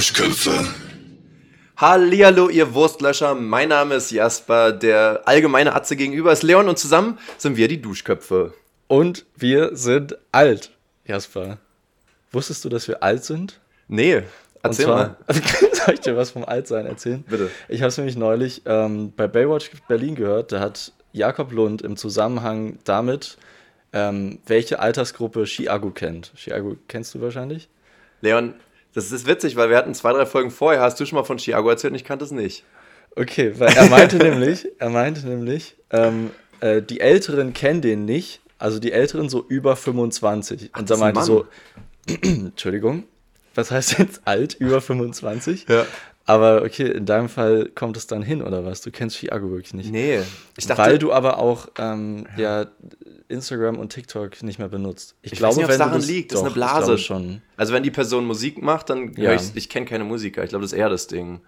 Duschköpfe. Hallihallo, ihr Wurstlöscher. Mein Name ist Jasper. Der allgemeine Atze gegenüber ist Leon und zusammen sind wir die Duschköpfe. Und wir sind alt, Jasper. Wusstest du, dass wir alt sind? Nee, erzähl Und mal. zwar, Soll ich dir was vom Altsein erzählen? Bitte. Ich habe es nämlich neulich ähm, bei Baywatch Berlin gehört. Da hat Jakob Lund im Zusammenhang damit, ähm, welche Altersgruppe Chiago kennt. Chiago kennst du wahrscheinlich? Leon, das ist witzig, weil wir hatten zwei, drei Folgen vorher. Hast du schon mal von Chiago erzählt und ich kannte es nicht. Okay, weil er meinte nämlich, er meinte nämlich, ähm, äh, die Älteren kennen den nicht, also die Älteren so über 25. Und das da meinte so, Entschuldigung, was heißt jetzt alt, über 25? Ja. Aber okay, in deinem Fall kommt es dann hin, oder was? Du kennst Chiago wirklich nicht. Nee. Ich dachte, Weil du aber auch ähm, ja. Instagram und TikTok nicht mehr benutzt. Ich, Ich glaube, weiß nicht, wenn daran das, liegt. Das ist eine Blase. Schon. also wenn die Person Musik macht, dann Ja. ich, ich kenne keine Musiker. Ich glaube, das ist eher das Ding.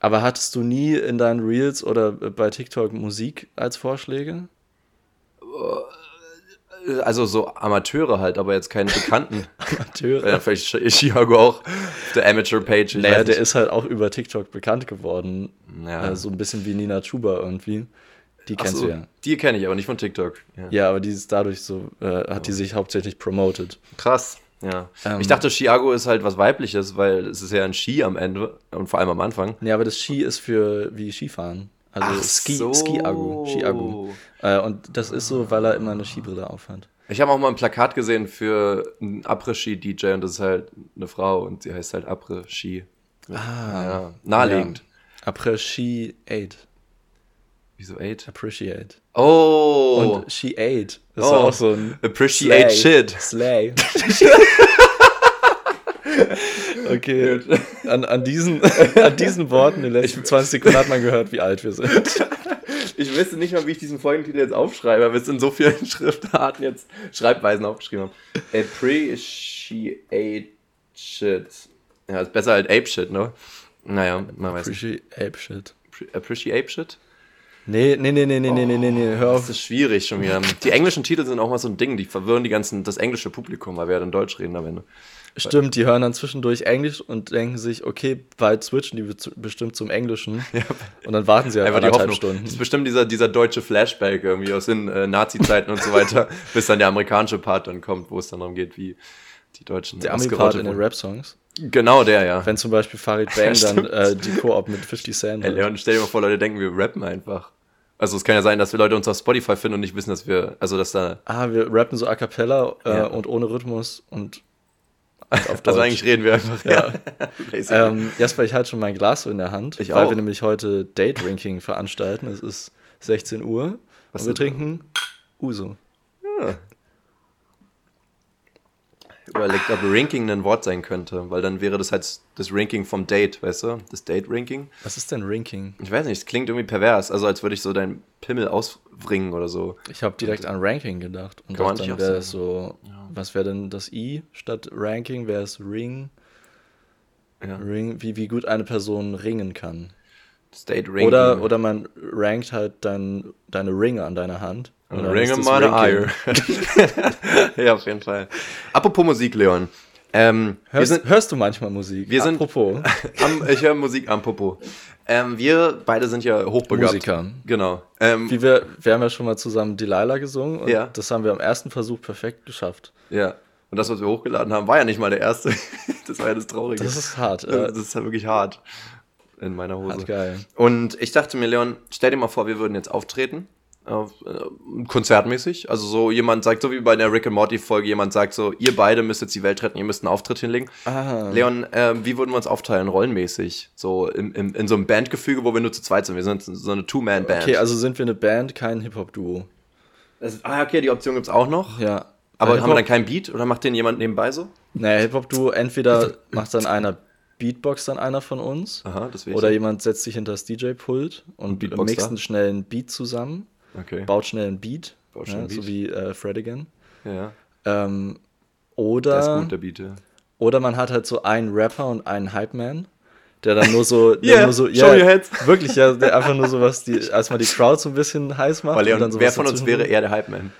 Aber hattest du nie in deinen Reels oder bei TikTok Musik als Vorschläge? Also so Amateure halt, aber jetzt keine Bekannten. Amateure. ja, vielleicht ist Chiago auch auf der Amateur-Page. Naja, der ist halt auch über TikTok bekannt geworden. Ja. Äh, so ein bisschen wie Nina Chuba irgendwie. Die kennst so, du ja. Die kenne ich, aber nicht von TikTok. Ja. Ja, aber die ist dadurch so, äh, hat die sich hauptsächlich promoted. Krass. Ja. Ähm. ich dachte, Chiago ist halt was Weibliches, weil es ist ja ein Ski am Ende und vor allem am Anfang. Nee, aber das Ski ist für wie Skifahren. Also Ski, Ski-Agu. Ski-Agu. Äh, und das ist so, weil er immer eine Skibrille aufhat. Ich habe auch mal ein Plakat gesehen für einen Après-Ski-DJ und das ist halt eine Frau und sie heißt halt Après-Ski. Ah, Ja, naheliegend. Appreciate. Wieso eight? Appreciate. Oh! Und she ate. Das Oh. ist auch so ein Appreciate Slay. shit. Slay. Okay, an, an, diesen, an diesen Worten in den letzten 20 Sekunden hat man gehört, wie alt wir sind. Ich wüsste nicht mal, wie ich diesen Folgentitel jetzt aufschreibe, weil wir es in so vielen Schriftarten jetzt Schreibweisen aufgeschrieben haben. Appreciate shit. Ja, ist besser als Ape shit, ne? Naja, man weiß Appreciate nicht. Appreciate shit. Appreciate shit? Nee, nee, nee, nee, nee, nee, nee, nee, hör auf. Das ist schwierig schon wieder. Die englischen Titel sind auch mal so ein Ding, die verwirren die ganzen, das englische Publikum, weil wir ja dann Deutsch reden am Ende. Stimmt, die hören dann zwischendurch Englisch und denken sich, okay, bald switchen die be- bestimmt zum Englischen. Und dann warten sie halt Einfach die anderthalb. Stunden. Das ist bestimmt dieser, dieser deutsche Flashback irgendwie aus den äh, Nazi-Zeiten und so weiter, bis dann der amerikanische Part dann kommt, wo es dann darum geht, wie die Deutschen Der Ami-Part in den. Rap-Songs. Genau der, ja. Wenn zum Beispiel Farid Bang dann stimmt. äh, die Koop mit 50 Cent Ey. Leon, stell dir mal vor, Leute denken, wir rappen einfach. Also es kann ja sein, dass wir Leute uns auf Spotify finden und nicht wissen, dass wir, also dass da, Ah, wir rappen so a cappella äh, Ja. und ohne Rhythmus und also eigentlich reden wir einfach. Ja. Basically. Ähm, Jasper, ich halte schon mein Glas so in der Hand, Ich weil auch. wir nämlich heute Date Drinking veranstalten. Es ist 16 Uhr Was und wir trinken Uso. Überlegt, ob Ranking ein Wort sein könnte, weil dann wäre das halt das Ranking vom Date, weißt du? Das Date-Ranking. Was ist denn Ranking? Ich weiß nicht, es klingt irgendwie pervers, also als würde ich so deinen Pimmel ausbringen oder so. Ich habe direkt an Ranking gedacht. Und dachte, dann wäre es so, was wäre denn das I statt Ranking? Wäre es Ring? Ja. Ring, wie, wie gut eine Person ringen kann. Das Date-Ranking. Oder, oder man rankt halt dein, deine Ringe an deiner Hand. Ring meine Ranking. Eier. ja, auf jeden Fall. Apropos Musik, Leon. Ähm, Hörst, sind, hörst du manchmal Musik? Wir sind- Apropos. am, ich höre Musik am Popo. Ähm, wir beide sind ja hochbegabt. Musiker. Genau. Ähm, Wie wir, wir haben ja schon mal zusammen Delilah gesungen und Ja. das haben wir am ersten Versuch perfekt geschafft. ja. Und das, was wir hochgeladen haben, war ja nicht mal der erste. das war ja das Traurige. Das ist hart. Äh, das ist ja wirklich hart. In meiner Hose. hart geil. Und ich dachte mir, Leon, stell dir mal vor, wir würden jetzt auftreten. Auf, äh, konzertmäßig. Also so jemand sagt, so wie bei der Rick and Morty Folge, jemand sagt so, ihr beide müsst jetzt die Welt retten, ihr müsst einen Auftritt hinlegen. Ah. Leon, äh, wie würden wir uns aufteilen, rollenmäßig? So im, im, in so einem Bandgefüge, wo wir nur zu zweit sind. Wir sind so eine Two-Man-Band. Okay, also sind wir eine Band, kein Hip-Hop-Duo. Ah, okay, die Option gibt's auch noch. Ja. Aber haben wir dann keinen Beat oder macht den jemand nebenbei so? Naja, Hip-Hop-Duo, entweder macht dann einer Beatbox dann einer von uns. Aha. Oder jemand setzt sich hinter das DJ-Pult und mixt einen schnellen Beat zusammen, Okay. baut schnell einen Beat, Baut schnell ja, einen so Beat. wie äh, Fredigan. Ja, Ähm, der oder, ist gut, der Beat. ja. oder man hat halt so einen Rapper und einen Hype-Man, der dann nur so, der Yeah, nur so, show your heads. wirklich, ja, der einfach nur so was, die, als mal die Crowd so ein bisschen heiß macht. Weil Leon, und dann wer von uns wäre eher der Hype-Man?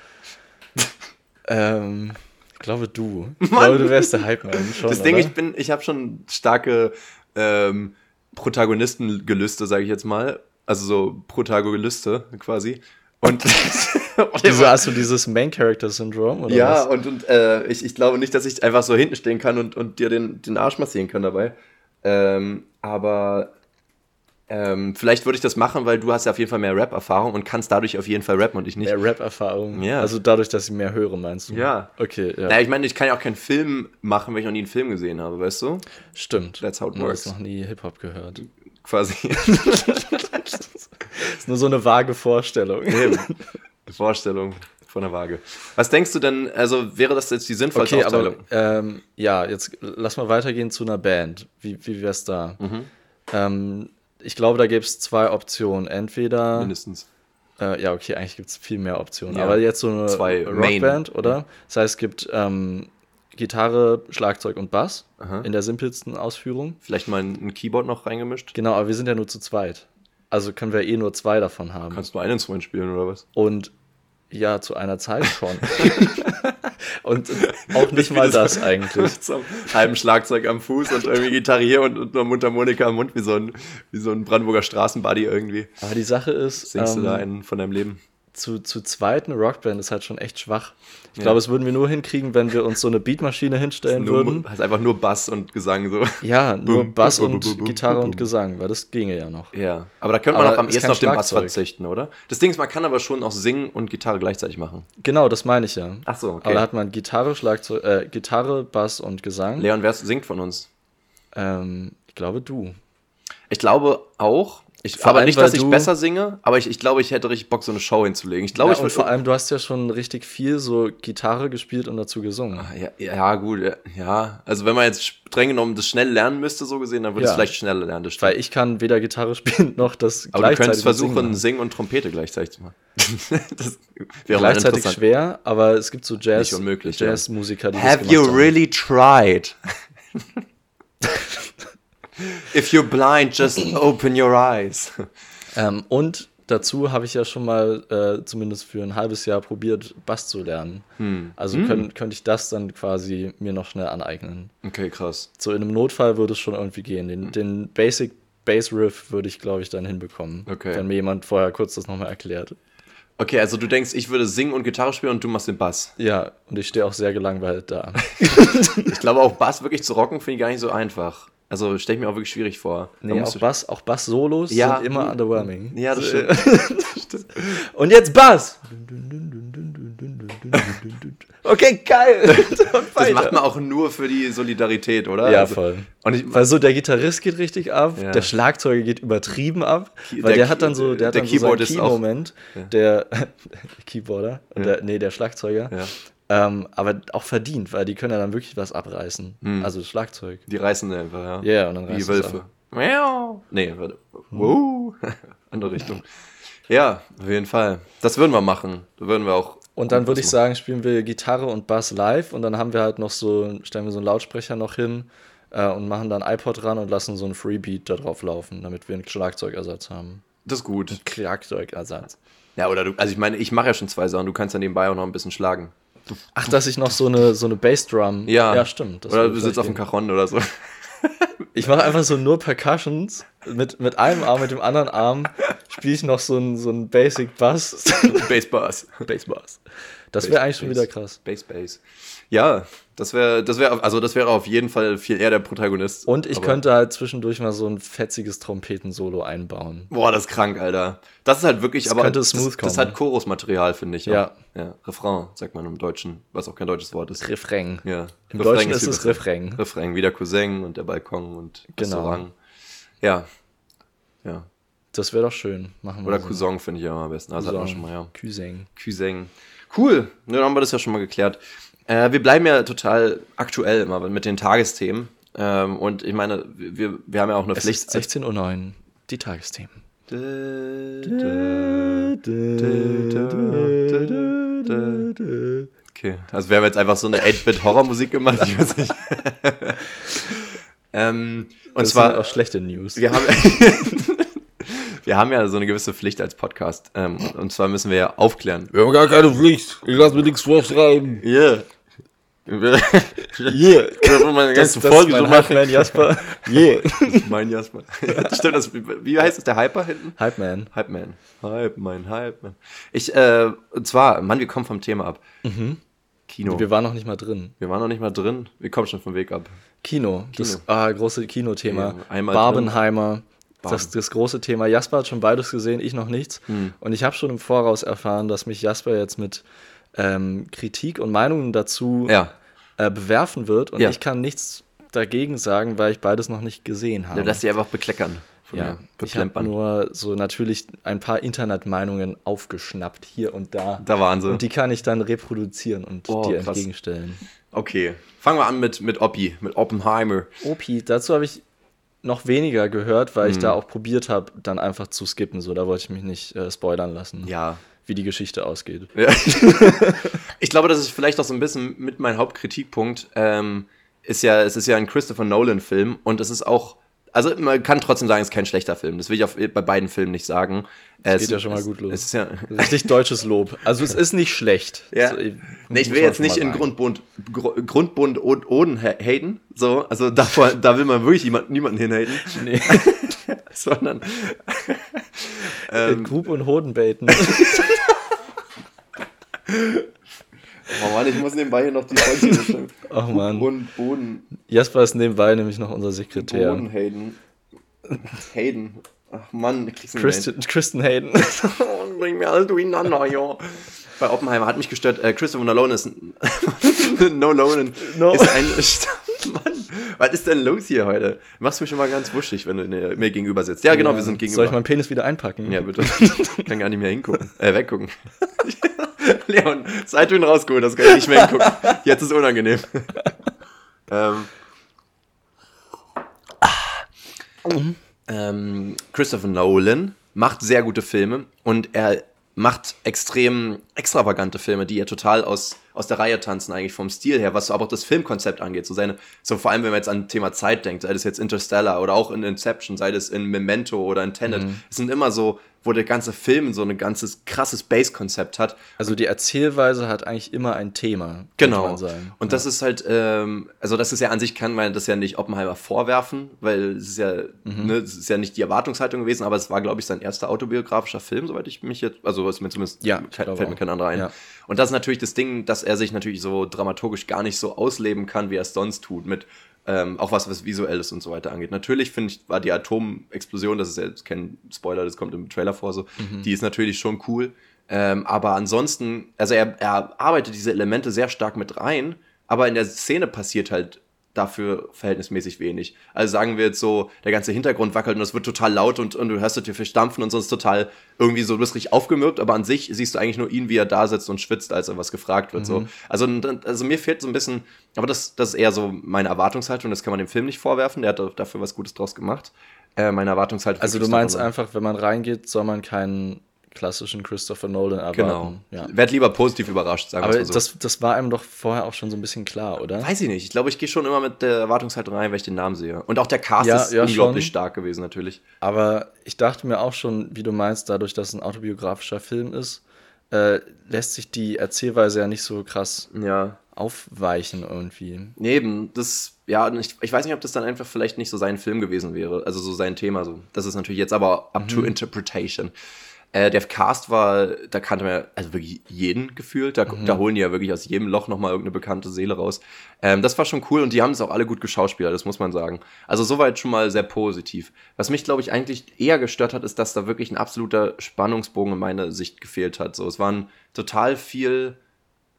Ähm, ich glaube du. Ich glaube, du wärst der Hype-Man. Schon, Das Ding, oder? ich bin, ich habe schon starke ähm, Protagonistengelüste, sage ich jetzt mal. Also so Protagoniste quasi. Und Wieso hast du dieses Main-Character-Syndrom? ja, was? und, und äh, ich, ich glaube nicht, dass ich einfach so hinten stehen kann und, und dir den, den Arsch massieren kann dabei. Ähm, aber ähm, vielleicht würde ich das machen, weil du hast ja auf jeden Fall mehr Rap-Erfahrung und kannst dadurch auf jeden Fall rappen und ich nicht. Mehr Rap-Erfahrung. Ja. Also dadurch, dass ich mehr höre, meinst du? Ja. Okay, ja. Naja, ich meine, ich kann ja auch keinen Film machen, wenn ich noch nie einen Film gesehen habe, weißt du? Stimmt. That's how it works. hast noch nie Hip-Hop gehört. Quasi. ist nur so eine vage Vorstellung. Eben. Vorstellung von der Waage. Was denkst du denn, also wäre das jetzt die sinnvollste Okay, Aufteilung? aber ähm, ja, jetzt lass mal weitergehen zu einer Band. Wie, wie wär's da? Mhm. Ähm, ich glaube, da gäbe es zwei Optionen. Entweder, Mindestens. äh, ja, okay, eigentlich gibt es viel mehr Optionen. Ja. Aber jetzt so eine Zwei Rockband, Main. oder? Das heißt, es gibt ähm, Gitarre, Schlagzeug und Bass Aha. in der simpelsten Ausführung. Vielleicht mal ein ein Keyboard noch reingemischt? Genau, aber wir sind ja nur zu zweit. Also können wir eh nur zwei davon haben. Kannst du ein Instrument spielen oder was? Und ja, zu einer Zeit schon. und auch nicht mal das eigentlich. So einem halben Schlagzeug am Fuß und irgendwie Gitarre hier und, und einer Mundharmonika am Mund, wie so ein, wie so ein Brandenburger Straßenbuddy irgendwie. Aber die Sache ist, Singst du ähm, da einen von deinem Leben? Zu, zu zweit eine Rockband ist halt schon echt schwach. Ich Ja. glaube, es würden wir nur hinkriegen, wenn wir uns so eine Beatmaschine hinstellen Nur, würden. hast einfach nur Bass und Gesang so. Ja, nur Bum, Bass bum, und bum, Gitarre und. Gesang, weil das ginge ja noch. Ja, aber da könnte man auch am ehesten auf den Bass verzichten, oder? Das Ding ist, man kann aber schon auch singen und Gitarre gleichzeitig machen. Genau, das meine ich ja. Ach so, okay. Aber da hat man Gitarre, Schlagzeug, äh, Gitarre, Bass und Gesang. Leon, wer singt von uns? Ähm, ich glaube du. Ich glaube auch. Ich, aber allem, nicht, dass ich besser singe, aber ich, ich glaube, ich hätte richtig Bock, so eine Show hinzulegen. Ich glaube, ja, ich und vor allem, du hast ja schon richtig viel so Gitarre gespielt und dazu gesungen. Ja, ja, gut, ja. Also, wenn man jetzt streng genommen das schnell lernen müsste, so gesehen, dann würde Ja. es vielleicht schneller lernen. Das stimmt. Weil ich kann weder Gitarre spielen noch das aber du könntest versuchen, Singen. Singen und Trompete gleichzeitig zu machen. das wäre Gleichzeitig schwer, aber es gibt so Jazz. Jazzmusiker, die Have das you really tried? If you're blind, just open your eyes. Ähm, und dazu habe ich ja schon mal äh, zumindest für ein halbes Jahr probiert, Bass zu lernen. Hm. Also können, könnte ich das dann quasi mir noch schnell aneignen. Okay, krass. So in einem Notfall würde es schon irgendwie gehen. Den, den Basic Bass Riff würde ich, glaube ich, dann hinbekommen. Okay. Wenn mir jemand vorher kurz das nochmal erklärt. Okay, also du denkst, ich würde singen und Gitarre spielen und du machst den Bass. Ja, und ich stehe auch sehr gelangweilt da. Ich glaube, auch Bass wirklich zu rocken, finde ich gar nicht so einfach. Also stelle ich mir auch wirklich schwierig vor. Nee, auch Bass, auch Bass-Solos Ja. sind immer underwhelming. Ja, das stimmt. Und jetzt Bass! Okay, geil! Das macht man auch nur für die Solidarität, oder? Ja, Also- voll. Und ich, Weil so der Gitarrist geht richtig ab, Ja. der Schlagzeuger geht übertrieben ab, weil der der, hat dann so, der hat der dann so seinen. Key-Moment, der Keyboarder, Ja. der, nee, der Schlagzeuger, ja, ähm, aber auch verdient, weil die können ja dann wirklich was abreißen. Hm. Also Schlagzeug. die reißen einfach, ja. Ja, yeah, und dann reißt es Wölfe. Miau. Nee, warte. Wow. Andere Richtung. Ja, auf jeden Fall. Das würden wir machen. Da würden wir auch. Und dann würde ich sagen, spielen wir Gitarre und Bass live und dann haben wir halt noch so, stellen wir so einen Lautsprecher noch hin äh, und machen dann iPod ran und lassen so einen Freebeat da drauf laufen, damit wir einen Schlagzeugersatz haben. Das ist gut. Schlagzeugersatz. Ja, oder du, also ich meine, ich mache ja schon zwei Sachen. Du kannst ja nebenbei auch noch ein bisschen schlagen. Ach, dass ich noch so eine, so eine Bassdrum. Ja. ja stimmt. oder du sitzt auf dem. Cajon oder so. Ich mache einfach so nur Percussions. Mit, mit einem Arm, mit dem anderen Arm spiele ich noch so einen so Basic Bass. Bass Bass. Bass Bass. Das wäre eigentlich schon wieder krass. Bass Bass. Ja, das wäre, das wäre, also das wäre auf jeden Fall viel eher der Protagonist. Und ich könnte halt zwischendurch mal so ein fetziges Trompetensolo einbauen. Boah, das ist krank, Alter. Das ist halt wirklich, Das aber könnte das, smooth das ist kommen. halt Chorusmaterial, finde ich. Ja. auch. ja. Refrain, sagt man im Deutschen, was auch kein deutsches Wort ist. Refrain. Ja. Im Deutschen ist es. Refrain. Refrain, wie der Cousin und der Balkon und Genau. Restaurant. Ja. Ja. Das wäre doch schön. Machen wir Oder so. Cousin finde ich ja am besten. Also hatten wir schon mal, ja. Cousin. Cousin. Cool. Ne, dann haben wir das ja schon mal geklärt. Äh, wir bleiben ja total aktuell immer mit den Tagesthemen. Ähm, und ich meine, wir, wir haben ja auch eine Es Pflicht. ist 16.09 Uhr. Die Tagesthemen. Okay, also wir haben jetzt einfach so eine 8-Bit-Horrormusik gemacht, ich weiß nicht. ähm, und Das zwar, sind auch schlechte News. wir haben, wir haben ja so eine gewisse Pflicht als Podcast. Ähm, und zwar müssen wir ja aufklären. Wir haben gar keine Pflicht. Ich lasse mir nichts vorschreiben. Yeah. Yeah. Das ganze Das Folge ist so mein machen. Hype-Man Jasper. Yeah. Mein Jasper. Stimmt, das, wie heißt es, der Hyper hinten? Hype-Man. Hype Man. Hype Man, Hype Man. Ich, äh, und zwar, Mann, wir kommen vom Thema ab. Kino. Wir waren noch nicht mal drin. Wir waren noch nicht mal drin. Wir kommen schon vom Weg ab. Kino, das ah, große Kinothema. Ja, Barbenheimer, das, das große Thema. Jasper hat schon beides gesehen, ich noch nichts. Hm. Und ich habe schon im Voraus erfahren, dass mich Jasper jetzt mit ähm, Kritik und Meinungen dazu Ja. äh, bewerfen wird. Und Ja. ich kann nichts dagegen sagen, weil ich beides noch nicht gesehen habe. Ja, Lass dich einfach bekleckern. Ja, ich habe nur so natürlich ein paar Internetmeinungen aufgeschnappt, hier und da. Da waren sie. Und die kann ich dann reproduzieren und Oh, dir krass. entgegenstellen. Okay. Fangen wir an mit, mit Oppi, mit Oppenheimer. Opi, dazu habe ich noch weniger gehört, weil Mhm. ich da auch probiert habe, dann einfach zu skippen. So, da wollte ich mich nicht äh, spoilern lassen, Ja. Wie die Geschichte ausgeht. Ja. ich glaube, das ist vielleicht auch so ein bisschen mit mein Hauptkritikpunkt. Ähm, ist ja, es ist ja ein Christopher Nolan-Film und es ist auch, also man kann trotzdem sagen, es ist kein schlechter Film. Das will ich auf, bei beiden Filmen nicht sagen. Es geht ja schon mal gut los. Es ist ja, Richtig deutsches Lob. Also es ist nicht schlecht. Ja. So, nee, ich will jetzt nicht in. Grundbund, Gru- Grundbund und Oden ha- haten. So, also davor, da will man wirklich jemand, niemanden hinhaten, Nee. sondern Ähm, Grub und Hodenbaiten. Oh Mann, ich muss nebenbei hier noch die Folge schreiben. Ach man. Und Boden, Jasper ist nebenbei nämlich noch unser Sekretär. Boden Hayden. Hayden. Ach Mann, Kristen, Kristen Hayden. mehr hin. Bring mir alles durcheinander, ja. Bei Oppenheimer hat mich gestört, äh, Christopher Nolan ist No Nolan No. ist ein Mann, was ist denn los hier heute? Du machst mich schon mal ganz wuschig, wenn du mir gegenüber sitzt. Ja, genau, wir sind gegenüber. Soll ich meinen Penis wieder einpacken? Ja, bitte. Ich kann gar nicht mehr hingucken. Äh, weggucken. Leon, seit du ihn rausgeholt hast, kann ich nicht mehr hingucken. Jetzt ist es unangenehm. ähm. ähm, Christopher Nolan macht sehr gute Filme und er macht extrem extravagante Filme, die ja total aus, aus der Reihe tanzen, eigentlich vom Stil her, was aber auch das Filmkonzept angeht. So seine, so vor allem, wenn man jetzt an Thema Zeit denkt, sei das jetzt Interstellar oder auch in Inception, sei das in Memento oder in Tenet. Es sind immer so, wo der ganze Film so ein ganzes krasses Base-Konzept hat. Also die Erzählweise hat eigentlich immer ein Thema, Genau. Und das ist halt, ähm, also das ist ja an sich, kann man das ja nicht Oppenheimer vorwerfen, weil es ist ja, Mhm. ne, es ist ja nicht die Erwartungshaltung gewesen, aber es war, glaube ich, sein erster autobiografischer Film, soweit ich mich jetzt, also was mir zumindest, Ja, fällt mir auch. kein anderer ein. Ja. Und das ist natürlich das Ding, dass er sich natürlich so dramaturgisch gar nicht so ausleben kann, wie er es sonst tut, mit ähm, auch was, was Visuelles und so weiter angeht. Natürlich finde ich, war die Atomexplosion, das ist ja jetzt kein Spoiler, das kommt im Trailer vor so, Mhm. die ist natürlich schon cool. Ähm, aber ansonsten, also er, er arbeitet diese Elemente sehr stark mit rein, aber in der Szene passiert halt dafür verhältnismäßig wenig. Also sagen wir jetzt so, der ganze Hintergrund wackelt und es wird total laut und, und du hörst es dir verstampfen und sonst total irgendwie so, du bist richtig aufgemürbt, aber an sich siehst du eigentlich nur ihn, wie er da sitzt und schwitzt, als er was gefragt wird. So. Also, also mir fehlt so ein bisschen, aber das, das ist eher so meine Erwartungshaltung, das kann man dem Film nicht vorwerfen, der hat dafür was Gutes draus gemacht. Äh, meine Erwartungshaltung. Also du meinst einfach, wenn man reingeht, soll man keinen klassischen Christopher Nolan erwarten. Genau. Ja. Werd lieber positiv überrascht, sagen wir Aber mal so. das, das war einem doch vorher auch schon so ein bisschen klar, oder? Weiß ich nicht. Ich glaube, ich gehe schon immer mit der Erwartungshaltung rein, weil ich den Namen sehe. Und auch der Cast Ja, ist ja, unglaublich schon. stark gewesen, natürlich. Aber ich dachte mir auch schon, wie du meinst, dadurch, dass es ein autobiografischer Film ist, äh, lässt sich die Erzählweise ja nicht so krass Ja. aufweichen irgendwie. Neben, das, ja, ich, ich weiß nicht, ob das dann einfach vielleicht nicht so sein Film gewesen wäre. Also so sein Thema. So. Das ist natürlich jetzt aber up to interpretation. Äh, der Cast war, da kannte man ja, also wirklich jeden gefühlt. Da, da holen die ja wirklich aus jedem Loch nochmal irgendeine bekannte Seele raus. Ähm, das war schon cool und die haben es auch alle gut geschauspielert, das muss man sagen. Also soweit schon mal sehr positiv. Was mich, glaube ich, eigentlich eher gestört hat, ist, dass da wirklich ein absoluter Spannungsbogen in meiner Sicht gefehlt hat. So, es waren total viel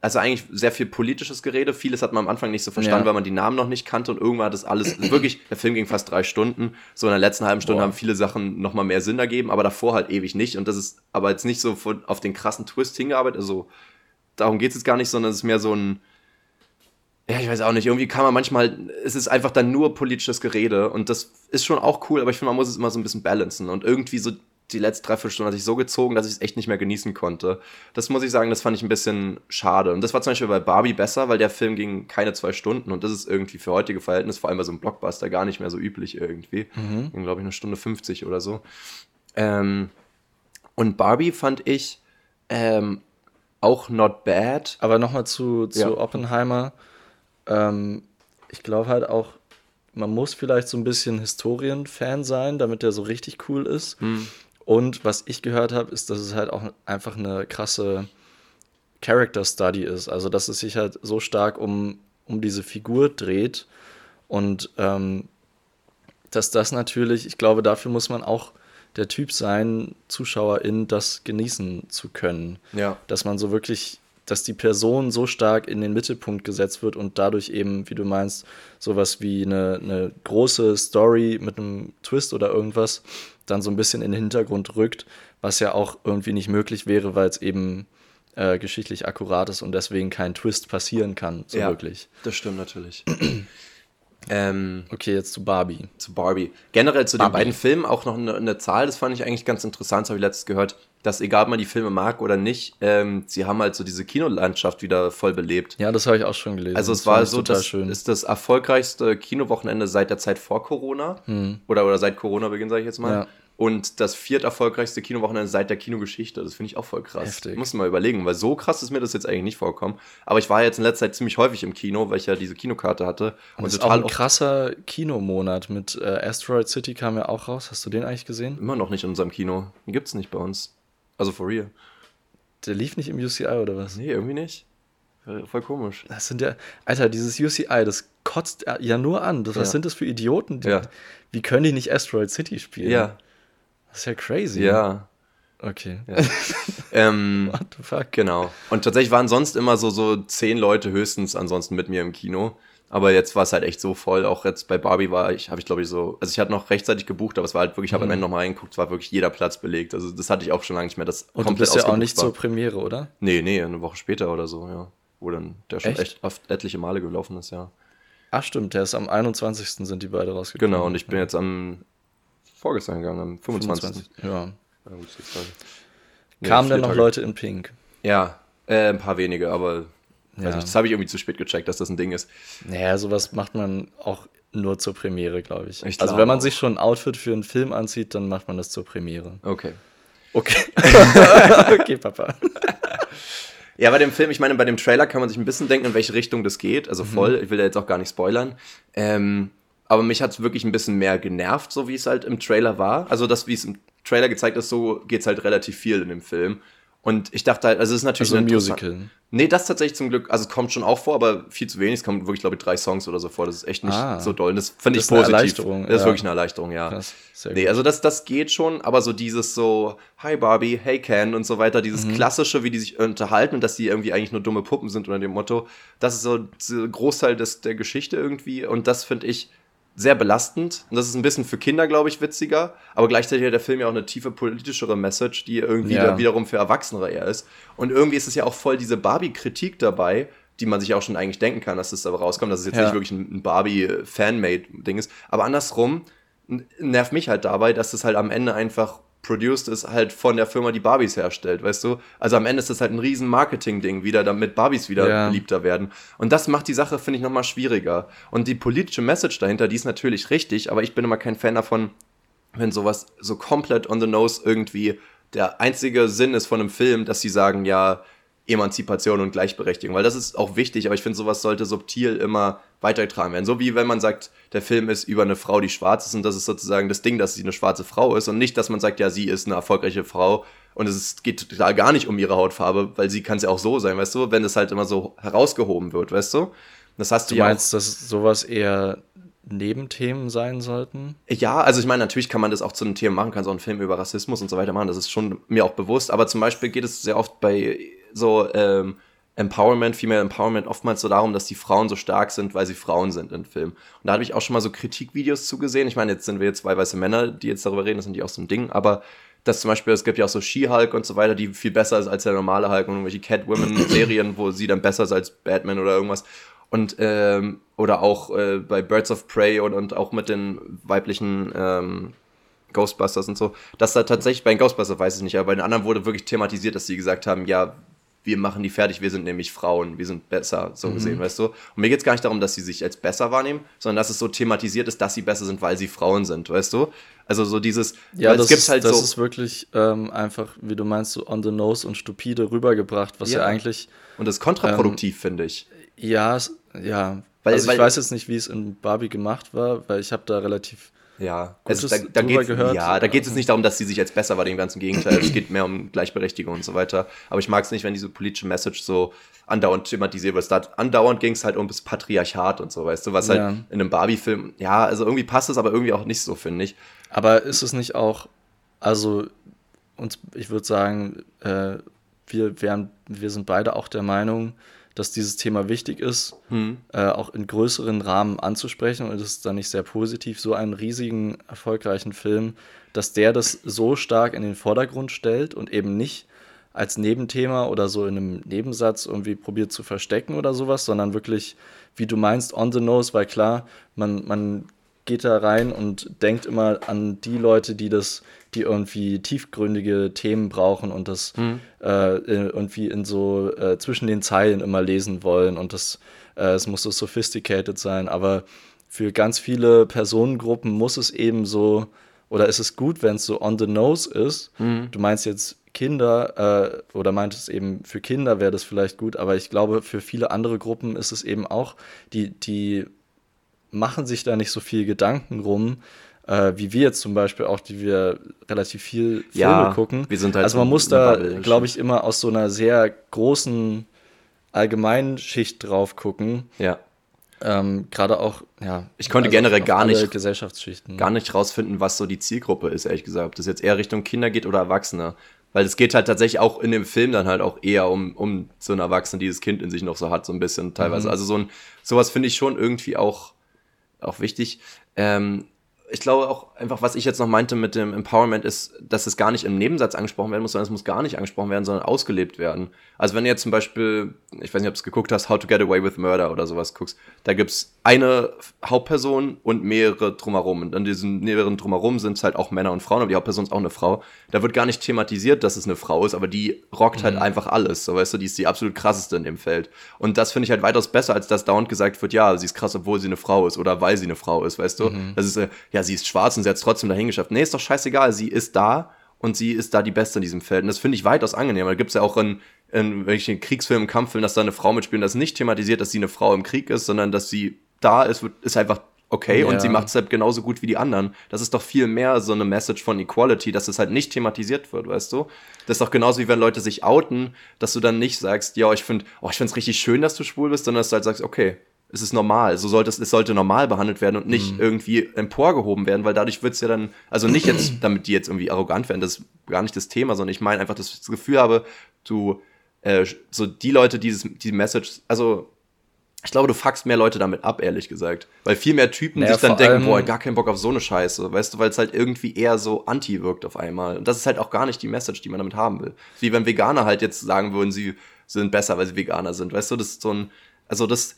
also eigentlich sehr viel politisches Gerede. Vieles hat man am Anfang nicht so verstanden, Ja. weil man die Namen noch nicht kannte und irgendwann hat das alles wirklich, der Film ging fast drei Stunden. So in der letzten halben Stunde Boah. haben viele Sachen nochmal mehr Sinn ergeben, aber davor halt ewig nicht. Und das ist aber jetzt nicht so von, auf den krassen Twist hingearbeitet. Also darum geht es jetzt gar nicht, sondern es ist mehr so ein, ja, ich weiß auch nicht, irgendwie kann man manchmal, es ist einfach dann nur politisches Gerede und das ist schon auch cool, aber ich finde, man muss es immer so ein bisschen balancen und irgendwie so die letzte Dreiviertelstunde hat sich so gezogen, dass ich es echt nicht mehr genießen konnte. Das muss ich sagen, das fand ich ein bisschen schade. Und das war zum Beispiel bei Barbie besser, weil der Film ging keine zwei Stunden und das ist irgendwie für heutige Verhältnisse, vor allem bei so einem Blockbuster, gar nicht mehr so üblich irgendwie. Mhm. Ging, glaube ich, eine Stunde 50 oder so. Ähm, und Barbie fand ich ähm, auch not bad. Aber nochmal zu, zu Ja. Oppenheimer. ähm, ich glaube halt auch, man muss vielleicht so ein bisschen Historienfan sein, damit der so richtig cool ist. Hm. Und was ich gehört habe, ist, dass es halt auch einfach eine krasse Character Study ist. Also, dass es sich halt so stark um, um diese Figur dreht. Und ähm, dass das natürlich, ich glaube, dafür muss man auch der Typ sein, Zuschauerin das genießen zu können. Ja. Dass man so wirklich, dass die Person so stark in den Mittelpunkt gesetzt wird und dadurch eben, wie du meinst, sowas wie eine, eine große Story mit einem Twist oder irgendwas dann so ein bisschen in den Hintergrund rückt, was ja auch irgendwie nicht möglich wäre, weil es eben äh, geschichtlich akkurat ist und deswegen kein Twist passieren kann, so ja, wirklich. Das stimmt natürlich. ähm, Okay, jetzt zu Barbie. zu Barbie. Generell zu den Barbie. beiden Filmen auch noch eine, eine Zahl, das fand ich eigentlich ganz interessant, das habe ich letztens gehört, dass egal ob man die Filme mag oder nicht, ähm, sie haben halt so diese Kinolandschaft wieder voll belebt. Ja, das habe ich auch schon gelesen. Also Das es war fand ich so, total das schön. ist das erfolgreichste Kinowochenende seit der Zeit vor Corona oder, oder seit Corona-Beginn, sage ich jetzt mal. Hm. Ja. Und das vierterfolgreichste Kinowochenende seit der Kinogeschichte. Das finde ich auch voll krass. Heftig. Muss mal überlegen, weil so krass ist mir das jetzt eigentlich nicht vorgekommen. Aber ich war jetzt in letzter Zeit ziemlich häufig im Kino, weil ich ja diese Kinokarte hatte. Und es ist auch ein krasser Kinomonat mit äh, Asteroid City kam ja auch raus. Hast du den eigentlich gesehen? immer noch nicht in unserem Kino. Den gibt's nicht bei uns. Also for real. Der lief nicht im UCI oder was? Nee, irgendwie nicht. Voll voll komisch. Das sind ja, Alter, dieses UCI, das kotzt ja nur an. Das, was Ja. sind das für Idioten? Die, Ja. Wie können die nicht Asteroid City spielen? Ja, Das ist ja crazy. ja. Okay. Ähm, What the fuck? Genau. Und tatsächlich waren sonst immer so, so zehn Leute höchstens ansonsten mit mir im Kino. Aber jetzt war es halt echt so voll. Auch jetzt bei Barbie war ich, habe ich glaube ich so, also ich hatte noch rechtzeitig gebucht, aber es war halt wirklich, ich habe am Ende nochmal reingeguckt, es war wirklich jeder Platz belegt. Also das hatte ich auch schon lange nicht mehr, das Und du bist ja auch nicht war. zur Premiere, oder? Nee, nee, eine Woche später oder so, ja. Wo dann der schon Echt? echt, oft etliche Male gelaufen ist, ja. Ach stimmt, der ist am 21. sind die beide rausgekommen. Genau, und ich bin jetzt am vorgestern gegangen, am 25. 25. Ja. Ja, gut. Nee, Kamen denn noch Tage. Leute in Pink? Ja, äh, ein paar wenige, aber Ja. weiß nicht, das habe ich irgendwie zu spät gecheckt, dass das ein Ding ist. Naja, sowas macht man auch nur zur Premiere, glaube ich. Ich also wenn man auch. sich schon ein Outfit für einen Film anzieht, dann macht man das zur Premiere. Okay. Okay. okay, Papa. Ja, bei dem Film, ich meine, bei dem Trailer kann man sich ein bisschen denken, in welche Richtung das geht. Mhm. Also voll, ich will da jetzt auch gar nicht spoilern. Ähm, aber mich hat es wirklich ein bisschen mehr genervt, so wie es halt im Trailer war. Also das, wie es im Trailer gezeigt ist, so geht es halt relativ viel in dem Film. Und ich dachte halt, also es ist natürlich Also ein eine Musical. Nee, das tatsächlich zum Glück, also es kommt schon auch vor, aber viel zu wenig. Es kommen wirklich, glaube ich, drei Songs oder so vor. Das ist echt nicht Ah. so doll. Und Das finde ich ist eine positiv. Erleichterung, Das ist ja. wirklich eine Erleichterung, ja. Krass, nee, also das, das geht schon, aber so dieses so, hi Barbie, hey Ken und so weiter, dieses Mhm. klassische, wie die sich unterhalten und dass die irgendwie eigentlich nur dumme Puppen sind unter dem Motto, das ist so der Großteil des, der Geschichte irgendwie und das finde ich sehr belastend und das ist ein bisschen für Kinder, glaube ich, witziger, aber gleichzeitig hat der Film ja auch eine tiefe politischere Message, die irgendwie Ja. wiederum für Erwachsene eher ist und irgendwie ist es ja auch voll diese Barbie-Kritik dabei, die man sich auch schon eigentlich denken kann, dass es aber rauskommt, dass es jetzt Ja. nicht wirklich ein Barbie-Fanmade-Ding ist, aber andersrum nervt mich halt dabei, dass es halt am Ende einfach produced ist halt von der Firma, die Barbies herstellt, weißt du? Also am Ende ist das halt ein riesen Marketing-Ding wieder, damit Barbies wieder Ja. beliebter werden. Und das macht die Sache, finde ich, nochmal schwieriger. Und die politische Message dahinter, die ist natürlich richtig, aber ich bin immer kein Fan davon, wenn sowas so komplett on the nose irgendwie der einzige Sinn ist von einem Film, dass sie sagen, ja, Emanzipation und Gleichberechtigung, weil das ist auch wichtig, aber ich finde, sowas sollte subtil immer weitergetragen werden. So wie wenn man sagt, der Film ist über eine Frau, die schwarz ist und das ist sozusagen das Ding, dass sie eine schwarze Frau ist und nicht, dass man sagt, ja, sie ist eine erfolgreiche Frau und es ist, geht total gar nicht um ihre Hautfarbe, weil sie kann es ja auch so sein, weißt du, wenn es halt immer so herausgehoben wird, weißt du? Das hast du, Du ja auch- meinst, dass sowas eher Nebenthemen sein sollten? Ja, also ich meine, natürlich kann man das auch zu einem Thema machen, kannst auch einen Film über Rassismus und so weiter machen, das ist schon mir auch bewusst, aber zum Beispiel geht es sehr oft bei so ähm, Empowerment, Female Empowerment, oftmals so darum, dass die Frauen so stark sind, weil sie Frauen sind in Filmen. Und da habe ich auch schon mal so Kritikvideos zugesehen. Ich meine, jetzt sind wir jetzt zwei weiße Männer, die jetzt darüber reden, das sind die auch so ein Ding, aber dass zum Beispiel, es gibt ja auch so She-Hulk und so weiter, die viel besser ist als der normale Hulk und irgendwelche Catwoman-Serien, wo sie dann besser ist als Batman oder irgendwas. Und, ähm, oder auch äh, bei Birds of Prey und, und auch mit den weiblichen ähm, Ghostbusters und so, dass da tatsächlich, bei den Ghostbusters weiß ich nicht, aber bei den anderen wurde wirklich thematisiert, dass sie gesagt haben, ja, wir machen die fertig, wir sind nämlich Frauen, wir sind besser, so gesehen, weißt du? Und mir geht es gar nicht darum, dass sie sich als besser wahrnehmen, sondern dass es so thematisiert ist, dass sie besser sind, weil sie Frauen sind, weißt du? Also so dieses, Ja, das, es gibt halt das so, ist wirklich ähm, einfach, wie du meinst, so on the nose und stupide rübergebracht, was ja, Ja. eigentlich, und das ist kontraproduktiv, finde ich. ja, es- ja, Weil, also ich weil, weiß jetzt nicht, wie es in Barbie gemacht war, weil ich habe da relativ ja, also da, da geht's, gehört. ja, da geht es nicht darum, dass sie sich jetzt besser war, dem ganzen Gegenteil. es geht mehr um Gleichberechtigung und so weiter. Aber ich mag es nicht, wenn diese politische Message so andauernd thematisiert wird. Da andauernd ging es halt um das Patriarchat und so, weißt du, was halt ja. in einem Barbie-Film, ja, also irgendwie passt es, aber irgendwie auch nicht so, finde ich. Aber ist es nicht auch, also, und ich würde sagen, äh, wir, wären, wir sind beide auch der Meinung, dass dieses Thema wichtig ist, hm. äh, auch in größeren Rahmen anzusprechen. Und es ist dann nicht sehr positiv, so einen riesigen, erfolgreichen Film, dass der das so stark in den Vordergrund stellt und eben nicht als Nebenthema oder so in einem Nebensatz irgendwie probiert zu verstecken oder sowas, sondern wirklich, wie du meinst, on the nose, weil klar, man, man geht da rein und denkt immer an die Leute, die das, die irgendwie tiefgründige Themen brauchen und das mhm. äh, irgendwie in so äh, zwischen den Zeilen immer lesen wollen und das, äh, es muss so sophisticated sein, aber für ganz viele Personengruppen muss es eben so, oder ist es gut, wenn es so on the nose ist. Mhm. Du meinst jetzt Kinder äh, oder meintest eben für Kinder wäre das vielleicht gut, aber ich glaube, für viele andere Gruppen ist es eben auch, die, die machen sich da nicht so viel Gedanken rum, äh, wie wir jetzt zum Beispiel auch, die wir relativ viel Filme ja, gucken. Wir sind halt also man muss da, glaube ich, immer aus so einer sehr großen Allgemeinschicht drauf gucken. Ja. Ähm, Gerade auch, ja. Ich konnte also generell gar nicht, Gesellschaftsschichten. gar nicht rausfinden, was so die Zielgruppe ist, ehrlich gesagt. Ob das jetzt eher Richtung Kinder geht oder Erwachsene. Weil es geht halt tatsächlich auch in dem Film dann halt auch eher um, um so einen Erwachsenen, die das Kind in sich noch so hat, so ein bisschen teilweise. Mhm. Also so ein, sowas finde ich schon irgendwie auch auch wichtig. Ähm, ich glaube auch einfach, was ich jetzt noch meinte mit dem Empowerment ist, dass es gar nicht im Nebensatz angesprochen werden muss, sondern es muss gar nicht angesprochen werden, sondern ausgelebt werden. Also wenn du jetzt zum Beispiel, ich weiß nicht, ob du es geguckt hast, How to Get Away with Murder oder sowas guckst, da gibt's eine Hauptperson und mehrere drumherum. Und an diesen mehreren drumherum sind es halt auch Männer und Frauen, aber die Hauptperson ist auch eine Frau. Da wird gar nicht thematisiert, dass es eine Frau ist, aber die rockt halt mhm. einfach alles. So weißt du, die ist die absolut krasseste in dem Feld. Und das finde ich halt weitaus besser, als dass dauernd gesagt wird, ja, sie ist krass, obwohl sie eine Frau ist oder weil sie eine Frau ist, weißt du? Mhm. Das ist, äh, ja, sie ist schwarz und sie hat es trotzdem dahin geschafft. Nee, ist doch scheißegal, sie ist da und sie ist da die Beste in diesem Feld. Und das finde ich weitaus angenehmer. Da gibt es ja auch in, in welchen Kriegsfilmen, Kampffilmen, dass da eine Frau mitspielt, das nicht thematisiert, dass sie eine Frau im Krieg ist, sondern dass sie da ist, ist einfach okay ja. und sie macht es halt genauso gut wie die anderen. Das ist doch viel mehr so eine Message von Equality, dass es halt nicht thematisiert wird, weißt du? Das ist doch genauso wie wenn Leute sich outen, dass du dann nicht sagst, ja, ich finde, oh, ich finde es richtig schön, dass du schwul bist, sondern dass du halt sagst, okay, es ist normal. So sollte es, es sollte normal behandelt werden und nicht mhm. irgendwie emporgehoben werden, weil dadurch wird es ja dann, also nicht jetzt, damit die jetzt irgendwie arrogant werden, das ist gar nicht das Thema, sondern ich meine einfach, dass ich das Gefühl habe, du, äh, so die Leute, die dieses, die Message, also ich glaube, du fuckst mehr Leute damit ab, ehrlich gesagt. Weil viel mehr Typen naja, sich dann denken, boah, gar keinen Bock auf so eine Scheiße, weißt du, weil es halt irgendwie eher so anti wirkt auf einmal. Und das ist halt auch gar nicht die Message, die man damit haben will. Wie wenn Veganer halt jetzt sagen würden, sie sind besser, weil sie Veganer sind, weißt du, das ist so ein, also das,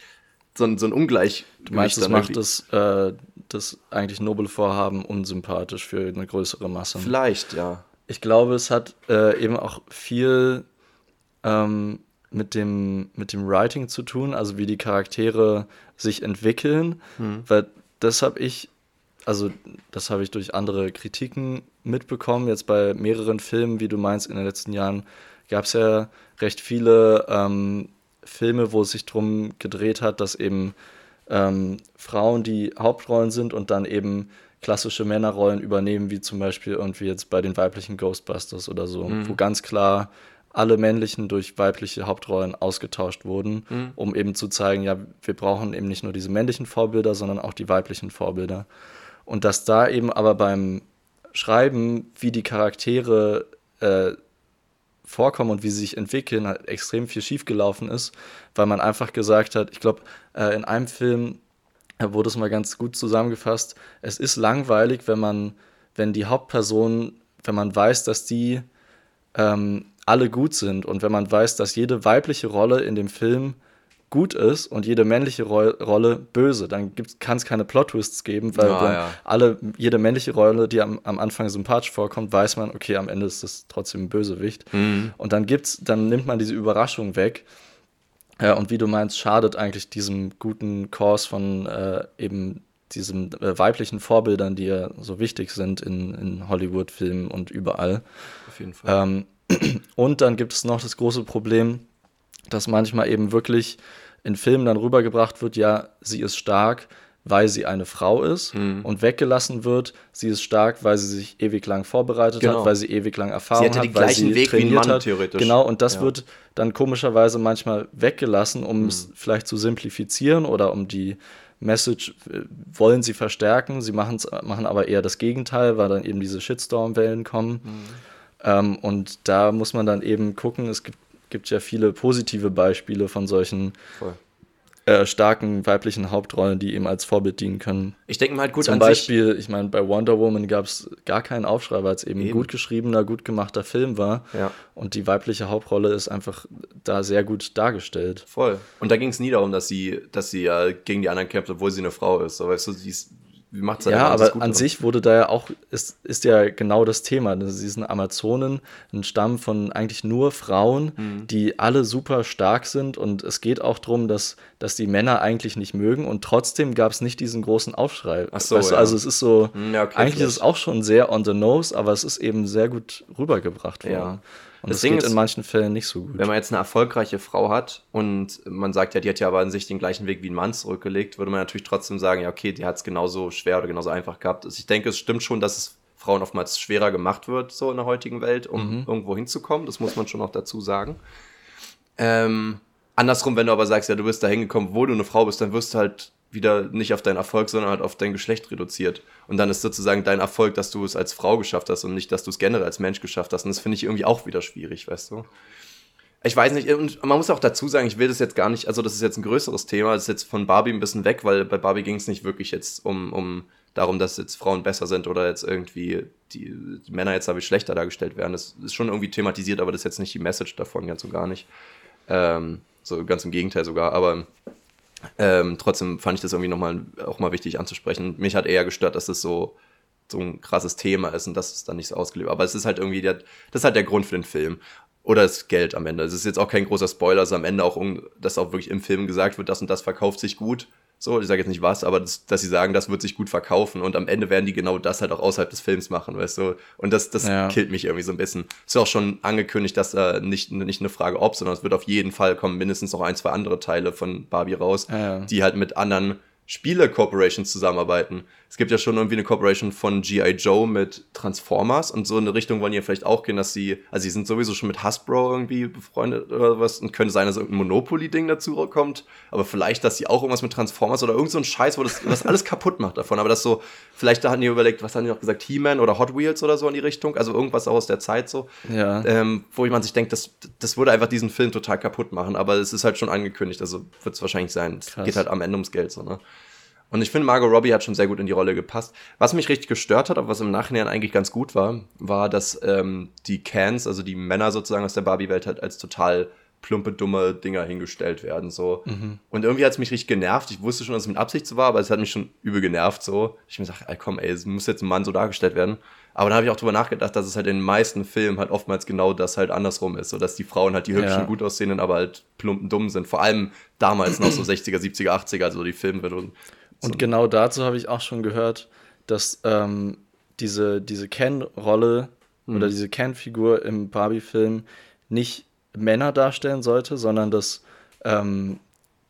so ein, so ein Ungleich. Du meinst, das macht das, äh, das eigentlich noble Vorhaben unsympathisch für eine größere Masse. Vielleicht, ja. Ich glaube, es hat äh, eben auch viel ähm, mit, dem, mit dem Writing zu tun, also wie die Charaktere sich entwickeln, hm. weil das habe ich, also das habe ich durch andere Kritiken mitbekommen, jetzt bei mehreren Filmen, wie du meinst, in den letzten Jahren gab es ja recht viele ähm, Filme, wo es sich darum gedreht hat, dass eben ähm, Frauen die Hauptrollen sind und dann eben klassische Männerrollen übernehmen, wie zum Beispiel irgendwie jetzt bei den weiblichen Ghostbusters oder so, mhm. wo ganz klar alle männlichen durch weibliche Hauptrollen ausgetauscht wurden, mhm. um eben zu zeigen, ja, wir brauchen eben nicht nur diese männlichen Vorbilder, sondern auch die weiblichen Vorbilder. Und dass da eben aber beim Schreiben, wie die Charaktere äh, vorkommen und wie sie sich entwickeln, halt extrem viel schiefgelaufen ist, weil man einfach gesagt hat, ich glaube, äh, in einem Film wurde es mal ganz gut zusammengefasst, es ist langweilig, wenn man, wenn die Hauptperson, wenn man weiß, dass die ähm, alle gut sind und wenn man weiß, dass jede weibliche Rolle in dem Film gut ist und jede männliche Ro Rolle böse. Dann kann es keine Plot-Twists geben, weil ja, ja. alle, jede männliche Rolle, die am, am Anfang sympathisch vorkommt, weiß man, okay, am Ende ist das trotzdem ein Bösewicht. Mhm. Und dann gibt's, dann nimmt man diese Überraschung weg. Ja, und wie du meinst, schadet eigentlich diesem guten Kurs von äh, eben diesen äh, weiblichen Vorbildern, die ja so wichtig sind in, in Hollywood-Filmen und überall. Auf jeden Fall. Ähm, und dann gibt es noch das große Problem, dass manchmal eben wirklich in Filmen dann rübergebracht wird, ja, sie ist stark, weil sie eine Frau ist Mhm. und weggelassen wird, sie ist stark, weil sie sich ewig lang vorbereitet Genau. hat, weil sie ewig lang Erfahrung hat, weil gleichen sie Weg wie ein trainiert Mann, hat. theoretisch. Genau, und das Ja. wird dann komischerweise manchmal weggelassen, um es Mhm. vielleicht zu simplifizieren oder um die Message äh, wollen sie verstärken, sie machen's, machen aber eher das Gegenteil, weil dann eben diese Shitstorm-Wellen kommen. Mhm. Ähm, und da muss man dann eben gucken, es gibt, gibt ja viele positive Beispiele von solchen äh, starken weiblichen Hauptrollen, die eben als Vorbild dienen können. Ich denke mal halt gut Zum an Beispiel, ich meine, bei Wonder Woman gab es gar keinen Aufschrei, weil es eben ein Eben. gut geschriebener, gut gemachter Film war. Ja. Und die weibliche Hauptrolle ist einfach da sehr gut dargestellt. voll. Und da ging es nie darum, dass sie, dass sie ja gegen die anderen kämpft, obwohl sie eine Frau ist. So, weißt du, sie ist, wie macht sie Ja, aber an drin. sich wurde da ja auch, ist, ist ja genau das Thema. ne? Sie sind Amazonen, ein Stamm von eigentlich nur Frauen, Mhm. die alle super stark sind. Und es geht auch darum, dass, dass die Männer eigentlich nicht mögen. Und trotzdem gab es nicht diesen großen Aufschrei. Ach so, weißt du, ja. Also es ist so, Hm, ja, okay, eigentlich ist vielleicht. es auch schon sehr on the nose, aber es ist eben sehr gut rübergebracht worden. Ja. Und Das das Ding geht ist, in manchen Fällen nicht so gut. Wenn man jetzt eine erfolgreiche Frau hat und man sagt ja, die hat ja aber an sich den gleichen Weg wie ein Mann zurückgelegt, würde man natürlich trotzdem sagen, ja, okay, die hat es genauso schwer oder genauso einfach gehabt. Also ich denke, es stimmt schon, dass es Frauen oftmals schwerer gemacht wird, so in der heutigen Welt, um irgendwo hinzukommen. Das muss man schon noch dazu sagen. Ähm, andersrum, wenn du aber sagst, ja, du bist da hingekommen, wo du eine Frau bist, dann wirst du halt wieder nicht auf deinen Erfolg, sondern halt auf dein Geschlecht reduziert. Und dann ist sozusagen dein Erfolg, dass du es als Frau geschafft hast und nicht, dass du es generell als Mensch geschafft hast. Und das finde ich irgendwie auch wieder schwierig, weißt du? Ich weiß nicht, und man muss auch dazu sagen, ich will das jetzt gar nicht, also das ist jetzt ein größeres Thema, das ist jetzt von Barbie ein bisschen weg, weil bei Barbie ging es nicht wirklich jetzt um, um darum, dass jetzt Frauen besser sind oder jetzt irgendwie die, die Männer jetzt dadurch schlechter dargestellt werden. Das ist schon irgendwie thematisiert, aber das ist jetzt nicht die Message davon, ganz und gar nicht. Ähm, so ganz im Gegenteil sogar, aber ähm, trotzdem fand ich das irgendwie nochmal auch mal wichtig anzusprechen. Mich hat eher gestört, dass es so, so ein krasses Thema ist und dass es dann nicht so ausgelebt Aber es ist halt irgendwie der, das ist halt der Grund für den Film. Oder das Geld am Ende. Es ist jetzt auch kein großer Spoiler, dass am Ende auch, dass auch wirklich im Film gesagt wird, das und das verkauft sich gut. So, ich sage jetzt nicht was, aber das, dass sie sagen, das wird sich gut verkaufen und am Ende werden die genau das halt auch außerhalb des Films machen, weißt du? Und das, das Ja. killt mich irgendwie so ein bisschen. Es ist auch schon angekündigt, dass da nicht, nicht eine Frage ob, sondern es wird auf jeden Fall kommen mindestens noch ein, zwei andere Teile von Barbie raus, Ja, ja. die halt mit anderen Spiele-Corporations zusammenarbeiten. Es gibt ja schon irgendwie eine Corporation von G.I. Joe mit Transformers und so in eine Richtung wollen die ja vielleicht auch gehen, dass sie, also sie sind sowieso schon mit Hasbro irgendwie befreundet oder was und könnte sein, dass irgendein Monopoly-Ding dazu kommt, aber vielleicht, dass sie auch irgendwas mit Transformers oder irgend so ein Scheiß, wo das, das alles kaputt macht davon, aber das so, vielleicht da hatten die überlegt, was haben die noch gesagt, He-Man oder Hot Wheels oder so in die Richtung, also irgendwas auch aus der Zeit so Ja. ähm, wo man sich denkt, das, das würde einfach diesen Film total kaputt machen, aber es ist halt schon angekündigt, also wird es wahrscheinlich sein. Es geht halt am Ende ums Geld so, ne? Und ich finde, Margot Robbie hat schon sehr gut in die Rolle gepasst. Was mich richtig gestört hat, aber was im Nachhinein eigentlich ganz gut war, war, dass ähm, die Cans, also die Männer sozusagen aus der Barbie-Welt, halt als total plumpe, dumme Dinger hingestellt werden. So. Und irgendwie hat es mich richtig genervt. Ich wusste schon, dass es mit Absicht so war, aber es hat mich schon übel genervt. So. Ich mir gesagt, ey, komm, ey, es muss jetzt ein Mann so dargestellt werden. Aber dann habe ich auch drüber nachgedacht, dass es halt in den meisten Filmen halt oftmals genau das halt andersrum ist. So dass die Frauen halt die hübschen, Ja. gut aussehenden, aber halt plumpen, dumm sind. Vor allem damals noch so 60er, 70er, 80er, also die Filme. Und, genau dazu habe ich auch schon gehört, dass ähm, diese, diese Ken-Rolle Mhm. oder diese Ken-Figur im Barbie-Film nicht Männer darstellen sollte, sondern das, ähm,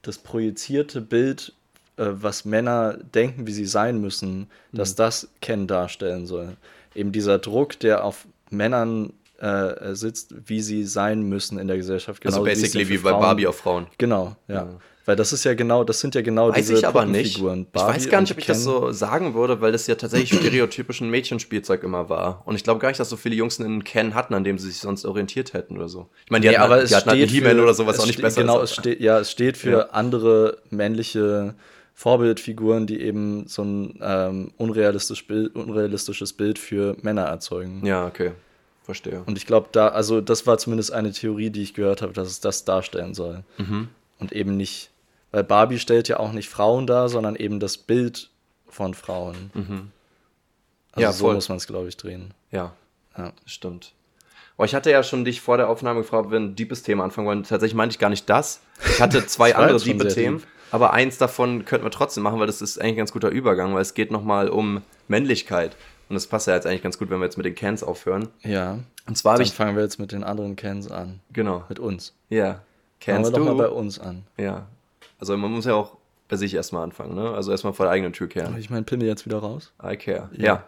das projizierte Bild, äh, was Männer denken, wie sie sein müssen, Mhm. dass das Ken darstellen soll. Eben dieser Druck, der auf Männern äh, sitzt, wie sie sein müssen in der Gesellschaft. also wie es basically wie bei Barbie auf Frauen. Genau, ja. Ja. Weil das ist ja genau, das sind ja genau Weiß diese ich aber nicht. Puppenfiguren. ich weiß gar nicht, ob ich das Ken. so sagen würde, weil das ja tatsächlich stereotypischen Mädchenspielzeug immer war. Und ich glaube gar nicht, dass so viele Jungs einen Ken hatten, an dem sie sich sonst orientiert hätten oder so. Ich meine, die Nee, hatten, aber halt- die hatten halt He-Man oder sowas auch nicht besser. Genau, es steht, ja, es steht für Ja. andere männliche Vorbildfiguren, die eben so ein ähm, unrealistisch Bild, unrealistisches Bild für Männer erzeugen. Ja, okay. Verstehe. Und ich glaube, da, also das war zumindest eine Theorie, die ich gehört habe, dass es das darstellen soll. Mhm. Und eben nicht, weil Barbie stellt ja auch nicht Frauen dar, sondern eben das Bild von Frauen. Also Mhm. Ja, so voll. muss man es, glaube ich, drehen. Ja, Ja. stimmt. Aber ich hatte ja schon dich vor der Aufnahme gefragt, ob wir ein deepes Thema anfangen wollen. Tatsächlich meinte ich gar nicht das. Ich hatte zwei andere diepe Themen, deep. aber eins davon könnten wir trotzdem machen, weil das ist eigentlich ein ganz guter Übergang, weil es geht nochmal um Männlichkeit. Und das passt ja jetzt eigentlich ganz gut, wenn wir jetzt mit den Cans aufhören. Ja. Und zwar habe ich, fangen wir jetzt mit den anderen Cans an. genau, Mit uns. ja, Fangen Cans wir doch mal bei uns an. Ja. Also man muss ja auch bei sich erstmal anfangen, ne? Also erstmal vor der eigenen Tür kehren. Ich mein Pimmel jetzt wieder raus. I care. Ja. ja.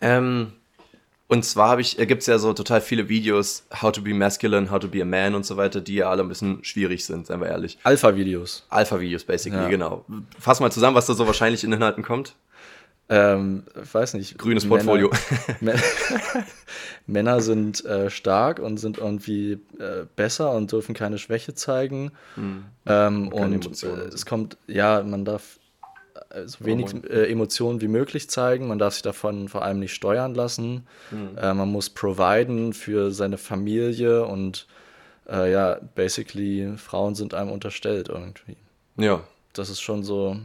Ähm, und zwar habe ich, äh, gibt es ja so total viele Videos, how to be masculine, how to be a man und so weiter, die ja alle ein bisschen schwierig sind, seien wir ehrlich. Alpha-Videos. Alpha-Videos, basically, ja. genau. Fass mal zusammen, was da so wahrscheinlich in Inhalten kommt. Ähm, weiß nicht. Grünes Portfolio. Männer, sind äh, stark und sind irgendwie äh, besser und dürfen keine Schwäche zeigen. Hm. Ähm, und äh, es kommt, ja, man darf äh, so wenig äh, Emotionen wie möglich zeigen. Man darf sich davon vor allem nicht steuern lassen. Mhm. Man muss providen für seine Familie und ja, basically, Frauen sind einem unterstellt irgendwie. Ja. Das ist schon so.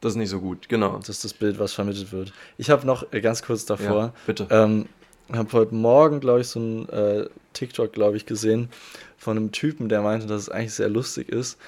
Das ist nicht so gut, genau. Das ist das Bild, was vermittelt wird. Ich habe noch äh, ganz kurz davor. Ja, bitte. Ähm, habe heute Morgen, glaube ich, so ein äh, TikTok, glaube ich, gesehen von einem Typen, der meinte, dass es eigentlich sehr lustig ist,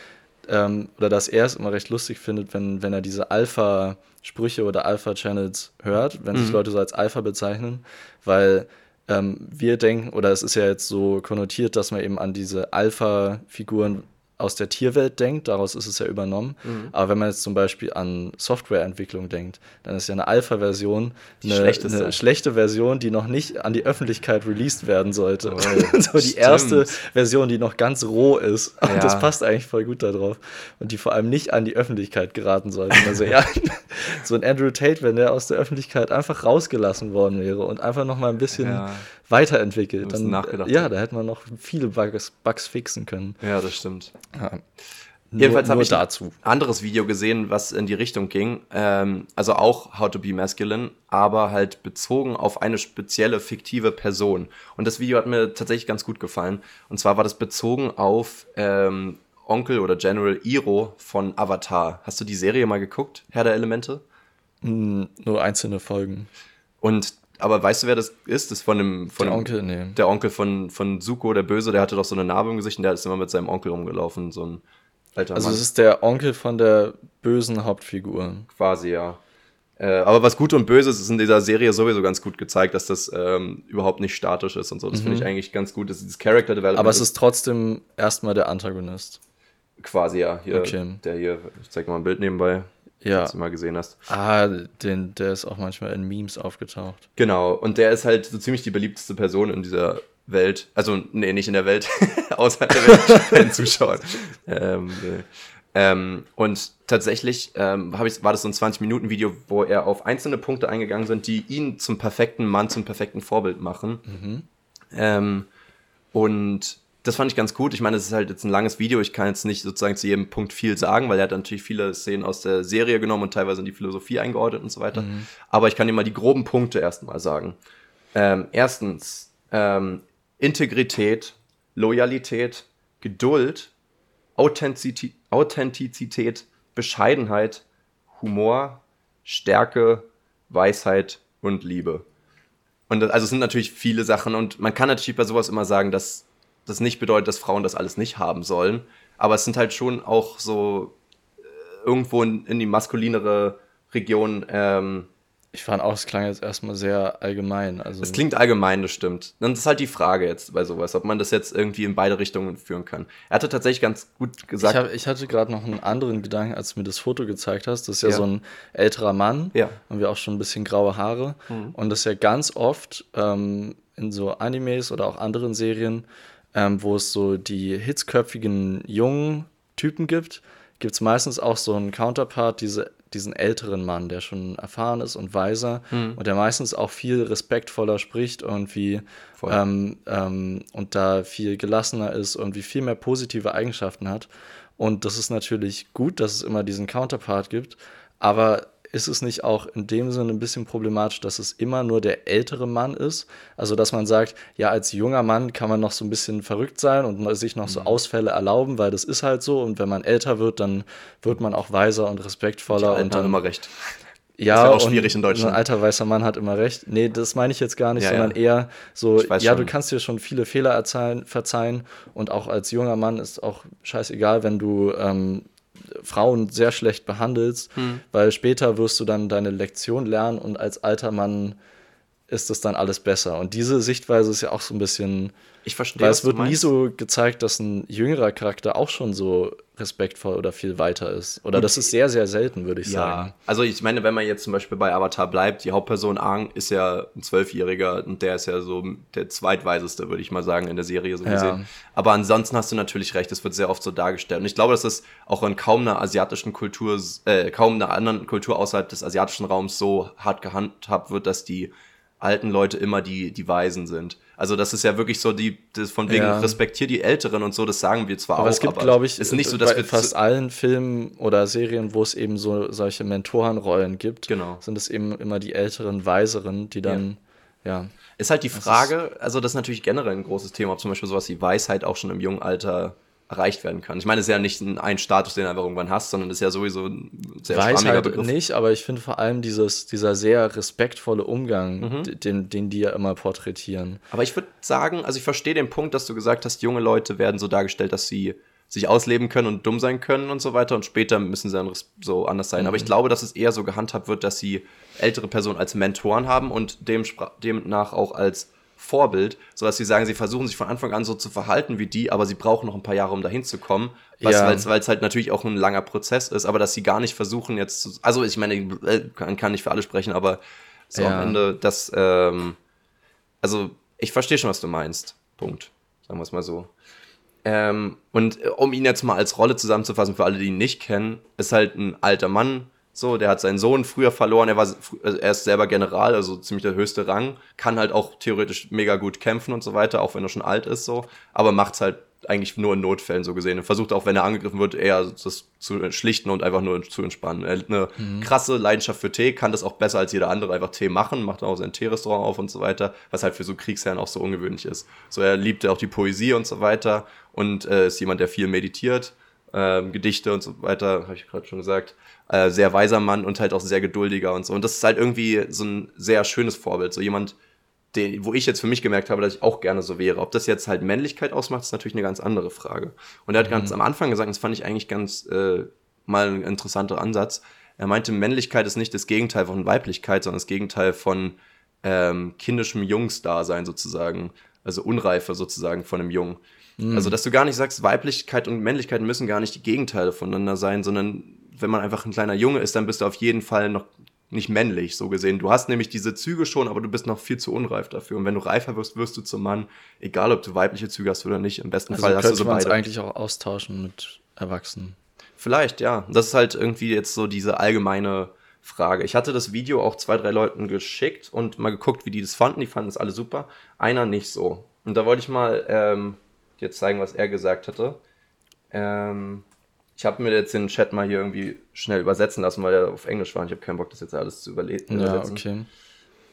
ähm, oder dass er es immer recht lustig findet, wenn, wenn er diese Alpha-Sprüche oder Alpha-Channels hört, wenn mhm. sich Leute so als Alpha bezeichnen, weil ähm, wir denken, oder es ist ja jetzt so konnotiert, dass man eben an diese Alpha-Figuren aus der Tierwelt denkt, daraus ist es ja übernommen. Mhm. Aber wenn man jetzt zum Beispiel an Softwareentwicklung denkt, dann ist ja eine Alpha-Version eine, eine, schlechte Version, die noch nicht an die Öffentlichkeit released werden sollte. Oh, so die erste Version, die noch ganz roh ist. Ja. Und das passt eigentlich voll gut darauf. Und die vor allem nicht an die Öffentlichkeit geraten sollte. Also ja, so ein Andrew Tate, wenn der aus der Öffentlichkeit einfach rausgelassen worden wäre und einfach noch mal ein bisschen ja weiterentwickelt. Dann, ja, da hätte man noch viele Bugs, Bugs fixen können. Ja, das stimmt. Ja. Jedenfalls habe ich dazu. ein anderes Video gesehen, was in die Richtung ging. Ähm, also auch How to be Masculine, aber halt bezogen auf eine spezielle fiktive Person. Und das Video hat mir tatsächlich ganz gut gefallen. Und zwar war das bezogen auf ähm, Onkel oder General Iro von Avatar. Hast du die Serie mal geguckt, Herr der Elemente? Mm, nur einzelne Folgen. Und aber weißt du, wer das ist? Das ist von dem, von der Onkel, nee. Der Onkel von, von Zuko, der Böse, der hatte doch so eine Narbe im Gesicht und der ist immer mit seinem Onkel rumgelaufen, so ein alter Also Mann. es ist der Onkel von der bösen Hauptfigur. Quasi, ja. Äh, aber was gut und böse ist, ist in dieser Serie sowieso ganz gut gezeigt, dass das ähm, überhaupt nicht statisch ist und so. Das mhm. finde ich eigentlich ganz gut. Das ist dieses Character Development. Aber es ist trotzdem erstmal der Antagonist. Quasi, ja. Hier, okay. Der hier, ich zeig mal ein Bild nebenbei ja. du mal gesehen hast. Ah, den, der ist auch manchmal in Memes aufgetaucht. Genau, und der ist halt so ziemlich die beliebteste Person in dieser Welt. Also, nee, nicht in der Welt, außer der Welt, den Zuschauern. ähm, nee. ähm, und tatsächlich ähm, ich, war das so ein 20-Minuten-Video, wo er auf einzelne Punkte eingegangen sind, die ihn zum perfekten Mann, zum perfekten Vorbild machen. Mhm. Ähm, und das fand ich ganz gut. Ich meine, es ist halt jetzt ein langes Video. Ich kann jetzt nicht sozusagen zu jedem Punkt viel sagen, weil er hat natürlich viele Szenen aus der Serie genommen und teilweise in die Philosophie eingeordnet und so weiter. Mhm. Aber ich kann dir mal die groben Punkte erstmal sagen. Ähm, erstens, ähm, Integrität, Loyalität, Geduld, Authentizität, Authentizität, Bescheidenheit, Humor, Stärke, Weisheit und Liebe. Und das, also es sind natürlich viele Sachen und man kann natürlich bei sowas immer sagen, dass das nicht bedeutet, dass Frauen das alles nicht haben sollen. Aber es sind halt schon auch so äh, irgendwo in, in, die maskulinere Region. Ähm, ich fand auch, es klang jetzt erstmal sehr allgemein. Also es klingt allgemein, das stimmt. Dann ist halt die Frage jetzt bei sowas, ob man das jetzt irgendwie in beide Richtungen führen kann. Er hatte tatsächlich ganz gut gesagt. Ich, hab, ich hatte gerade noch einen anderen Gedanken, als du mir das Foto gezeigt hast. Das ist ja, ja. so ein älterer Mann. Ja. Haben wir auch schon ein bisschen graue Haare. Mhm. Und das ist ja ganz oft ähm, in so Animes oder auch anderen Serien ähm, wo es so die hitzköpfigen jungen Typen gibt, gibt es meistens auch so einen Counterpart, diese, diesen älteren Mann, der schon erfahren ist und weiser mhm. und der meistens auch viel respektvoller spricht irgendwie ähm, ähm, und da viel gelassener ist und wie viel mehr positive Eigenschaften hat. Und das ist natürlich gut, dass es immer diesen Counterpart gibt, aber ist es nicht auch in dem Sinne ein bisschen problematisch, dass es immer nur der ältere Mann ist? Also, dass man sagt, ja, als junger Mann kann man noch so ein bisschen verrückt sein und sich noch so mhm. Ausfälle erlauben, weil das ist halt so. Und wenn man älter wird, dann wird man auch weiser und respektvoller. und dann immer recht. Ja, ist ja auch schwierig in Deutschland. Ein alter weißer Mann hat immer recht. Nee, das meine ich jetzt gar nicht, ja, sondern ja. eher so, ja, schon. du kannst dir schon viele Fehler erzahlen, verzeihen und auch als junger Mann ist auch scheißegal, wenn du ähm, Frauen sehr schlecht behandelst, hm. weil später wirst du dann deine Lektion lernen und als alter Mann ist das dann alles besser. Und diese Sichtweise ist ja auch so ein bisschen. Ich verstehe. Weil es wird nie so gezeigt, dass ein jüngerer Charakter auch schon so respektvoll oder viel weiter ist. Oder das ist sehr, sehr selten, würde ich ja. sagen. Also ich meine, wenn man jetzt zum Beispiel bei Avatar bleibt, die Hauptperson Aang ist ja ein Zwölfjähriger und der ist ja so der zweitweiseste, würde ich mal sagen, in der Serie so gesehen. Ja. Aber ansonsten hast du natürlich recht, es wird sehr oft so dargestellt. Und ich glaube, dass das auch in kaum einer asiatischen Kultur, äh, kaum einer anderen Kultur außerhalb des asiatischen Raums so hart gehandhabt wird, dass die alten Leute immer die, die Weisen sind. Also das ist ja wirklich so die, das von wegen ja. respektier die Älteren und so, das sagen wir zwar aber auch. Es gibt, glaube ich, ist nicht so, dass bei fast allen Filmen oder Serien, wo es eben so solche Mentorenrollen gibt, genau. sind es eben immer die älteren, weiseren, die dann, ja. ja. Ist halt die Frage, also das ist natürlich generell ein großes Thema, ob zum Beispiel sowas wie Weisheit auch schon im jungen Alter erreicht werden kann. Ich meine, es ist ja nicht ein, Status, den du einfach irgendwann hast, sondern es ist ja sowieso ein sehr Weiß halt Begriff. nicht, aber ich finde vor allem dieses, dieser sehr respektvolle Umgang, mhm. den, den die ja immer porträtieren. Aber ich würde sagen, also ich verstehe den Punkt, dass du gesagt hast, junge Leute werden so dargestellt, dass sie sich ausleben können und dumm sein können und so weiter und später müssen sie dann so anders sein. Mhm. Aber ich mhm. glaube, dass es eher so gehandhabt wird, dass sie ältere Personen als Mentoren haben und demnach auch als Vorbild, sodass sie sagen, sie versuchen sich von Anfang an so zu verhalten wie die, aber sie brauchen noch ein paar Jahre, um dahin zu kommen, ja. weil es halt natürlich auch ein langer Prozess ist, aber dass sie gar nicht versuchen jetzt zu, also ich meine, äh, kann, kann nicht für alle sprechen, aber so ja. am Ende, dass, ähm, also ich verstehe schon, was du meinst. Punkt. Sagen wir es mal so. Ähm, und äh, um ihn jetzt mal als Rolle zusammenzufassen, für alle, die ihn nicht kennen, ist halt ein alter Mann, so, der hat seinen Sohn früher verloren, er war also er ist selber General, also ziemlich der höchste Rang, kann halt auch theoretisch mega gut kämpfen und so weiter, auch wenn er schon alt ist so, aber macht's halt eigentlich nur in Notfällen so gesehen. Er versucht auch, wenn er angegriffen wird, eher das zu schlichten und einfach nur zu entspannen. Er hat eine mhm. krasse Leidenschaft für Tee, kann das auch besser als jeder andere einfach Tee machen, macht auch sein Teerestaurant auf und so weiter, was halt für so Kriegsherren auch so ungewöhnlich ist. So, er liebt auch die Poesie und so weiter und äh, ist jemand, der viel meditiert, äh, Gedichte und so weiter, habe ich gerade schon gesagt äh, sehr weiser Mann und halt auch sehr geduldiger und so. Und das ist halt irgendwie so ein sehr schönes Vorbild. So jemand, den, wo ich jetzt für mich gemerkt habe, dass ich auch gerne so wäre. Ob das jetzt halt Männlichkeit ausmacht, ist natürlich eine ganz andere Frage. Und er hat mhm. ganz am Anfang gesagt, das fand ich eigentlich ganz äh, mal ein interessanter Ansatz. Er meinte, Männlichkeit ist nicht das Gegenteil von Weiblichkeit, sondern das Gegenteil von ähm, kindischem Jungsdasein sozusagen. Also Unreife sozusagen von einem Jungen. Mhm. Also, dass du gar nicht sagst, Weiblichkeit und Männlichkeit müssen gar nicht die Gegenteile voneinander sein, sondern wenn man einfach ein kleiner Junge ist, dann bist du auf jeden Fall noch nicht männlich, so gesehen. Du hast nämlich diese Züge schon, aber du bist noch viel zu unreif dafür. Und wenn du reifer wirst, wirst du zum Mann, egal ob du weibliche Züge hast oder nicht. Im besten also Fall hast du so beide. eigentlich auch austauschen mit Erwachsenen. Vielleicht, ja. Das ist halt irgendwie jetzt so diese allgemeine Frage. Ich hatte das Video auch zwei, drei Leuten geschickt und mal geguckt, wie die das fanden. Die fanden es alle super. Einer nicht so. Und da wollte ich mal ähm, dir zeigen, was er gesagt hatte. Ähm, ich habe mir jetzt den Chat mal hier irgendwie schnell übersetzen lassen, weil er auf Englisch war und ich habe keinen Bock, das jetzt alles zu übersetzen. Ja, okay.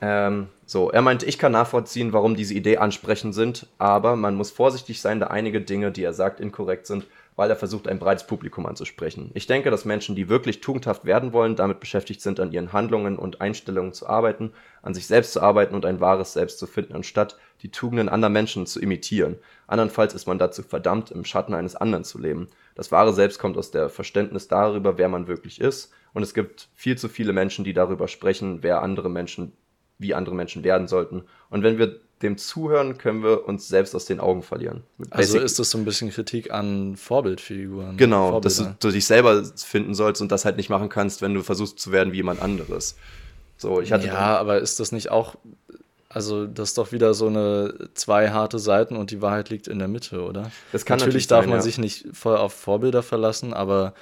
Ähm, so, er meint, ich kann nachvollziehen, warum diese Idee ansprechend sind, aber man muss vorsichtig sein, da einige Dinge, die er sagt, inkorrekt sind, weil er versucht, ein breites Publikum anzusprechen. Ich denke, dass Menschen, die wirklich tugendhaft werden wollen, damit beschäftigt sind, an ihren Handlungen und Einstellungen zu arbeiten, an sich selbst zu arbeiten und ein wahres Selbst zu finden, anstatt die Tugenden anderer Menschen zu imitieren. Andernfalls ist man dazu verdammt, im Schatten eines anderen zu leben. Das wahre Selbst kommt aus der Verständnis darüber, wer man wirklich ist. Und es gibt viel zu viele Menschen, die darüber sprechen, wer andere Menschen, wie andere Menschen werden sollten. Und wenn wir dem zuhören, können wir uns selbst aus den Augen verlieren. Also ist das so ein bisschen Kritik an Vorbildfiguren. Genau, Vorbilder. dass du, dich selber finden sollst und das halt nicht machen kannst, wenn du versuchst zu werden wie jemand anderes. So, ich hatte ja, aber ist das nicht auch, also das ist doch wieder so eine zwei harte Seiten und die Wahrheit liegt in der Mitte, oder? Das kann natürlich, natürlich darf sein, man ja. sich nicht voll auf Vorbilder verlassen, aber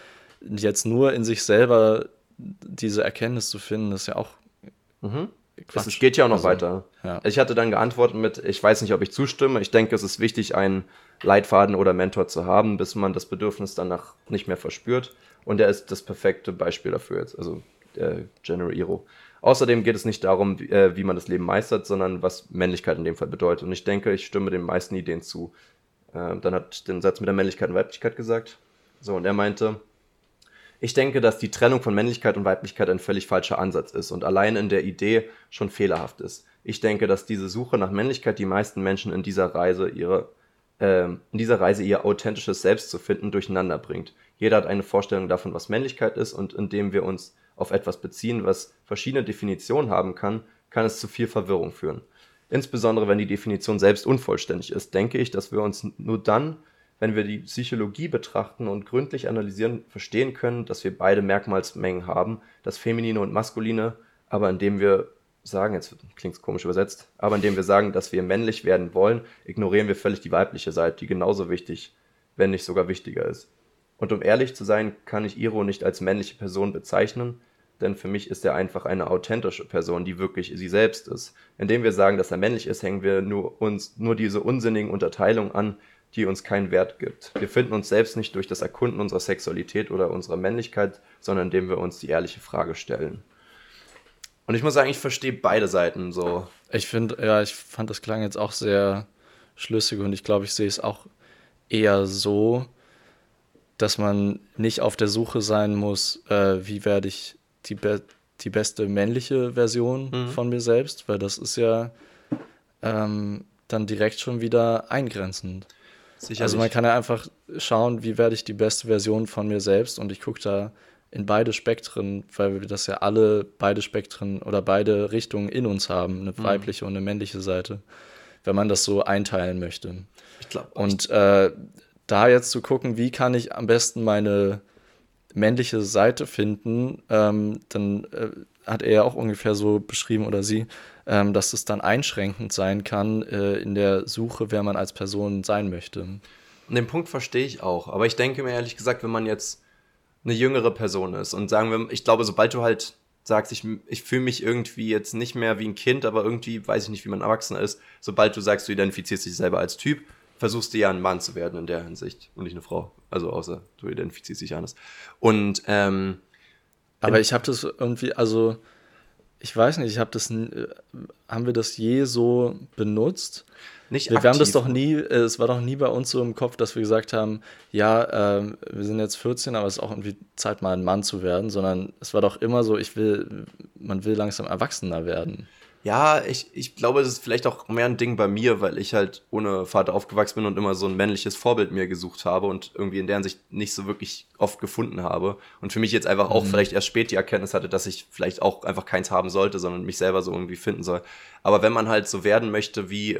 jetzt nur in sich selber diese Erkenntnis zu finden, ist ja auch mhm. Quatsch. Es geht ja auch noch also, weiter. Ja. Ich hatte dann geantwortet mit, ich weiß nicht, ob ich zustimme. Ich denke, es ist wichtig, einen Leitfaden oder Mentor zu haben, bis man das Bedürfnis danach nicht mehr verspürt. Und er ist das perfekte Beispiel dafür jetzt, also der General Iro. Außerdem geht es nicht darum, wie, äh, wie man das Leben meistert, sondern was Männlichkeit in dem Fall bedeutet. Und ich denke, ich stimme den meisten Ideen zu. Äh, dann hat den Satz mit der Männlichkeit und Weiblichkeit gesagt. So, und er meinte, ich denke, dass die Trennung von Männlichkeit und Weiblichkeit ein völlig falscher Ansatz ist und allein in der Idee schon fehlerhaft ist. Ich denke, dass diese Suche nach Männlichkeit die meisten Menschen in dieser Reise ihre äh, in dieser Reise ihr authentisches Selbst zu finden durcheinander bringt. Jeder hat eine Vorstellung davon, was Männlichkeit ist und indem wir uns auf etwas beziehen, was verschiedene Definitionen haben kann, kann es zu viel Verwirrung führen. Insbesondere wenn die Definition selbst unvollständig ist, denke ich, dass wir uns nur dann, wenn wir die Psychologie betrachten und gründlich analysieren, verstehen können, dass wir beide Merkmalsmengen haben, das Feminine und Maskuline, aber indem wir sagen, jetzt klingt es komisch übersetzt, aber indem wir sagen, dass wir männlich werden wollen, ignorieren wir völlig die weibliche Seite, die genauso wichtig, wenn nicht sogar wichtiger ist. Und um ehrlich zu sein, kann ich Iro nicht als männliche Person bezeichnen, denn für mich ist er einfach eine authentische Person, die wirklich sie selbst ist. Indem wir sagen, dass er männlich ist, hängen wir nur uns nur diese unsinnigen Unterteilungen an, die uns keinen Wert gibt. Wir finden uns selbst nicht durch das Erkunden unserer Sexualität oder unserer Männlichkeit, sondern indem wir uns die ehrliche Frage stellen. Und ich muss sagen, ich verstehe beide Seiten so. Ich finde, ja, ich fand das klang jetzt auch sehr schlüssig und ich glaube, ich sehe es auch eher so, dass man nicht auf der Suche sein muss, äh, wie werde ich die, be die beste männliche Version mhm. von mir selbst, weil das ist ja ähm, dann direkt schon wieder eingrenzend. Sicherlich. Also man kann ja einfach schauen, wie werde ich die beste Version von mir selbst und ich gucke da in beide Spektren, weil wir das ja alle beide Spektren oder beide Richtungen in uns haben, eine mhm. weibliche mhm. und eine männliche Seite, wenn man das so einteilen möchte. Ich glaube. Und äh, da jetzt zu gucken, wie kann ich am besten meine männliche Seite finden, ähm, dann äh, hat er ja auch ungefähr so beschrieben oder sie, ähm, dass es dann einschränkend sein kann äh, in der Suche, wer man als Person sein möchte. Und den Punkt verstehe ich auch. Aber ich denke mir ehrlich gesagt, wenn man jetzt eine jüngere Person ist und sagen wir, ich glaube, sobald du halt sagst, ich, ich fühle mich irgendwie jetzt nicht mehr wie ein Kind, aber irgendwie weiß ich nicht, wie man Erwachsener ist, sobald du sagst, du identifizierst dich selber als Typ, versuchst du ja ein Mann zu werden in der Hinsicht und nicht eine Frau. Also außer du identifizierst dich anders. Und ähm, aber ich habe das irgendwie, also ich weiß nicht, ich habe das, äh, haben wir das je so benutzt? Nicht wir, wir haben das doch nie, äh, es war doch nie bei uns so im Kopf, dass wir gesagt haben, ja, äh, wir sind jetzt 14, aber es ist auch irgendwie Zeit, mal ein Mann zu werden, sondern es war doch immer so, ich will, man will langsam erwachsener werden. Ja, ich, ich glaube, es ist vielleicht auch mehr ein Ding bei mir, weil ich halt ohne Vater aufgewachsen bin und immer so ein männliches Vorbild mir gesucht habe und irgendwie in der Hinsicht nicht so wirklich oft gefunden habe. Und für mich jetzt einfach auch mhm. vielleicht erst spät die Erkenntnis hatte, dass ich vielleicht auch einfach keins haben sollte, sondern mich selber so irgendwie finden soll. Aber wenn man halt so werden möchte wie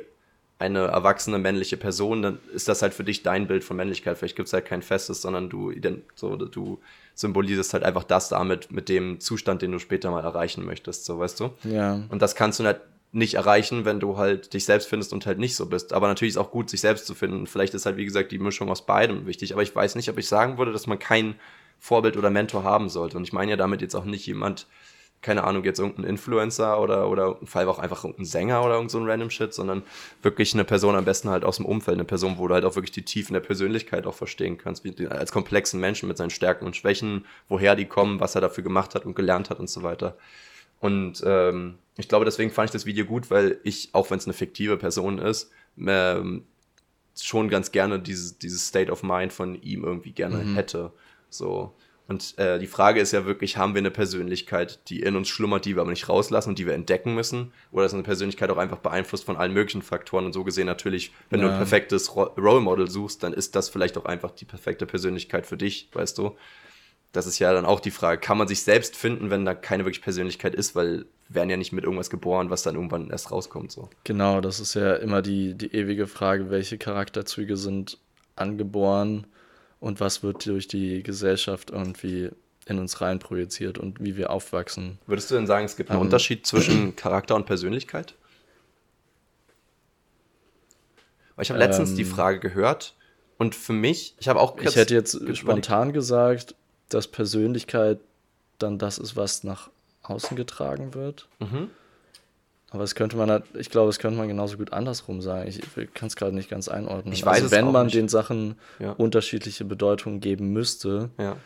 eine erwachsene männliche Person, dann ist das halt für dich dein Bild von Männlichkeit. Vielleicht gibt es halt kein festes, sondern du, so, du symbolisierst halt einfach das damit mit dem Zustand, den du später mal erreichen möchtest, so weißt du? Ja. Und das kannst du halt nicht erreichen, wenn du halt dich selbst findest und halt nicht so bist. Aber natürlich ist auch gut, sich selbst zu finden. Vielleicht ist halt, wie gesagt, die Mischung aus beidem wichtig. Aber ich weiß nicht, ob ich sagen würde, dass man kein Vorbild oder Mentor haben sollte. Und ich meine ja damit jetzt auch nicht jemand, keine Ahnung, jetzt irgendein Influencer oder, oder vor allem auch einfach irgendein Sänger oder irgend so ein random Shit, sondern wirklich eine Person am besten halt aus dem Umfeld, eine Person, wo du halt auch wirklich die Tiefen der Persönlichkeit auch verstehen kannst, wie, als komplexen Menschen mit seinen Stärken und Schwächen, woher die kommen, was er dafür gemacht hat und gelernt hat und so weiter. Und ähm, ich glaube, deswegen fand ich das Video gut, weil ich, auch wenn es eine fiktive Person ist, ähm, schon ganz gerne dieses, dieses State of Mind von ihm irgendwie gerne mhm. hätte. So. Und äh, die Frage ist ja wirklich, haben wir eine Persönlichkeit, die in uns schlummert, die wir aber nicht rauslassen und die wir entdecken müssen? Oder ist eine Persönlichkeit auch einfach beeinflusst von allen möglichen Faktoren? Und so gesehen natürlich, wenn ja. du ein perfektes Role Model suchst, dann ist das vielleicht auch einfach die perfekte Persönlichkeit für dich, weißt du? Das ist ja dann auch die Frage, kann man sich selbst finden, wenn da keine wirklich Persönlichkeit ist, weil wir werden ja nicht mit irgendwas geboren, was dann irgendwann erst rauskommt. So. Genau, das ist ja immer die, die ewige Frage, welche Charakterzüge sind angeboren und was wird durch die Gesellschaft irgendwie in uns rein projiziert und wie wir aufwachsen. Würdest du denn sagen, es gibt einen ähm, Unterschied zwischen Charakter und Persönlichkeit? Weil ich habe letztens ähm, die Frage gehört und für mich, ich habe auch Ich hätte jetzt spontan gesagt, dass Persönlichkeit dann das ist, was nach außen getragen wird. Mhm. Aber es könnte man, halt, ich glaube, es könnte man genauso gut andersrum sagen. Ich, ich kann es gerade nicht ganz einordnen. Ich weiß also, wenn man nicht. den Sachen ja. unterschiedliche Bedeutungen geben müsste, ja.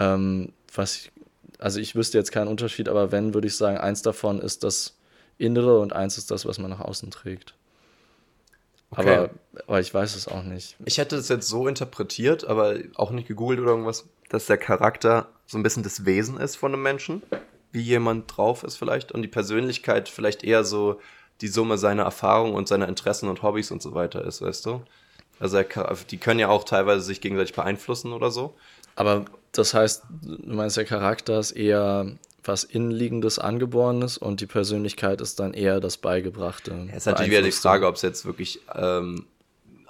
ähm, was ich, also ich wüsste jetzt keinen Unterschied, aber wenn, würde ich sagen, eins davon ist das Innere und eins ist das, was man nach außen trägt. Okay. Aber, aber ich weiß es auch nicht. Ich hätte es jetzt so interpretiert, aber auch nicht gegoogelt oder irgendwas, dass der Charakter so ein bisschen das Wesen ist von einem Menschen wie jemand drauf ist vielleicht und die Persönlichkeit vielleicht eher so die Summe seiner Erfahrungen und seiner Interessen und Hobbys und so weiter ist, weißt du? Also die können ja auch teilweise sich gegenseitig beeinflussen oder so. Aber das heißt, du meinst, der Charakter ist eher was Innenliegendes, Angeborenes und die Persönlichkeit ist dann eher das Beigebrachte. Ja, ist natürlich wieder die Frage, ob es jetzt wirklich ähm,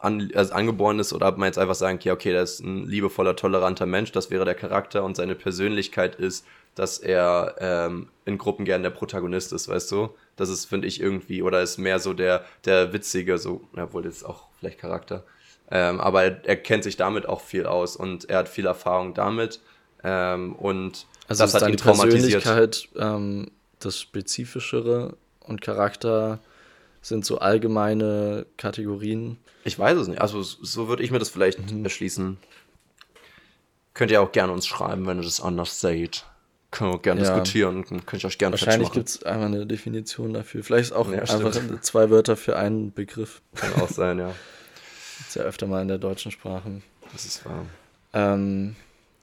an, also angeboren ist oder ob man jetzt einfach sagen kann, okay, das ist ein liebevoller, toleranter Mensch, das wäre der Charakter und seine Persönlichkeit ist, dass er ähm, in Gruppen gern der Protagonist ist, weißt du? Das ist, finde ich, irgendwie, oder ist mehr so der, der witzige, so, obwohl das ist auch vielleicht Charakter. Ähm, aber er, er, kennt sich damit auch viel aus und er hat viel Erfahrung damit. Ähm, und also das hat ihn traumatisiert. Persönlichkeit ähm, das Spezifischere und Charakter sind so allgemeine Kategorien. Ich weiß es nicht. Also so würde ich mir das vielleicht mhm. erschließen. Könnt ihr auch gerne uns schreiben, wenn ihr das anders seht. Können wir gerne ja. diskutieren. Könnt ihr euch gerne Wahrscheinlich gibt es einfach eine Definition dafür. Vielleicht auch ja, einfach stimmt. zwei Wörter für einen Begriff. Kann auch sein, ja. Ist ja öfter mal in der deutschen Sprache. Das ist wahr. Ähm,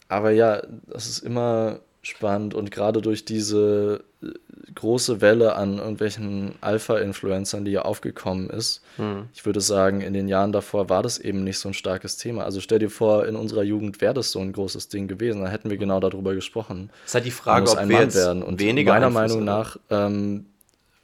aber ja, das ist immer spannend und gerade durch diese äh, große Welle an irgendwelchen Alpha-Influencern, die ja aufgekommen ist, mhm. ich würde sagen, in den Jahren davor war das eben nicht so ein starkes Thema. Also stell dir vor, in unserer Jugend wäre das so ein großes Ding gewesen, da hätten wir genau darüber gesprochen. Es ist halt die Frage, ob ein wir Mann jetzt werden. Und weniger meiner Meinung nach ähm,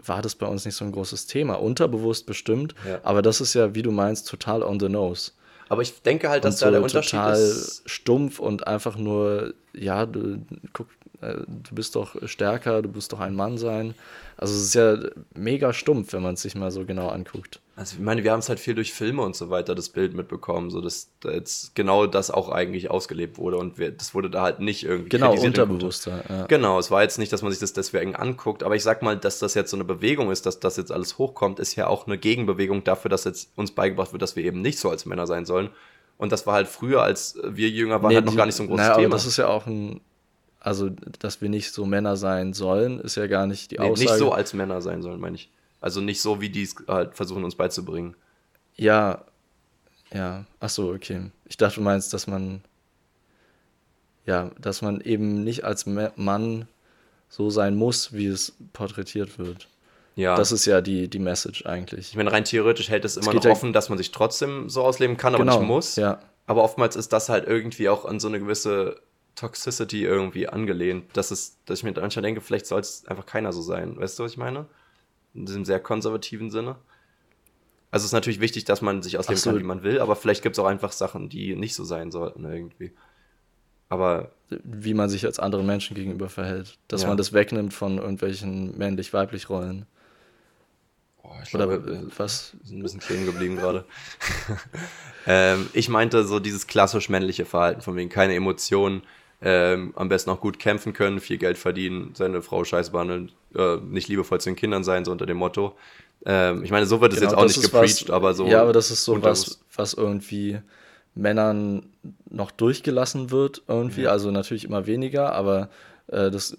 war das bei uns nicht so ein großes Thema. Unterbewusst bestimmt, ja. aber das ist ja, wie du meinst, total on the nose. Aber ich denke halt, dass und da so der Unterschied total ist. stumpf und einfach nur, ja, du, guck, du bist doch stärker, du musst doch ein Mann sein. Also es ist ja mega stumpf, wenn man es sich mal so genau anguckt. Also ich meine, wir haben es halt viel durch Filme und so weiter das Bild mitbekommen, so dass da jetzt genau das auch eigentlich ausgelebt wurde und wir, das wurde da halt nicht irgendwie genau unterbewusster. Ja. Genau, es war jetzt nicht, dass man sich das deswegen anguckt, aber ich sag mal, dass das jetzt so eine Bewegung ist, dass das jetzt alles hochkommt, ist ja auch eine Gegenbewegung dafür, dass jetzt uns beigebracht wird, dass wir eben nicht so als Männer sein sollen. Und das war halt früher, als wir jünger waren, nee, halt noch gar nicht so ein großes naja, Thema. Aber das ist ja auch ein also, dass wir nicht so Männer sein sollen, ist ja gar nicht die nee, Aussage. Nicht so als Männer sein sollen, meine ich. Also nicht so, wie die es halt versuchen, uns beizubringen. Ja, ja. Ach so, okay. Ich dachte, du meinst, dass man, ja, dass man eben nicht als Mann so sein muss, wie es porträtiert wird. Ja. Das ist ja die, die Message eigentlich. Ich meine, rein theoretisch hält es immer es noch offen, dass man sich trotzdem so ausleben kann, aber genau, nicht muss. Ja. Aber oftmals ist das halt irgendwie auch an so eine gewisse Toxicity irgendwie angelehnt, dass es, dass ich mir manchmal denke, vielleicht soll es einfach keiner so sein. Weißt du, was ich meine? In diesem sehr konservativen Sinne. Also es ist natürlich wichtig, dass man sich ausleben so. kann, wie man will, aber vielleicht gibt es auch einfach Sachen, die nicht so sein sollten irgendwie. Aber wie man sich als anderen Menschen gegenüber verhält, dass ja. man das wegnimmt von irgendwelchen männlich-weiblich Rollen. Oh, ich Oder glaube, was? Wir sind ein bisschen kleben geblieben gerade. ähm, ich meinte so dieses klassisch männliche Verhalten, von wegen keine Emotionen, ähm, am besten auch gut kämpfen können, viel Geld verdienen, seine Frau scheiße behandeln, äh, nicht liebevoll zu den Kindern sein, so unter dem Motto. Ähm, ich meine, so wird es genau, jetzt auch nicht gepreacht, was, aber so. Ja, aber das ist so was, was irgendwie Männern noch durchgelassen wird, irgendwie. Ja. Also natürlich immer weniger, aber äh, das,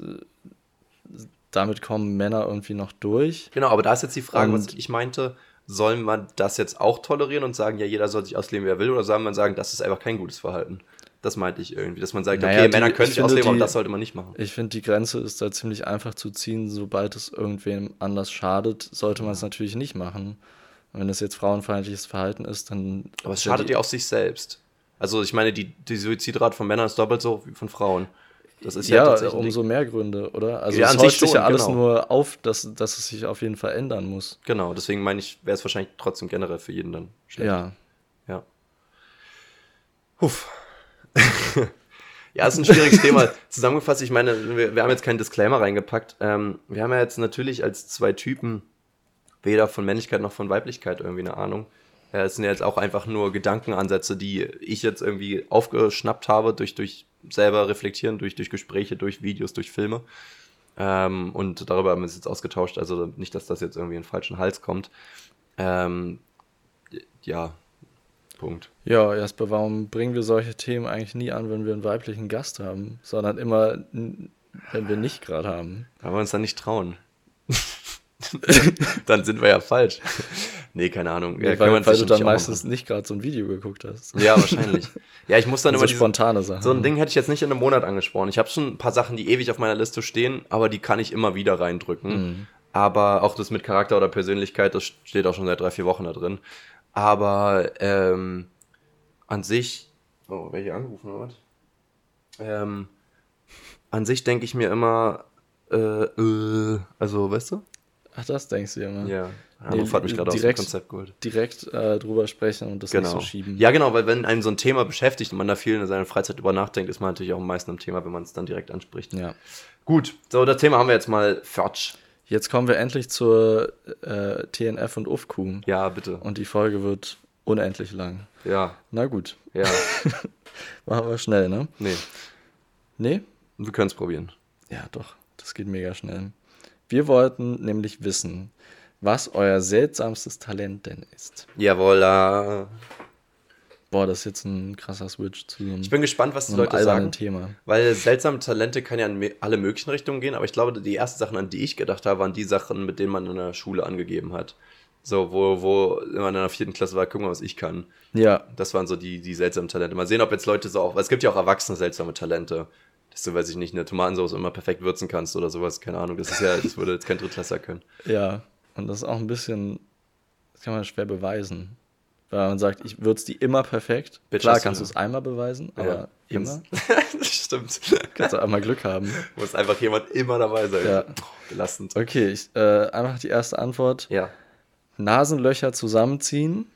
damit kommen Männer irgendwie noch durch. Genau, aber da ist jetzt die Frage, und was ich meinte, soll man das jetzt auch tolerieren und sagen, ja, jeder soll sich ausleben, wie er will, oder soll man sagen, das ist einfach kein gutes Verhalten? Das meinte ich irgendwie, dass man sagt, naja, okay, die, Männer können sich ausleben, aber das sollte man nicht machen. Ich finde, die Grenze ist da ziemlich einfach zu ziehen. Sobald es irgendwem anders schadet, sollte man es natürlich nicht machen. Und wenn es jetzt frauenfeindliches Verhalten ist, dann. Aber es schadet ja auch sich selbst. Also, ich meine, die, die Suizidrate von Männern ist doppelt so wie von Frauen. Das ist ja, ja umso mehr Gründe, oder? Also, ja, es häuft sich ja alles genau. nur auf, dass, dass es sich auf jeden Fall ändern muss. Genau, deswegen meine ich, wäre es wahrscheinlich trotzdem generell für jeden dann schlecht. Ja. Ja. Huff. ja, ist ein schwieriges Thema. Zusammengefasst, ich meine, wir, wir, haben jetzt keinen Disclaimer reingepackt. Ähm, wir haben ja jetzt natürlich als zwei Typen weder von Männlichkeit noch von Weiblichkeit irgendwie eine Ahnung. Es sind ja jetzt auch einfach nur Gedankenansätze, die ich jetzt irgendwie aufgeschnappt habe durch, durch selber reflektieren, durch, durch Gespräche, durch Videos, durch Filme. Ähm, und darüber haben wir uns jetzt ausgetauscht, also nicht, dass das jetzt irgendwie in den falschen Hals kommt. Ähm, ja, Punkt. Ja, Jasper, warum bringen wir solche Themen eigentlich nie an, wenn wir einen weiblichen Gast haben, sondern immer, wenn wir nicht gerade haben? Weil wir uns dann nicht trauen. dann sind wir ja falsch. Nee, keine Ahnung. Nee, ja, weil, weil du dann meistens nicht gerade so ein Video geguckt hast. Ja, wahrscheinlich. Ja, ich muss dann immer. So spontane Sachen. So ein Ding hätte ich jetzt nicht in einem Monat angesprochen. Ich habe schon ein paar Sachen, die ewig auf meiner Liste stehen, aber die kann ich immer wieder reindrücken. Mhm. Aber auch das mit Charakter oder Persönlichkeit, das steht auch schon seit drei, vier Wochen da drin. Aber ähm, an sich, oh, wer hier angerufen oder was? Ähm, an sich denke ich mir immer, äh, äh, also, weißt du? Ach, das denkst du immer. Ja. Nee, Hannover hat mich gerade aus dem direkt- Konzept geholt. Direkt äh, drüber sprechen und das Genau. nicht so schieben. Ja, genau, weil wenn einem so ein Thema beschäftigt und man da viel in seiner Freizeit drüber nachdenkt, ist man natürlich auch am meisten am Thema, wenn man es dann direkt anspricht. ja. Gut, so, das Thema haben wir jetzt mal fertig. Jetzt kommen wir endlich zur äh, TNF und UFQ. Ja, bitte. Und die Folge wird unendlich lang. Ja, Na gut, ja. machen wir schnell, ne? nee, Nee? wir können es probieren. Ja, doch. Das geht mega schnell. Wir wollten nämlich wissen, was euer seltsamstes Talent denn ist. Jawohl, Boah, das ist jetzt ein krasser Switch zu so einem, ich bin gespannt, was die Leute sagen. Thema. Weil seltsame Talente kann ja in alle möglichen Richtungen gehen, aber ich glaube, die ersten Sachen, an die ich gedacht habe, waren die Sachen, mit denen man in der Schule angegeben hat. So, wo, wo man in der vierten Klasse war, guck mal, was ich kann. Ja, Das waren so die, die seltsamen Talente. Mal sehen, ob jetzt Leute so auch, es gibt ja auch erwachsene seltsame Talente. Dass du, weiß ich nicht, eine Tomatensauce immer perfekt würzen kannst oder sowas, keine Ahnung. Das ist ja, das würde jetzt kein Drittklässler können. ja. Und das ist auch ein bisschen, das kann man schwer beweisen. Weil man sagt, ich würze die immer perfekt. Bitch, Klar kannst du ja. es einmal beweisen, aber immer. das stimmt. Kannst du auch mal Glück haben. Muss einfach jemand immer dabei sein. Ja. Oh, belastend. Okay, ich, äh, einfach die erste Antwort. Ja. Nasenlöcher zusammenziehen.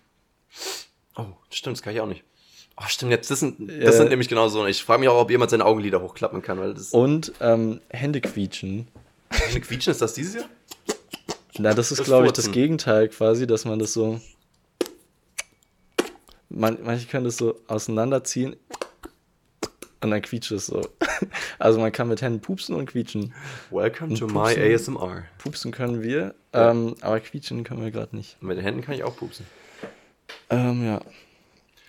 Oh, stimmt, das kann ich auch nicht. Oh, stimmt, jetzt, das sind, das Äh. sind nämlich genau so. Ich frage mich auch, ob jemand seine Augenlider hochklappen kann, weil das. Und ähm, Hände quietschen. Eine Quietschen ist das dieses Jahr? Na, das ist, glaube ich, das. Gegenteil quasi, dass man das so. Man, manche können das so auseinanderziehen und dann quietscht es so. Also man kann mit Händen pupsen und quietschen. Welcome to Und my pupsen. ASMR. Pupsen können wir, Ja. ähm, aber quietschen können wir gerade nicht. Mit den Händen kann ich auch pupsen. Ähm, ja.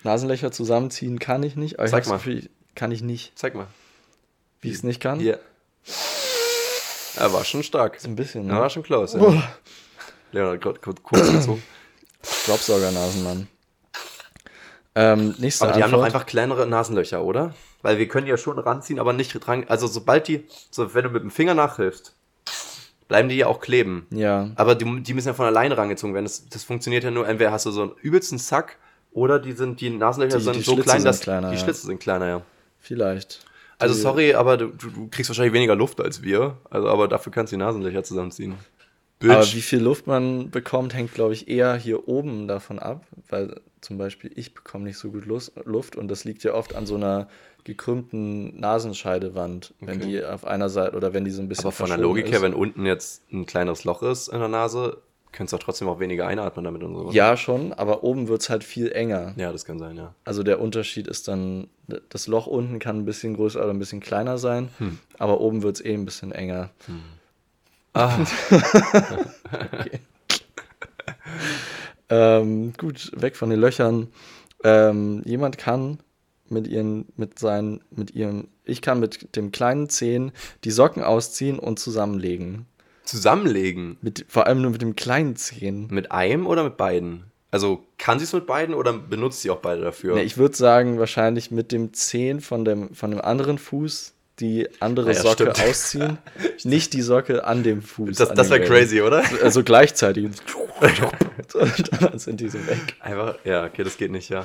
Nasenlöcher zusammenziehen kann ich nicht, aber Sag ich mal. Ich- kann ich nicht. Zeig mal. Wie ich es nicht kann? Hier. Er war schon stark. So ein bisschen, Er ne? war schon close. Ja. Boah. Leon hat gerade kurz gezogen. Staubsaugernasenmann. Ähm, nächste Aber die haben Antwort. doch einfach kleinere Nasenlöcher, oder? Weil wir können ja schon ranziehen, aber nicht dran. Also sobald die, so wenn du mit dem Finger nachhilfst, bleiben die ja auch kleben. Ja. Aber die, die müssen ja von alleine rangezogen werden. Das, das funktioniert ja nur, entweder hast du so einen übelsten Sack oder die sind, die Nasenlöcher Die- sind die so Schlitze klein, sind dass kleiner, die ja. Schlitze sind kleiner, ja. Vielleicht. Also Die- sorry, aber du, du, kriegst wahrscheinlich weniger Luft als wir. Also, aber dafür kannst du die Nasenlöcher zusammenziehen. Aber wie viel Luft man bekommt, hängt, glaube ich, eher hier oben davon ab, weil zum Beispiel ich bekomme nicht so gut Luft und das liegt ja oft an so einer gekrümmten Nasenscheidewand, wenn Okay. die auf einer Seite oder wenn die so ein bisschen aber von der Logik her, wenn unten jetzt ein kleineres Loch ist in der Nase, könntest du auch trotzdem auch weniger einatmen damit und so. Ja, schon, aber oben wird es halt viel enger. Ja, das kann sein, ja. Also der Unterschied ist dann, das Loch unten kann ein bisschen größer oder ein bisschen kleiner sein, Hm. aber oben wird es eh ein bisschen enger. Ah, Okay. ähm, gut, weg von den Löchern. Ähm, jemand kann mit ihren, mit seinen, mit ihrem, ich kann mit dem kleinen Zehen die Socken ausziehen und zusammenlegen. zusammenlegen. Mit, vor allem nur mit dem kleinen Zehen. Mit einem oder mit beiden? Also kann sie es mit beiden oder benutzt sie auch beide dafür? Ne, ich würde sagen, wahrscheinlich mit dem Zehen von dem, von dem anderen Fuß die andere ja, Socke stimmt. ausziehen. nicht die Socke an dem Fuß. das das wäre crazy, oder? Also gleichzeitig. und dann sind die so weg. Einfach, ja, okay, das geht nicht, ja.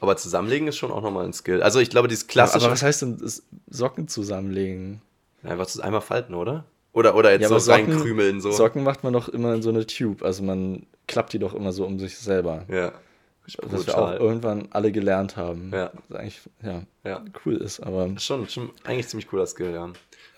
Aber zusammenlegen ist schon auch nochmal ein Skill. Also ich glaube, dieses Aber klassische. was heißt denn das Socken zusammenlegen? Einfach das einmal falten, oder? Oder, oder jetzt Ja, so aber Socken- reinkrümeln, so. Socken macht man doch immer in so eine Tube. Also man klappt die doch immer so um sich selber. Ja. Was wir auch irgendwann alle gelernt haben. Ja. Was eigentlich ja, Ja. cool ist. Aber Schon, schon eigentlich ziemlich cooler Skill, ja.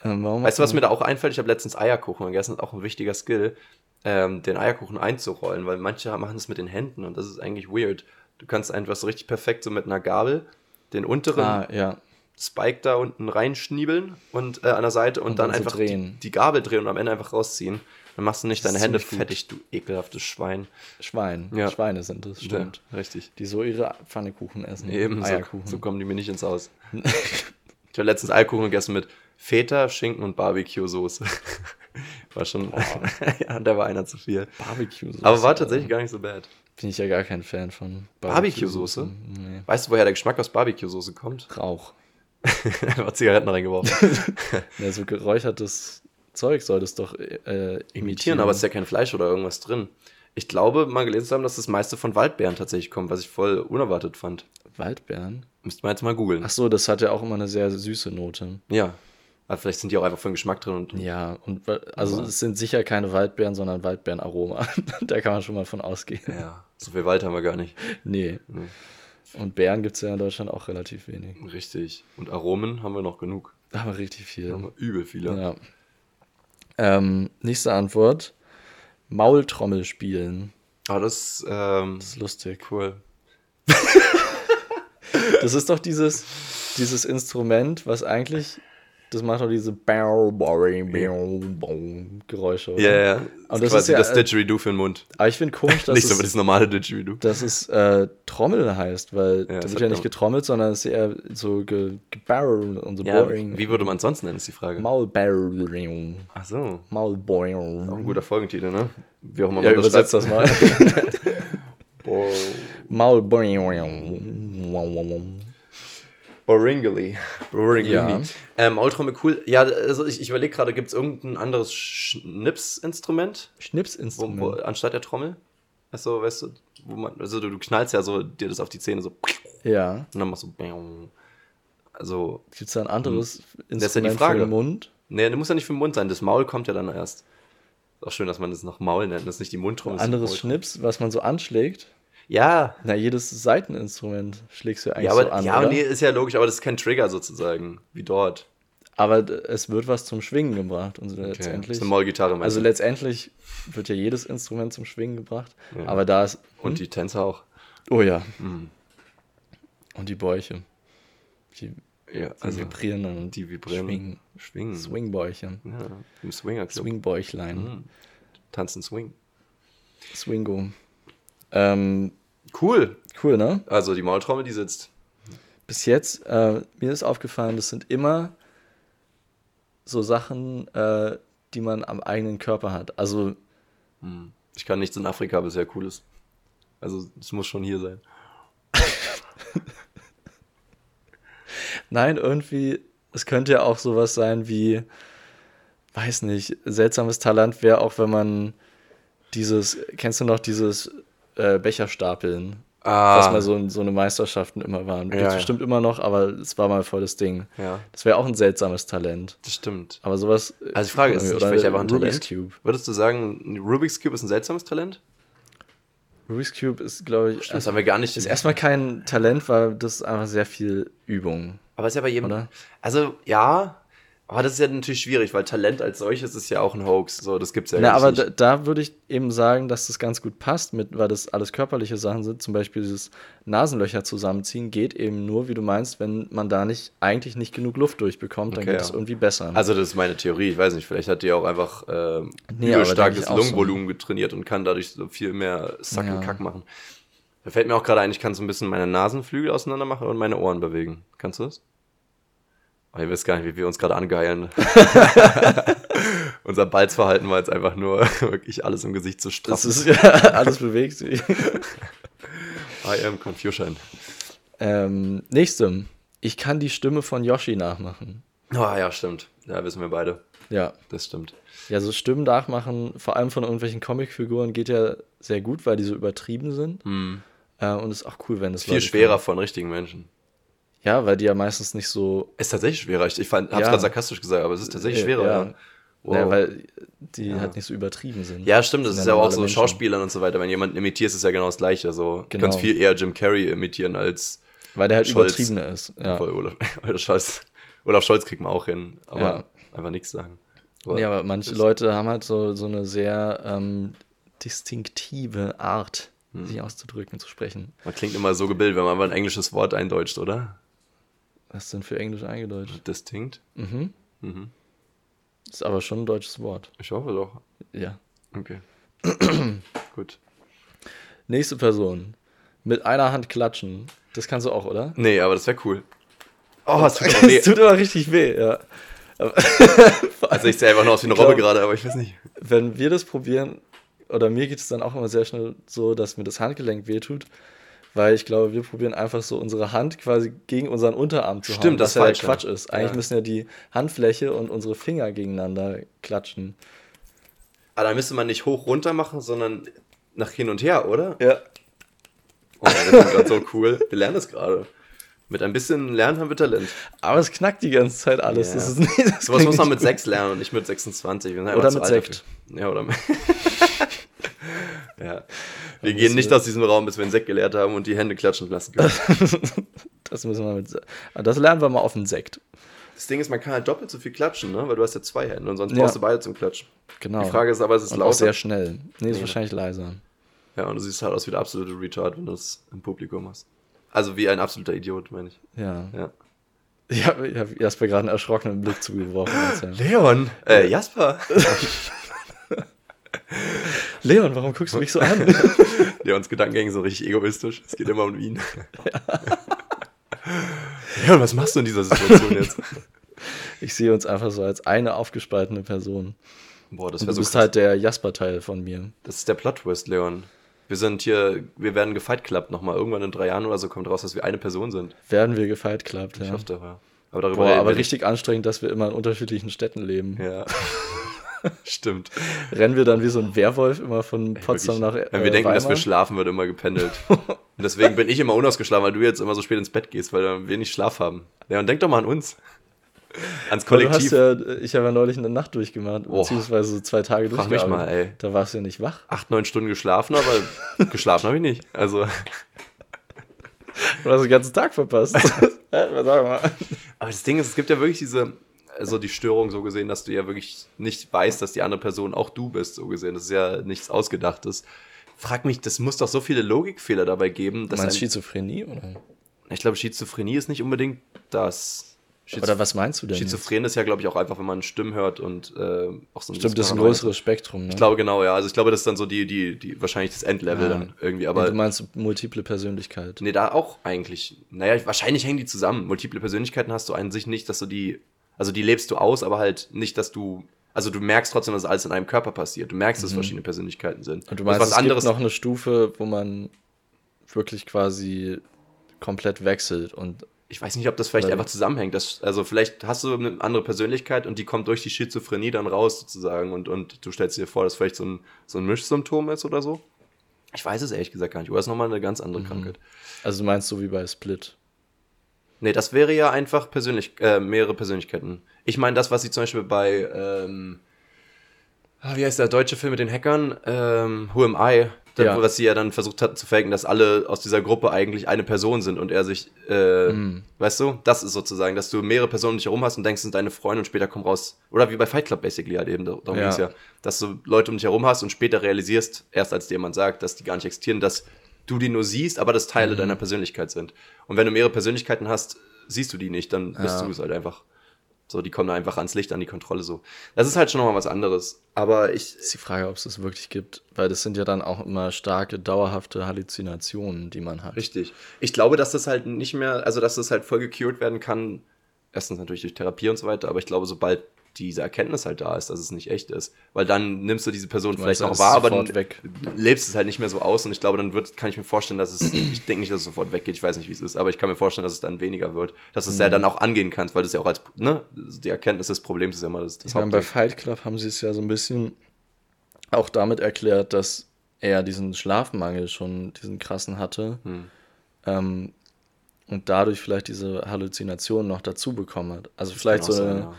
ähm, Weißt du, was mir da auch einfällt? Ich habe letztens Eierkuchen gegessen, auch ein wichtiger Skill, ähm, den Eierkuchen einzurollen, weil manche machen das mit den Händen und das ist eigentlich weird. Du kannst einfach so richtig perfekt so mit einer Gabel den unteren Ah, ja. Spike da unten reinschniebeln und äh, an der Seite und, Und dann, dann so einfach drehen. Die, die Gabel drehen und am Ende einfach rausziehen. Dann machst du nicht Das deine Hände fettig, du ekelhaftes Schwein. Schwein. Ja. Schweine sind es, stimmt. Ja, richtig. Die so ihre Pfannekuchen essen. Eben, so, Eierkuchen. so kommen die mir nicht ins Haus. ich habe letztens Eierkuchen gegessen mit Feta, Schinken und Barbecue-Soße. War schon, ja, da war einer zu viel. Barbecue-Soße. Aber war tatsächlich gar nicht so bad. Bin ich ja gar kein Fan von. Barbecue-Soße? Nee. Weißt du, woher der Geschmack aus Barbecue-Soße kommt? Rauch. Einfach Zigaretten reingeworfen. Ja, so geräuchertes Zeug soll das doch äh, imitieren. Imitieren, aber es ist ja kein Fleisch oder irgendwas drin. Ich glaube, mal gelesen zu haben, dass das meiste von Waldbeeren tatsächlich kommt, was ich voll unerwartet fand. Waldbeeren? Müsste man jetzt mal googeln. Ach so, das hat ja auch immer eine sehr süße Note. Ja. Aber vielleicht sind die auch einfach von Geschmack drin und. Ja, und also Aber- es sind sicher keine Waldbeeren, sondern Waldbeerenaroma. da kann man schon mal von ausgehen. Ja, so viel Wald haben wir gar nicht. Nee. Nee. Und Beeren gibt es ja in Deutschland auch relativ wenig. Richtig. Und Aromen haben wir noch genug. Da haben wir richtig viel. Da haben wir übel viele. Ja. Ähm, nächste Antwort. Maultrommel spielen. Aber das, ähm, Das ist lustig. cool. Das ist doch dieses, dieses Instrument, was eigentlich, das macht doch diese Geräusche. Ja, ja. Aber Das das ist ja, das äh, Didgeridoo für den Mund. Aber ich finde komisch, dass Nicht so es, das normale Didgeridoo. dass es äh, Trommel heißt, weil Ja, da das wird ja nicht getrommelt, sondern es ist eher so ge, gebarrel und so Ja, boring. wie würde man es sonst nennen, ist die Frage. Maulbarrel. Ach so. Maulboing. Auch ein guter Folgentitel, ne? Wie auch immer Ja, man das übersetzt das mal. Maulboing. Boringly. Boringly. Ja. Ähm, Maultrommel cool. Ja, also ich, ich überlege gerade, gibt es irgendein anderes Schnipsinstrument wo, wo, Schnipsinstrument. anstatt der Trommel? Also, weißt du, wo man, also du, du knallst ja so dir das auf die Zähne so Ja. und dann machst du. Also, Gibt es da ein anderes ist ja die Instrument Frage. für den Mund? nee, das muss ja nicht für den Mund sein, das Maul kommt ja dann erst. Ist auch schön, dass man das noch Maul nennt, das ist nicht die Mundtrommel. die Anderes. Schnips, was man so anschlägt? Ja, Na, jedes Seiteninstrument schlägst du eigentlich ja, aber so an, ja, oder? nee, ist ja logisch, aber das ist kein Trigger sozusagen, wie dort. Aber es wird was zum Schwingen gebracht und so Das letztendlich. ist eine Maulgitarre, meinst Also du? letztendlich wird ja jedes Instrument zum Schwingen gebracht. Ja. Aber da ist. Und die Tänzer auch. Oh ja. Mhm. Und die Bäuche. Die, Ja, die also vibrieren dann die vibrieren. Schwingen. Schwingen. Swingbäuche. Ja, im Swinger. Swingbäuchlein. Mhm. Tanzen Swing. Swingo. Ähm, Cool. cool, ne? Also die Maultrommel, die sitzt. Bis jetzt, äh, mir ist aufgefallen, das sind immer so Sachen, äh, die man am eigenen Körper hat. Also, Hm. Ich kann nichts in Afrika bisher Cooles. Also es muss schon hier sein. nein, irgendwie, es könnte ja auch sowas sein wie, weiß nicht, seltsames Talent wäre auch, wenn man dieses, kennst du noch dieses äh, Becherstapeln? Ah, Was mal so, so eine Meisterschaften immer waren. Ja, ja. bestimmt immer noch, aber es war mal voll das Ding. ja, Das wäre auch ein seltsames Talent. das stimmt. Aber sowas. Also die Frage ist, ist oder vielleicht einfach ein Rubik's Talent? Cube. Würdest du sagen, Rubik's Cube ist ein seltsames Talent? Rubik's Cube ist, glaube ich, Das haben wir gar nicht. ist erstmal kein Talent, weil das ist einfach sehr viel Übung, aber ist ja bei jedem. oder? Also ja, aber das ist ja natürlich schwierig, weil Talent als solches ist ja auch ein Hoax. So, das gibt's ja Na, aber eigentlich da, nicht. da würde ich eben sagen, dass das ganz gut passt, mit, weil das alles körperliche Sachen sind. Zum Beispiel dieses Nasenlöcher zusammenziehen geht eben nur, wie du meinst, wenn man da nicht eigentlich nicht genug Luft durchbekommt, dann Okay, geht es ja. irgendwie besser. Also das ist meine Theorie. Ich weiß nicht, vielleicht hat die auch einfach ähm, Nee, ich auch so. Lungenvolumen getrainiert und kann dadurch so viel mehr Sack und Ja. Kack machen. Da fällt mir auch gerade ein, ich kann so ein bisschen meine Nasenflügel auseinander machen und meine Ohren bewegen. Kannst du das? Oh, ihr wisst gar nicht, wie wir uns gerade angeilen. Unser Balzverhalten war jetzt einfach nur wirklich alles im Gesicht zu das straffen. ist ja alles bewegt sich. I am Confusion. ähm, nächste. Ich kann die Stimme von Yoshi nachmachen. Oh ja, stimmt. Ja, wissen wir beide. Ja. Das stimmt. Ja, so Stimmen nachmachen, vor allem von irgendwelchen Comicfiguren, geht ja sehr gut, weil die so übertrieben sind. Hm. Äh, und ist auch cool, wenn das Viel schwerer von richtigen Menschen. Ja, weil die ja meistens nicht so. Ist tatsächlich schwerer. Ich, ich fand, hab's Ja. gerade sarkastisch gesagt, aber es ist tatsächlich Äh, schwerer. ja. Ja, Wow. Ja, weil die Ja. halt nicht so übertrieben sind. Ja, stimmt, das ist ja ja auch so Menschen. Schauspielern und so weiter. Wenn jemanden imitierst, ist ja genau das Gleiche. Also, Du Genau. kannst viel eher Jim Carrey imitieren als Weil der halt Scholz. übertriebener ist. Ja. voll Olaf, Olaf Scholz. Olaf Scholz kriegt man auch hin, aber Ja. einfach nichts sagen. Nee, aber manche Leute haben halt so, so eine sehr ähm, distinktive Art, Hm. sich auszudrücken, zu sprechen. Man klingt immer so gebildet, wenn man einfach ein englisches Wort eindeutscht, oder? Was ist denn für Englisch eingedeutscht? Distinct? Mhm. Mhm. Ist aber schon ein deutsches Wort. Ich hoffe doch. Ja. Okay. Gut. Nächste Person. Mit einer Hand klatschen. Das kannst du auch, oder? Nee, aber das wäre cool. Oh, es tut. Das tut immer richtig weh, ja. Aber Also ich sehe einfach nur aus wie eine Robbe gerade, aber ich weiß nicht. wenn wir das probieren, oder mir geht es dann auch immer sehr schnell so, dass mir das Handgelenk wehtut, weil ich glaube, wir probieren einfach so unsere Hand quasi gegen unseren Unterarm zu hauen. Stimmt, das was ja. Quatsch ist. Eigentlich Ja. müssen ja die Handfläche und unsere Finger gegeneinander klatschen. Aber dann müsste man nicht hoch runter machen, sondern nach hin und her, oder? Ja. Oh, das ist gerade so cool. Wir lernen das gerade. Mit ein bisschen Lernen haben wir Talent. Aber es knackt die ganze Zeit alles. Ja. Das ist nicht, das Sowas klingt muss man mit 6 lernen und nicht mit 26. Wir sind einfach Oder mit Sekt. Ja, oder mit. ja. Wir gehen das nicht wird- aus diesem Raum, bis wir einen Sekt geleert haben und die Hände klatschen lassen können. Das müssen wir mit. Aber Das lernen wir mal auf den Sekt. Das Ding ist, man kann halt doppelt so viel klatschen, ne? weil du hast ja zwei Hände und sonst Ja. brauchst du beide zum Klatschen. Genau. Die Frage ist aber, ist es auch lauter? sehr schnell. Nee, ist Ja. wahrscheinlich leiser. Ja, und du siehst halt aus wie der absolute Retard, wenn du es im Publikum hast. Also wie ein absoluter Idiot, meine ich. Ja. Ja. Ich habe hab Jasper gerade einen erschrockenen Blick zugeworfen. Leon! Äh, Jasper! Leon, warum guckst du mich so an? Leons Gedankengänge so richtig egoistisch. Es geht immer um ihn. Leon, was machst du in dieser Situation jetzt? Ich sehe uns einfach so als eine aufgespaltene Person. Boah, das wäre du so bist krass. halt der Jasper-Teil von mir. Das ist der Plot-Twist, Leon. Wir sind hier, wir werden gefight Club nochmal. Irgendwann in drei Jahren oder so kommt raus, dass wir eine Person sind. Werden wir klappt, Ich ja. hoffe doch, ja. Aber darüber Boah, aber richtig anstrengend, dass wir immer in unterschiedlichen Städten leben. Ja. Stimmt. Rennen wir dann wie so ein Werwolf immer von Potsdam nach Wirklich. äh, Wenn wir denken, dass wir Weimar? schlafen, wird immer gependelt. Und deswegen bin ich immer unausgeschlafen, weil du jetzt immer so spät ins Bett gehst, weil wir wenig Schlaf haben. Leon, denk doch mal an uns. Ans Kollektiv. ja, ich habe ja neulich eine Nacht durchgemacht, Oh. beziehungsweise zwei Tage Frag mich durchgearbeitet. mal, ey. Da warst du ja nicht wach. Acht, neun Stunden geschlafen, aber geschlafen habe ich nicht. Also, Du hast den ganzen Tag verpasst. Sag mal. aber das Ding ist, es gibt ja wirklich diese, also die Störung so gesehen, dass du ja wirklich nicht weißt, dass die andere Person auch du bist, so gesehen. Das ist ja nichts Ausgedachtes. Frag mich, das muss doch so viele Logikfehler dabei geben, dass Meinst du ein, Schizophrenie? Oder? ich glaube, Schizophrenie ist nicht unbedingt das. Schizo- oder was meinst du denn? jetzt? Schizophren ist ja, glaube ich, auch einfach, wenn man Stimmen hört und äh, auch so Stimmt, das ist ein größeres Spektrum. Ne? Ich glaube genau, ja. Also ich glaube, das ist dann so die, die, die wahrscheinlich das Endlevel Ja. dann irgendwie. Aber Aber du meinst multiple Persönlichkeit. nee, da auch eigentlich. Naja, wahrscheinlich hängen die zusammen. Multiple Persönlichkeiten hast du an sich nicht, dass du die, also die lebst du aus, aber halt nicht, dass du, also du merkst trotzdem, dass alles in einem Körper passiert. Du merkst, dass es verschiedene Persönlichkeiten sind. Mhm. Und du meinst, was es anderes. gibt noch eine Stufe, wo man wirklich quasi komplett wechselt und ich weiß nicht, ob das vielleicht einfach zusammenhängt. Das, also vielleicht hast du eine andere Persönlichkeit und die kommt durch die Schizophrenie dann raus sozusagen und, und du stellst dir vor, dass vielleicht so ein, so ein Mischsymptom ist oder so. Ich weiß es ehrlich gesagt gar nicht. Oder ist nochmal eine ganz andere Krankheit. also du meinst so wie bei Split. Nee, das wäre ja einfach persönlich, äh, mehrere Persönlichkeiten. Ich meine, das, was sie zum Beispiel bei, ähm, ah, wie heißt der deutsche Film mit den Hackern? Ähm, Who Am I? Da, Ja. Was sie ja dann versucht hat zu faken, dass alle aus dieser Gruppe eigentlich eine Person sind und er sich, äh, Mhm. weißt du, das ist sozusagen, dass du mehrere Personen um dich herum hast und denkst, sind deine Freunde und später kommen raus, oder wie bei Fight Club basically halt eben, darum Ja. ja, dass du Leute um dich herum hast und später realisierst, erst als dir jemand sagt, dass die gar nicht existieren, dass du die nur siehst, aber das Mhm. Teile deiner Persönlichkeit sind. Und wenn du mehrere Persönlichkeiten hast, siehst du die nicht, dann bist Ja. du es halt einfach. So, die kommen einfach ans Licht, an die Kontrolle so. Das ist halt schon nochmal was anderes. Aber ich, Ist die Frage, ob es das wirklich gibt, weil das sind ja dann auch immer starke, dauerhafte Halluzinationen, die man hat. Richtig. Ich glaube, dass das halt nicht mehr, also dass das halt voll gecured werden kann. Erstens natürlich durch Therapie und so weiter, aber ich glaube, sobald diese Erkenntnis halt da ist, dass es nicht echt ist, weil dann nimmst du diese Person meinst, vielleicht dann noch wahr, aber weg. lebst es halt nicht mehr so aus und ich glaube, dann wird, kann ich mir vorstellen, dass es, ich denke nicht, dass es sofort weggeht, ich weiß nicht, wie es ist, aber ich kann mir vorstellen, dass es dann weniger wird, dass du es ja Mhm. dann auch angehen kannst, weil das ja auch als, ne, die Erkenntnis des Problems ist ja immer das, das Ich meine, bei. Fight Club haben sie es ja so ein bisschen auch damit erklärt, dass er diesen Schlafmangel schon, diesen krassen hatte. Hm. Ähm, und dadurch vielleicht diese Halluzinationen noch dazu bekommen hat. Also vielleicht Kann so eine sein, ja.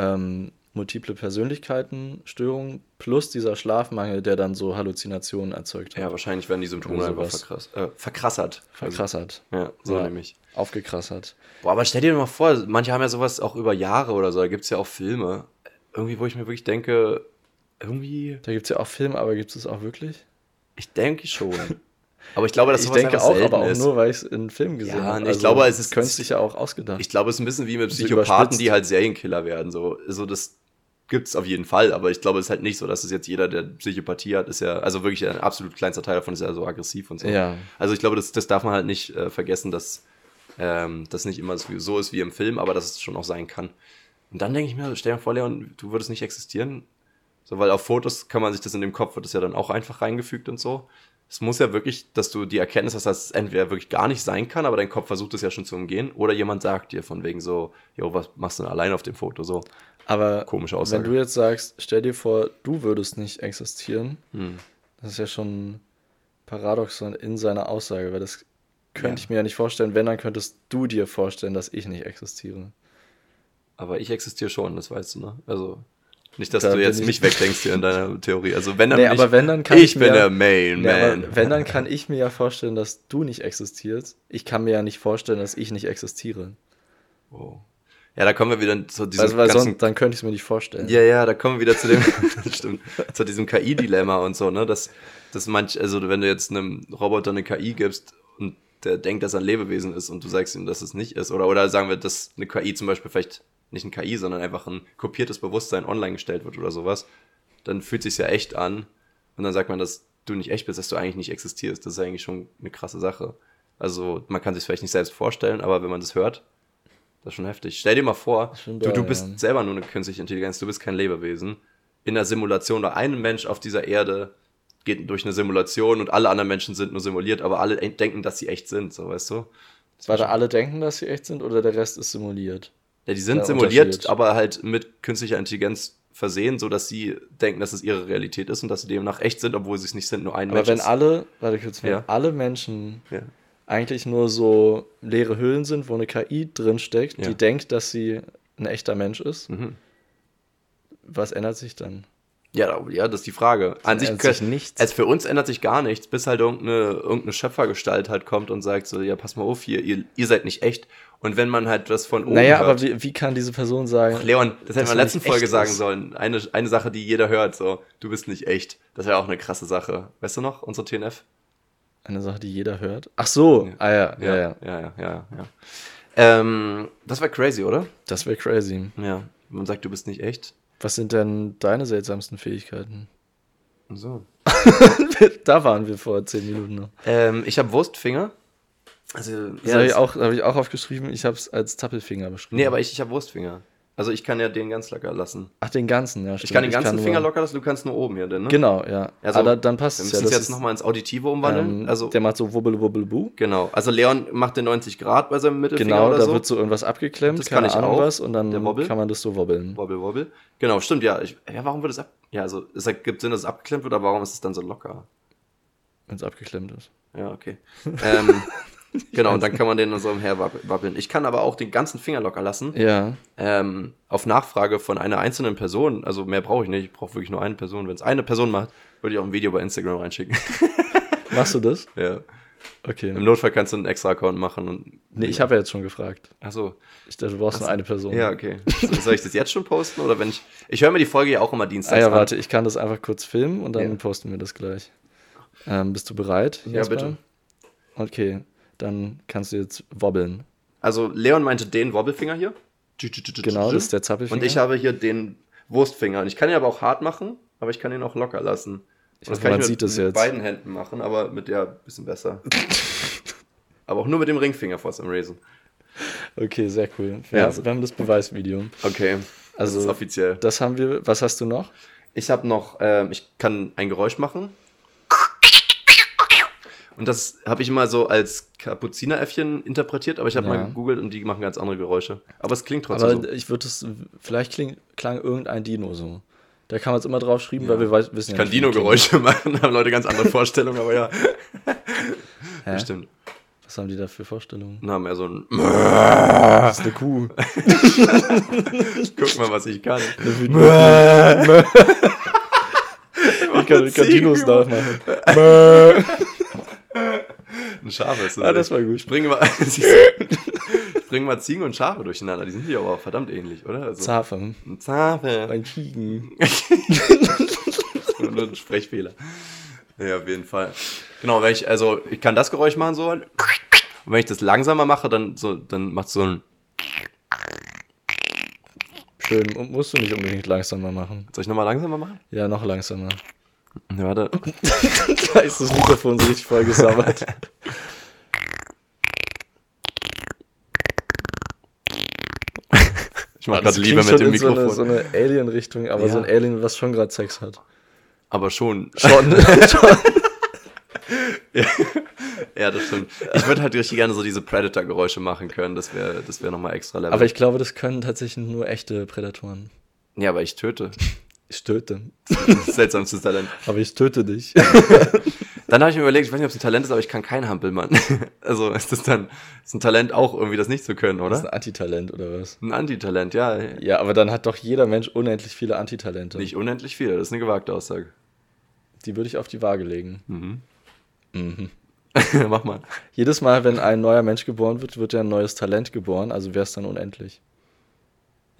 Ähm, multiple Persönlichkeitenstörung plus dieser Schlafmangel, der dann so Halluzinationen erzeugt hat. Ja, wahrscheinlich werden die Symptome Oder einfach verkrass, äh, verkrassert. Verkrassert. Ja, so Ja. nämlich. Aufgekrassert. Boah, aber stell dir mal vor, manche haben ja sowas auch über Jahre oder so, da gibt es ja auch Filme. Irgendwie, wo ich mir wirklich denke, irgendwie, Da gibt es ja auch Filme, aber gibt es es auch wirklich? ich denke schon. Aber ich glaube, dass ich denke auch, aber auch ist. nur, weil ich es in Filmen gesehen Ja, habe. nee, ich glaube, es ist- könnte sich ja auch ausgedacht. Ich glaube, es ist ein bisschen wie mit Psychopathen, die halt Serienkiller werden. So, so das gibt's auf jeden Fall, aber ich glaube, es ist halt nicht so, dass es jetzt jeder, der Psychopathie hat, ist ja, also wirklich ein absolut kleinster Teil davon ist ja so aggressiv und so. Ja. Also ich glaube, das, das darf man halt nicht äh, vergessen, dass ähm, das nicht immer so so ist wie im Film, aber dass es schon auch sein kann. Und dann denke ich mir, stell dir vor, Leon, du würdest nicht existieren. So, weil auf Fotos kann man sich das in dem Kopf, wird das ja dann auch einfach reingefügt und so. Es muss ja wirklich, dass du die Erkenntnis hast, dass es entweder wirklich gar nicht sein kann, aber dein Kopf versucht es ja schon zu umgehen, oder jemand sagt dir von wegen so, jo, was machst du denn allein auf dem Foto? So, Aber Komische Aussage. wenn du jetzt sagst, stell dir vor, du würdest nicht existieren, hm. das ist ja schon paradoxon in seiner Aussage, weil das könnte Ja. ich mir ja nicht vorstellen. Wenn, dann könntest du dir vorstellen, dass ich nicht existiere. Aber ich existiere schon, das weißt du, ne? Also, nicht, dass Da du jetzt ich- mich wegdenkst hier in deiner Theorie. Also, wenn dann Nee, aber ich, wenn, dann kann ich ich bin mir- der Main Nee, Man. wenn, dann kann ich mir ja vorstellen, dass du nicht existierst. Ich kann mir ja nicht vorstellen, dass ich nicht existiere. Oh. Ja, da kommen wir wieder zu diesem Also, weil ganzen sonst, dann könnte ich es mir nicht vorstellen. Ja, ja, da kommen wir wieder zu dem, stimmt, zu diesem KI-Dilemma und so, ne? Dass, dass manch, also wenn du jetzt einem Roboter eine KI gibst und der denkt, dass er ein Lebewesen ist und du sagst ihm, dass es nicht ist, oder, oder sagen wir, dass eine KI zum Beispiel vielleicht nicht ein KI, sondern einfach ein kopiertes Bewusstsein online gestellt wird oder sowas, dann fühlt sich's ja echt an und dann sagt man, dass du nicht echt bist, dass du eigentlich nicht existierst. Das ist eigentlich schon eine krasse Sache. Also man kann sich vielleicht nicht selbst vorstellen, aber wenn man das hört, das ist schon heftig. Stell dir mal vor, du, da, du bist ja. selber nur eine künstliche Intelligenz, du bist kein Lebewesen. In einer Simulation oder ein Mensch auf dieser Erde geht durch eine Simulation und alle anderen Menschen sind nur simuliert, aber alle en- denken, dass sie echt sind, so weißt du? Warte, alle denken, dass sie echt sind oder der Rest ist simuliert? Ja, die sind simuliert, aber halt mit künstlicher Intelligenz versehen, so dass sie denken, dass es ihre Realität ist und dass sie demnach echt sind, obwohl sie es nicht sind, nur ein Aber Mensch wenn ist. alle, warte kurz, wenn Ja. alle Menschen Ja. eigentlich nur so leere Hüllen sind, wo eine KI drinsteckt, Ja. die denkt, dass sie ein echter Mensch ist, Mhm. was ändert sich dann? Ja, ja, das ist die Frage. An sich, ändert sich nichts. Also für uns ändert sich gar nichts, bis halt irgendeine, irgendeine Schöpfergestalt halt kommt und sagt so, ja, pass mal auf hier, ihr, ihr seid nicht echt. Und wenn man halt das von oben naja, hört, aber wie, wie kann diese Person sagen, Ach, Leon, das hätten wir in er der letzten Folge sagen ist. sollen. Eine, eine Sache, die jeder hört, so, du bist nicht echt. Das wäre auch eine krasse Sache. Weißt du noch, unsere TNF? eine Sache, die jeder hört? Ach so, Ja. ah ja, ja, ja. ja, ja, ja. ja. Ähm, das wäre crazy, oder? Das wäre crazy. Ja. Man sagt, du bist nicht echt. Was sind denn deine seltsamsten Fähigkeiten? So. da waren wir vor zehn Minuten noch. Ähm, ich habe Wurstfinger. Also, Das habe ich, auch- hab ich auch aufgeschrieben. Ich habe es als Tappelfinger beschrieben. Nee, aber ich, ich habe Wurstfinger. Also ich kann ja den ganz locker lassen. Ach, den ganzen, ja. Ich stimmt. kann den ganzen nur- Finger locker lassen, du kannst nur oben hier, denn, ne? Genau, ja. Also, aber dann passt Wir es müssen ja. es Das jetzt nochmal ins Auditive umwandeln. ähm, also, der macht so wubbel wubbel bu. genau. Also Leon macht den 90 Grad bei seinem Mittelfinger Genau, da so. wird so irgendwas abgeklemmt, Das keine kann ich Ahnung auch, was, und dann Wobbel. kann man das so wobbeln. Wobble, wobble. Genau, stimmt, ja. Ich, ja, warum wird es ab... Ja, also es ergibt Sinn, dass es abgeklemmt wird, aber warum ist es dann so locker? Wenn es abgeklemmt ist. Ja, okay. ähm, genau, und dann kann man den so umherwabbeln. Ich kann aber auch den ganzen Finger locker lassen. Ja. Ähm, auf Nachfrage von einer einzelnen Person. Also mehr brauche ich nicht. Ich brauche wirklich nur eine Person. Wenn es eine Person macht, würde ich auch ein Video bei Instagram reinschicken. Machst du das? ja. Okay. Im Notfall kannst du einen extra Account machen. Und, Nee, ich habe ja jetzt schon gefragt. Achso. Ich dachte, du brauchst nur eine Person. Ja, okay. So, Soll ich das jetzt schon posten? Oder wenn ich. Ich höre mir die Folge ja auch immer dienstags Ah ja, an. warte, ich kann das einfach kurz filmen und dann Ja. posten wir das gleich. Ähm, bist du bereit? Ja, Jesper? bitte. Okay, dann kannst du jetzt wobbeln. Also Leon meinte den Wobbelfinger hier. Genau, das ist der Zappelfinger. Und ich habe hier den Wurstfinger. Und ich kann ihn aber auch hart machen, aber ich kann ihn auch locker lassen. Ich das hoffe, kann man ich sieht mit, das mit jetzt. beiden Händen machen, aber mit der ein bisschen besser. aber auch nur mit dem Ringfinger vor some reason. Okay, sehr cool. Ja. Ja. Wir haben das Beweisvideo. Okay, das Also- ist offiziell. Das haben wir. Was hast du noch? Ich habe noch, ähm, ich kann ein Geräusch machen. Und das habe ich immer so als Kapuzineräffchen interpretiert, aber ich habe Ja. mal gegoogelt und die machen ganz andere Geräusche. Aber es klingt trotzdem Aber so. ich würde es. Vielleicht kling, klang irgendein Dino so. Da kann man es immer drauf schreiben, weil wir weiß, wissen Ich ja kann nicht, wie die Dino-Geräusche machen, haben Leute ganz andere Vorstellungen, aber ja. Hä? Bestimmt. Was haben die da für Vorstellungen? Und haben ja so ein Das ist eine Kuh. Guck mal, was ich kann. ich kann, ich kann Dinos nachmachen. Ein Schaf ist Ah, das war gut. Ich bringe mal, ich bringe mal Ziegen und Schafe durcheinander. Die sind ja aber auch verdammt ähnlich, oder? Also, Zafe. ein Zafe. Ein Tigen. Nur ein Sprechfehler. Ja, auf jeden Fall. Genau, wenn ich, also ich kann das Geräusch machen so. Und wenn ich das langsamer mache, dann so, dann macht so ein. Schön. Und musst du nicht unbedingt langsamer machen. Soll ich nochmal langsamer machen? Ja, noch langsamer. Ja, warte. da ist das Mikrofon so richtig voll gesammelt. Ich mache Das gerade Liebe klingt mit dem Mikrofon. So eine, so eine Alien-Richtung, aber Ja. so ein Alien, was schon gerade Sex hat. Aber schon. Schon. schon. Ja, das stimmt. Ich würde halt richtig gerne so diese Predator-Geräusche machen können. Das wäre das wär nochmal extra Level. Aber ich glaube, das können tatsächlich nur echte Prädatoren. ja, aber ich töte. Ich töte. Seltsamstes Talent. Aber ich töte dich. Dann habe ich mir überlegt, ich weiß nicht, ob es ein Talent ist, aber ich kann kein Hampelmann. Also ist das dann ist ein Talent auch irgendwie das nicht zu können, Das ist oder? ein Antitalent oder was? Ein Antitalent, ja. Ja, aber dann hat doch jeder Mensch unendlich viele Antitalente. Nicht unendlich viel, das ist eine gewagte Aussage. Die würde ich auf die Waage legen. Mach mal. Jedes Mal, wenn ein neuer Mensch geboren wird, wird ja ein neues Talent geboren, also wäre es dann unendlich.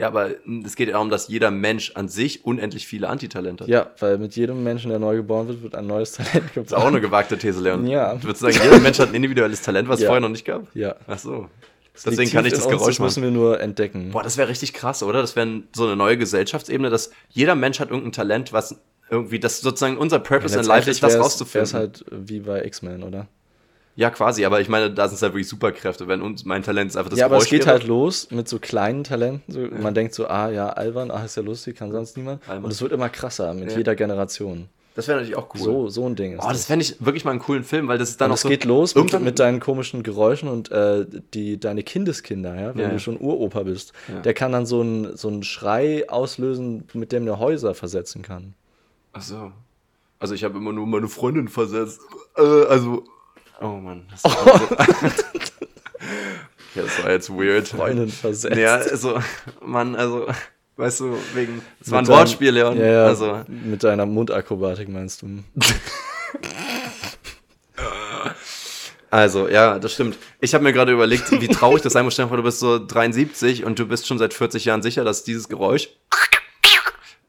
Ja, aber es geht ja darum, dass jeder Mensch an sich unendlich viele Antitalente hat. Ja, weil mit jedem Menschen, der neu geboren wird, wird ein neues Talent geboren. Das ist auch eine gewagte These, Leon. Ja. Du würdest sagen, jeder Mensch hat ein individuelles Talent, was es Ja. vorher noch nicht gab? Ja. Ach so. Das Deswegen kann ich das in uns, Geräusch Das müssen machen. wir nur entdecken. Boah, das wäre richtig krass, oder? Das wäre so eine neue Gesellschaftsebene, dass jeder Mensch hat irgendein Talent, was irgendwie, das sozusagen unser Purpose in Life ist, das rauszufinden. es halt wie bei X-Men, oder? Ja, quasi, aber ich meine, da sind es halt wirklich Superkräfte. Wenn uns mein Talent ist einfach das ja, aber es geht wäre. halt los mit so kleinen Talenten. So, Man denkt so, ah ja, albern, ah ist ja lustig, kann sonst niemand. Albern. Und es wird immer krasser mit Ja. jeder Generation. Das wäre natürlich auch cool. So, so ein Ding ist Oh, das fände ich wirklich mal einen coolen Film, weil das ist dann Und auch es so. geht los mit, mit deinen komischen Geräuschen und äh, die, deine Kindeskinder, ja, wenn Ja. du schon Uropa bist, Ja. der kann dann so einen so einen Schrei auslösen, mit dem der Häuser versetzen kann. Ach so. Also ich habe immer nur meine Freundin versetzt. Äh, also. Oh Mann. Das war so. ja, das war jetzt weird. Freundin versetzt. Ja, also, Mann, also, weißt du, wegen. Es war ein Mit deinem- Wortspiel, Leon. Ja, ja, Also, mit deiner Mundakrobatik meinst du. also, ja, das stimmt. Ich habe mir gerade überlegt, wie traurig das sein muss. Stell vor, du bist so 73 und du bist schon seit 40 Jahren sicher, dass dieses Geräusch,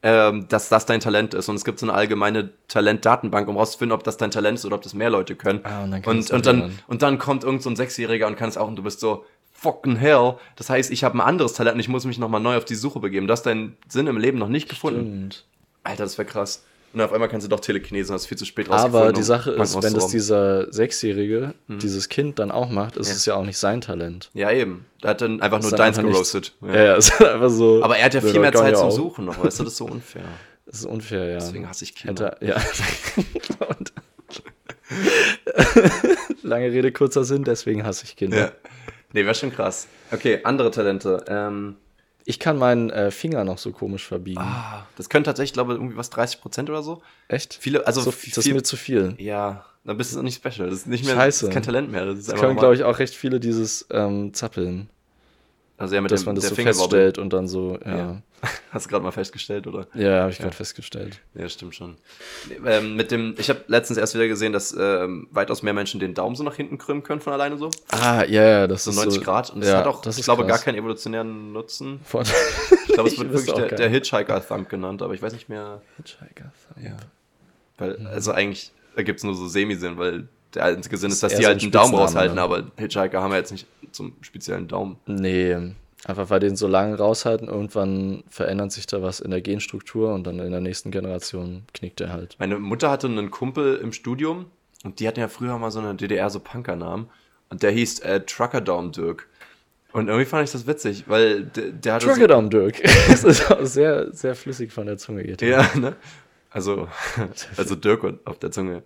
ähm, dass das dein Talent ist. Und es gibt so eine allgemeine Talentdatenbank, um rauszufinden, ob das dein Talent ist oder ob das mehr Leute können. Ah, und dann und, und, dann, und dann kommt irgend so ein Sechsjähriger und kann es auch und du bist so, fucking hell. Das heißt, ich habe ein anderes Talent und ich muss mich nochmal neu auf die Suche begeben. Du hast deinen Sinn im Leben noch nicht gefunden. Stimmt. Alter, das wäre krass. Und auf einmal kannst du doch Telekinese, hast viel zu spät rausgefunden. Aber die um Sache ist, wenn das dieser Sechsjährige, dieses Kind dann auch macht, ist Ja. es ja auch nicht sein Talent. Ja, eben. Der hat dann einfach nur deins gerostet. Ja, ja, ist einfach so. Aber er hat ja viel mehr Zeit zum auch. Suchen noch, weißt du, das ist so unfair. Das ist unfair, ja. Deswegen hasse ich Kinder. Hätte, ja. Und- Lange Rede, kurzer Sinn, deswegen hasse ich Kinder. Ja. Nee, wäre schon krass. Okay, andere Talente. Ähm, Ich kann meinen äh, Finger noch so komisch verbiegen. ah, das können tatsächlich, glaube ich, irgendwie was 30 Prozent oder so. Echt? Viele, also so, f- das ist viel- mir zu viel. Ja, dann bist du noch nicht special. Das ist nicht mehr Scheiße. Kein Talent mehr. Das Das können, glaube ich, auch recht viele dieses ähm, Zappeln, Also ja, mit dass dem, man das so feststellt und dann so, ja. Ja. Hast du gerade mal festgestellt, oder? Ja, habe ich gerade festgestellt. Ja, stimmt schon. Ähm, mit dem, ich habe letztens erst wieder gesehen, dass ähm, weitaus mehr Menschen den Daumen so nach hinten krümmen können von alleine so. Ah, ja, ja, das So ist 90 so, Grad. Und das ja, hat auch, das ich glaube, gar krass. keinen evolutionären Nutzen. Von Ich glaube, es wird wirklich der, der Hitchhiker-Thump genannt, aber ich weiß nicht mehr. Hitchhiker. Ja. Weil, also eigentlich ergibt es nur so Semisinn, weil der einzige Sinn ist, dass die halt ein einen Daumen raushalten, ne? aber Hitchhiker haben ja jetzt nicht zum speziellen Daumen. Nee, einfach weil den so lange raushalten, irgendwann verändert sich da was in der Genstruktur und dann in der nächsten Generation knickt er halt. Meine Mutter hatte einen Kumpel im Studium und die hatten ja früher mal so eine DDR so Punkernamen und der hieß äh, Trucker Daum Dirk. Und irgendwie fand ich das witzig, weil der, der hatte Truckerdom Dirk. das ist auch sehr, sehr flüssig von der Zunge geht. ja, ne? Also, also Dirk auf der Zunge.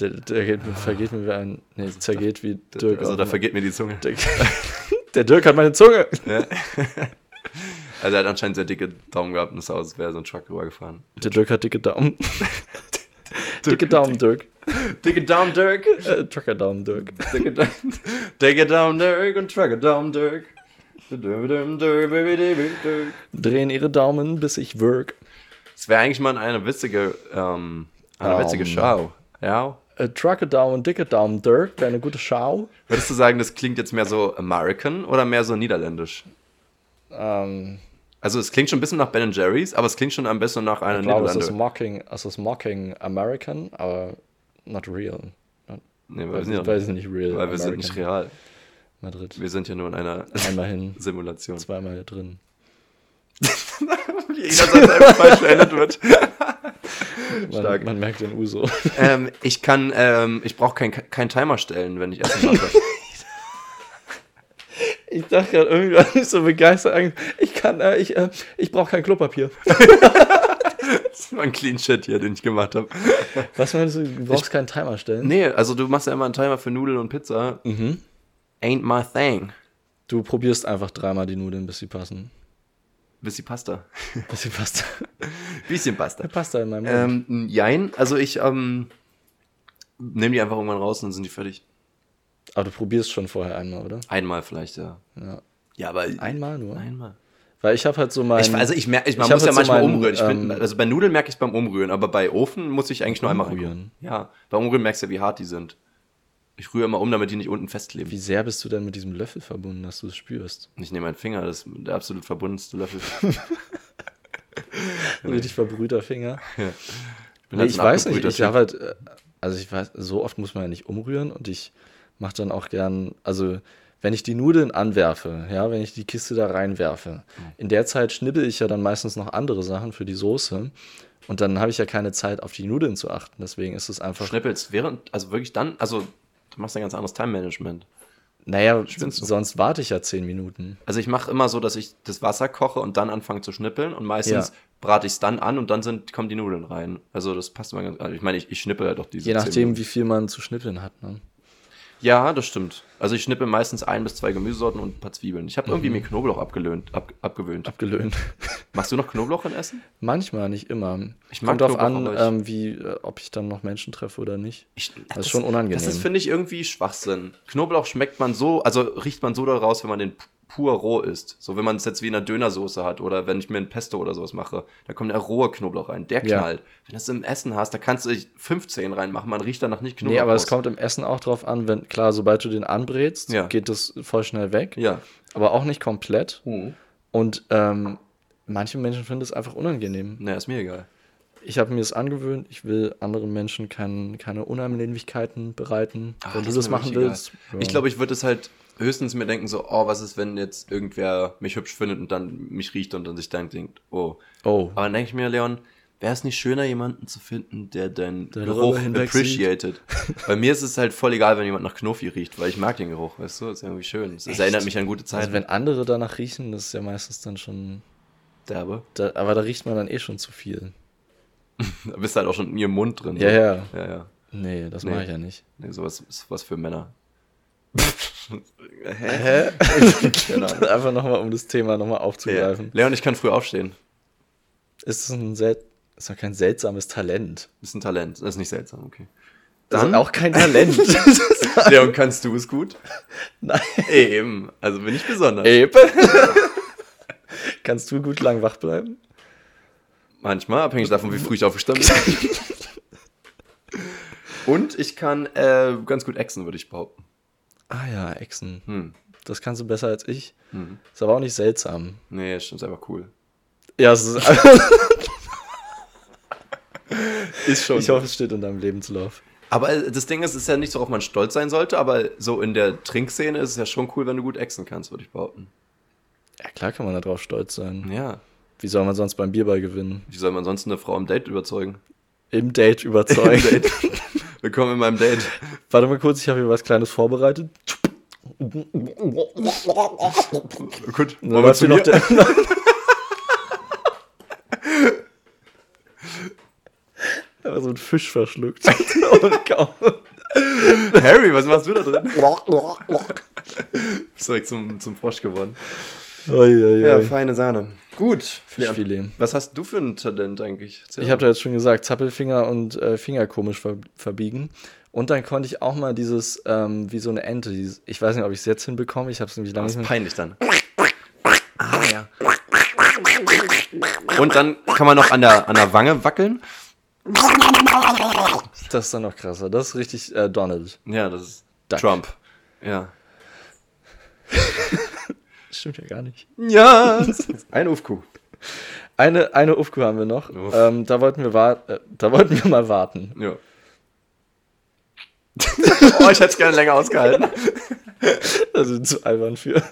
Der, der geht, vergeht mir wie ein. Nee, zergeht wie Dirk. also da vergeht mir die Zunge. der, der Dirk hat meine Zunge. Ja. Also er hat anscheinend sehr dicke Daumen gehabt und es sah aus, als wäre so ein Truck rübergefahren. Der Dirk hat dicke Daumen. dicke Daumen, Dirk. Dicke Daumen Dirk! Äh, Truckerdaumen, Dirk. Dicke Daumen, dicke Daumen Dirk und Trucker Daumen Dirk. Drehen ihre Daumen, bis ich wirk. Es wäre eigentlich mal eine witzige, ähm, eine Oh, witzige. Show. Ja. Äh, Truckerdaumen, dicke Daumen, Dirk. Wäre eine gute Schau. Würdest du sagen, das klingt jetzt mehr so American oder mehr so niederländisch? Ähm, Also es klingt schon ein bisschen nach Ben Jerry's, aber es klingt schon ein bisschen nach einer ich glaube, es ist mocking, es ist mocking American, aber not real. Not, Nee, weil, wir sind nicht real. weil wir sind nicht real. Madrid. Wir sind ja nur in einer Einmal hin, Simulation. zweimal hier drin. Jeder Satz einfach falsch beendet wird. Stark. Man, man merkt den Uso. ähm, ich kann, ähm, ich brauche keinen kein Timer stellen, wenn ich Essen mache. Ich dachte gerade irgendwie war ich so begeistert. Ich kann, äh, ich, äh, ich brauche kein Klopapier. das war ein Clean Shit hier, den ich gemacht habe. Was meinst du? Du brauchst keinen Timer stellen? Nee, also du machst ja immer einen Timer für Nudeln und Pizza. Ain't my thing. Du probierst einfach dreimal die Nudeln, bis sie passen. Bisschen Pasta. Bisschen Pasta. Bisschen Pasta. Pasta in meinem Mund. Ähm, jein, also ich ähm, nehme die einfach irgendwann raus und dann sind die fertig. Aber du probierst schon vorher einmal, oder? Einmal vielleicht, ja. Ja. Ja, aber Einmal nur? einmal. Weil ich habe halt so mein. Ich, also ich merke, ich, man ich muss ja so manchmal mein, umrühren. Ich bin, ähm, also bei Nudeln merke ich es beim Umrühren, aber bei Ofen muss ich eigentlich nur einmal Umrühren? Ja, beim Umrühren merkst du ja, wie hart die sind. Ich rühre immer um, damit die nicht unten festkleben. wie sehr bist du denn mit diesem Löffel verbunden, dass du es spürst? Ich nehme meinen Finger, das ist der absolut verbundenste Löffel. Richtig verbrühter Finger. Ich, bin Nee, halt ich weiß nicht, ich habe halt, äh, also ich weiß, so oft muss man ja nicht umrühren und ich mache dann auch gern, also wenn ich die Nudeln anwerfe, ja, wenn ich die Kiste da reinwerfe, Mhm. in der Zeit schnibbel ich ja dann meistens noch andere Sachen für die Soße und dann habe ich ja keine Zeit auf die Nudeln zu achten, deswegen ist es einfach, schnippelst während, also wirklich dann, also du machst ein ganz anderes Time-Management. naja, sonst warte ich ja zehn Minuten. Also ich mache immer so, dass ich das Wasser koche und dann anfange zu schnippeln und meistens Ja. brate ich es dann an und dann sind, kommen die Nudeln rein. Also das passt immer ganz, also ich meine, ich, ich schnippel halt doch diese Je 10 nachdem, wie viel man zu schnippeln hat. Ne? Ja, das stimmt. Also ich schnippel meistens ein bis zwei Gemüsesorten und ein paar Zwiebeln. Ich habe irgendwie mir Knoblauch abgelöhnt, ab, abgewöhnt. Abgelöhnt. Machst du noch Knoblauch in Essen? Manchmal, nicht immer. Ich mag Kommt drauf an, ähm, wie, äh, ob ich dann noch Menschen treffe oder nicht. Ich, Das ist schon unangenehm. Das ist, finde ich, irgendwie Schwachsinn. Knoblauch schmeckt man so, also riecht man so daraus, wenn man den pur roh isst. So, wenn man es jetzt wie in einer Dönersoße hat oder wenn ich mir ein Pesto oder sowas mache, da kommt der rohe Knoblauch rein. Der Ja. knallt. Wenn du es im Essen hast, da kannst du 15 reinmachen. Man riecht danach nicht Knoblauch. Nee, aber es kommt im Essen auch drauf an, wenn, klar, sobald du den anbrätst, Ja. geht das voll schnell weg. Ja. Aber auch nicht komplett. Mhm. Und ähm, manche Menschen finden es einfach unangenehm. Naja, ist mir egal. Ich habe mir das angewöhnt, ich will anderen Menschen kein, keine Unannehmlichkeiten bereiten. Ah, wenn du ist das machen willst. egal. Ich glaube, ich würde es halt höchstens mir denken, so, oh, was ist, wenn jetzt irgendwer mich hübsch findet und dann mich riecht und dann sich dann denkt, oh. Oh. Aber dann denke ich mir, Leon, wäre es nicht schöner, jemanden zu finden, der deinen Der Geruch appreciated? Bei mir ist es halt voll egal, wenn jemand nach Knuffi riecht, weil ich mag den Geruch, weißt du? Das ist irgendwie schön. Es Echt? erinnert mich an gute Zeiten. Also wenn andere danach riechen, das ist ja meistens dann schon. Derbe. Da, aber da riecht man dann eh schon zu viel. Da bist du halt auch schon in ihrem Mund drin. Ja, ja. Ja, ja. Nee, das Nee. mache ich ja nicht. Nee, sowas ist was für Männer. Hä? Keine Ahnung. Einfach nochmal, um das Thema nochmal Ja. aufzugreifen. Leon, ich kann früh aufstehen. Ist es ein sel ist doch kein seltsames Talent. Ist ein Talent. Das ist nicht seltsam, okay. Das Dann- ist auch kein Talent. Leon, kannst du es gut? Nein. Eben. Also bin ich besonders. Eben. Kannst du gut lang wach bleiben? Manchmal, abhängig davon, wie früh ich aufgestanden bin. Und ich kann äh, ganz gut exen, würde ich behaupten. Ah ja, Echsen. Hm. Das kannst du besser als ich. Hm. Ist aber auch nicht seltsam. Nee, stimmt, ist einfach cool. Ja, es ist. Ist schon. ich hoffe, es steht in deinem Lebenslauf. Aber äh, das Ding ist, es ist ja nicht, worauf man stolz sein sollte, aber so in der Trinkszene ist es ja schon cool, wenn du gut exen kannst, würde ich behaupten. Ja, klar kann man darauf stolz sein. Ja. Wie soll man sonst beim Bierball gewinnen? Wie soll man sonst eine Frau im Date überzeugen? Im Date überzeugen. Im Date. Willkommen in meinem Date. Warte mal kurz, ich habe hier was Kleines vorbereitet. Gut. Dann läuft hier noch der. Aber so ein Fisch verschluckt. Kaum. Harry, was machst du da drin? Bist direkt zum, zum Frosch geworden. Ui, ui, Ja, ui. feine Sahne. Gut. Fischfilet. Was hast du für ein Talent eigentlich? Erzähl Ich habe da jetzt schon gesagt, Zappelfinger und äh, Finger komisch ver verbiegen. Und dann konnte ich auch mal dieses, ähm, wie so eine Ente, dieses, ich weiß nicht, ob ich es jetzt hinbekomme, ich habe es nämlich lange Das nicht ist mehr. peinlich dann. Ah, ja. Und dann kann man noch an der, an der Wange wackeln. Das ist dann noch krasser. Das ist richtig äh, Donald. Ja, das ist Duck. Trump. Ja. Das stimmt ja gar nicht. Ja. Ein Ufku. Eine, eine Ufku haben wir noch. Ähm, da, wollten wir äh, da wollten wir mal warten. Ja. oh, ich hätte es gerne länger ausgehalten. Da sind zu albern für.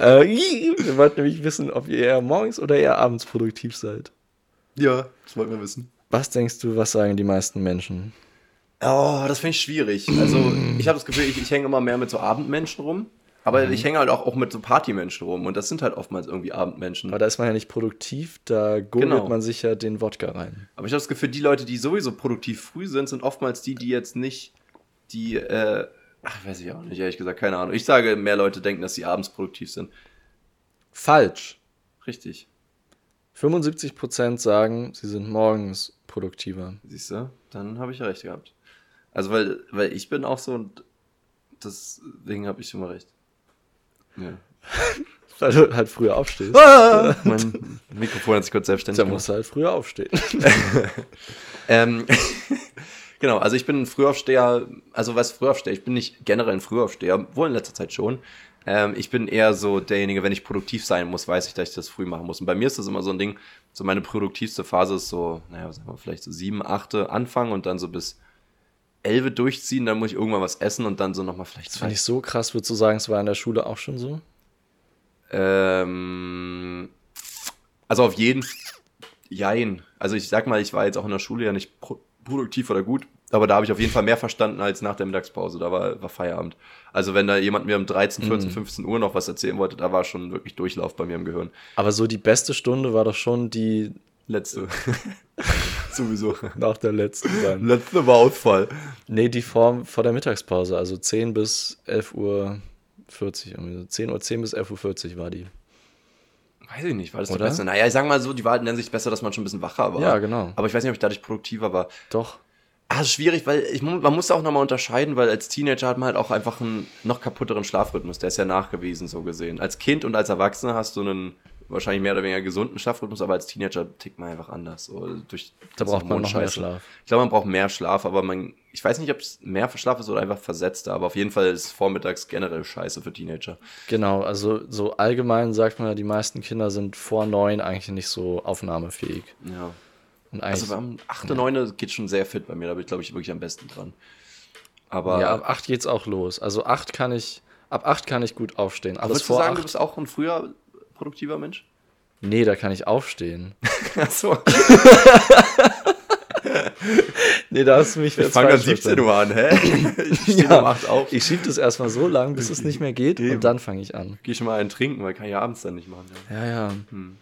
äh, wir wollten nämlich wissen, ob ihr eher morgens oder eher abends produktiv seid. Ja, das wollten wir wissen. Was denkst du, was sagen die meisten Menschen? Oh, das finde ich schwierig. Also, ich habe das Gefühl, ich, ich hänge immer mehr mit so Abendmenschen rum. Aber ich hänge halt auch, auch mit so Partymenschen rum. Und das sind halt oftmals irgendwie Abendmenschen. Aber da ist man ja nicht produktiv, da gurgelt Genau. man sich ja den Wodka rein. Aber ich habe das Gefühl, die Leute, die sowieso produktiv früh sind, sind oftmals die, die jetzt nicht die, äh, ach, weiß ich auch nicht, ehrlich gesagt, keine Ahnung. Ich sage, mehr Leute denken, dass sie abends produktiv sind. Falsch. Richtig. 75% sagen, sie sind morgens produktiver. Siehst du? Dann habe ich ja recht gehabt. Also, weil, weil ich bin auch so und deswegen habe ich immer recht. Ja. Weil du halt früher aufstehst. Ah, mein Mikrofon hat sich kurz selbstständig Da musst du halt früher aufstehen. Ähm, genau, also ich bin ein Frühaufsteher, also was Frühaufsteher, ich bin nicht generell ein Frühaufsteher, wohl in letzter Zeit schon. Ähm, ich bin eher so derjenige, wenn ich produktiv sein muss, weiß ich, dass ich das früh machen muss. Und bei mir ist das immer so ein Ding, so meine produktivste Phase ist so, naja, was sagen wir, vielleicht so sieben, achte Anfang und dann so bis elf durchziehen, dann muss ich irgendwann was essen und dann so nochmal vielleicht Das fand ich so krass, würdest du sagen, es war in der Schule auch schon so? Ähm, also auf jeden Jein. Also ich sag mal, ich war jetzt auch in der Schule ja nicht pro produktiv oder gut, aber da habe ich auf jeden Fall mehr verstanden als nach der Mittagspause. Da war, war Feierabend. Also wenn da jemand mir um 13, 14, 15 Uhr noch was erzählen wollte, da war schon wirklich Durchlauf bei mir im Gehirn. Aber so die beste Stunde war doch schon die Letzte. Sowieso. nach der letzten dann. Letzte war Ausfall. Nee, die vor, vor der Mittagspause, also 10 bis 11 Uhr 40. irgendwie so 10 Uhr 10 bis 11 Uhr 40 war die. Weiß ich nicht, war das die Oder? beste? Naja, ich sag mal so, die war in der Sicht besser, dass man schon ein bisschen wacher war. Ja, genau. Aber ich weiß nicht, ob ich dadurch produktiver war. Doch. Ah, ist schwierig, weil ich, man muss da auch nochmal unterscheiden, weil als Teenager hat man halt auch einfach einen noch kaputteren Schlafrhythmus. Der ist ja nachgewiesen, so gesehen. Als Kind und als Erwachsener hast du einen wahrscheinlich mehr oder weniger gesunden Schlafrhythmus, aber als Teenager tickt man einfach anders. So, durch Da braucht man noch mehr. Schlaf. Ich glaube, man braucht mehr Schlaf, aber man, ich weiß nicht, ob es mehr Verschlaf ist oder einfach versetzter, aber auf jeden Fall ist vormittags generell scheiße für Teenager. Genau, also so allgemein sagt man ja, die meisten Kinder sind vor neun eigentlich nicht so aufnahmefähig. Ja. Und Also am 8. 9. geht schon sehr fit bei mir, da bin ich, glaube ich, wirklich am besten dran. Aber ja, ab acht geht's auch los. Also acht kann ich, ab acht kann ich gut aufstehen. Alles würdest du vor sagen, du acht, bist auch ein früher produktiver Mensch? nee, da kann ich aufstehen. Achso. Nee, da hast du mich Ich jetzt fange falsch 17 verstanden. Uhr an, hä? Ich stehe Ja, um 8 auf. Ich schieb das erstmal so lang, bis es nicht mehr geht Eben. und dann fange ich an. Geh schon mal einen trinken, weil kann ich ja abends dann nicht machen. Ja. Ja, ja. Hm.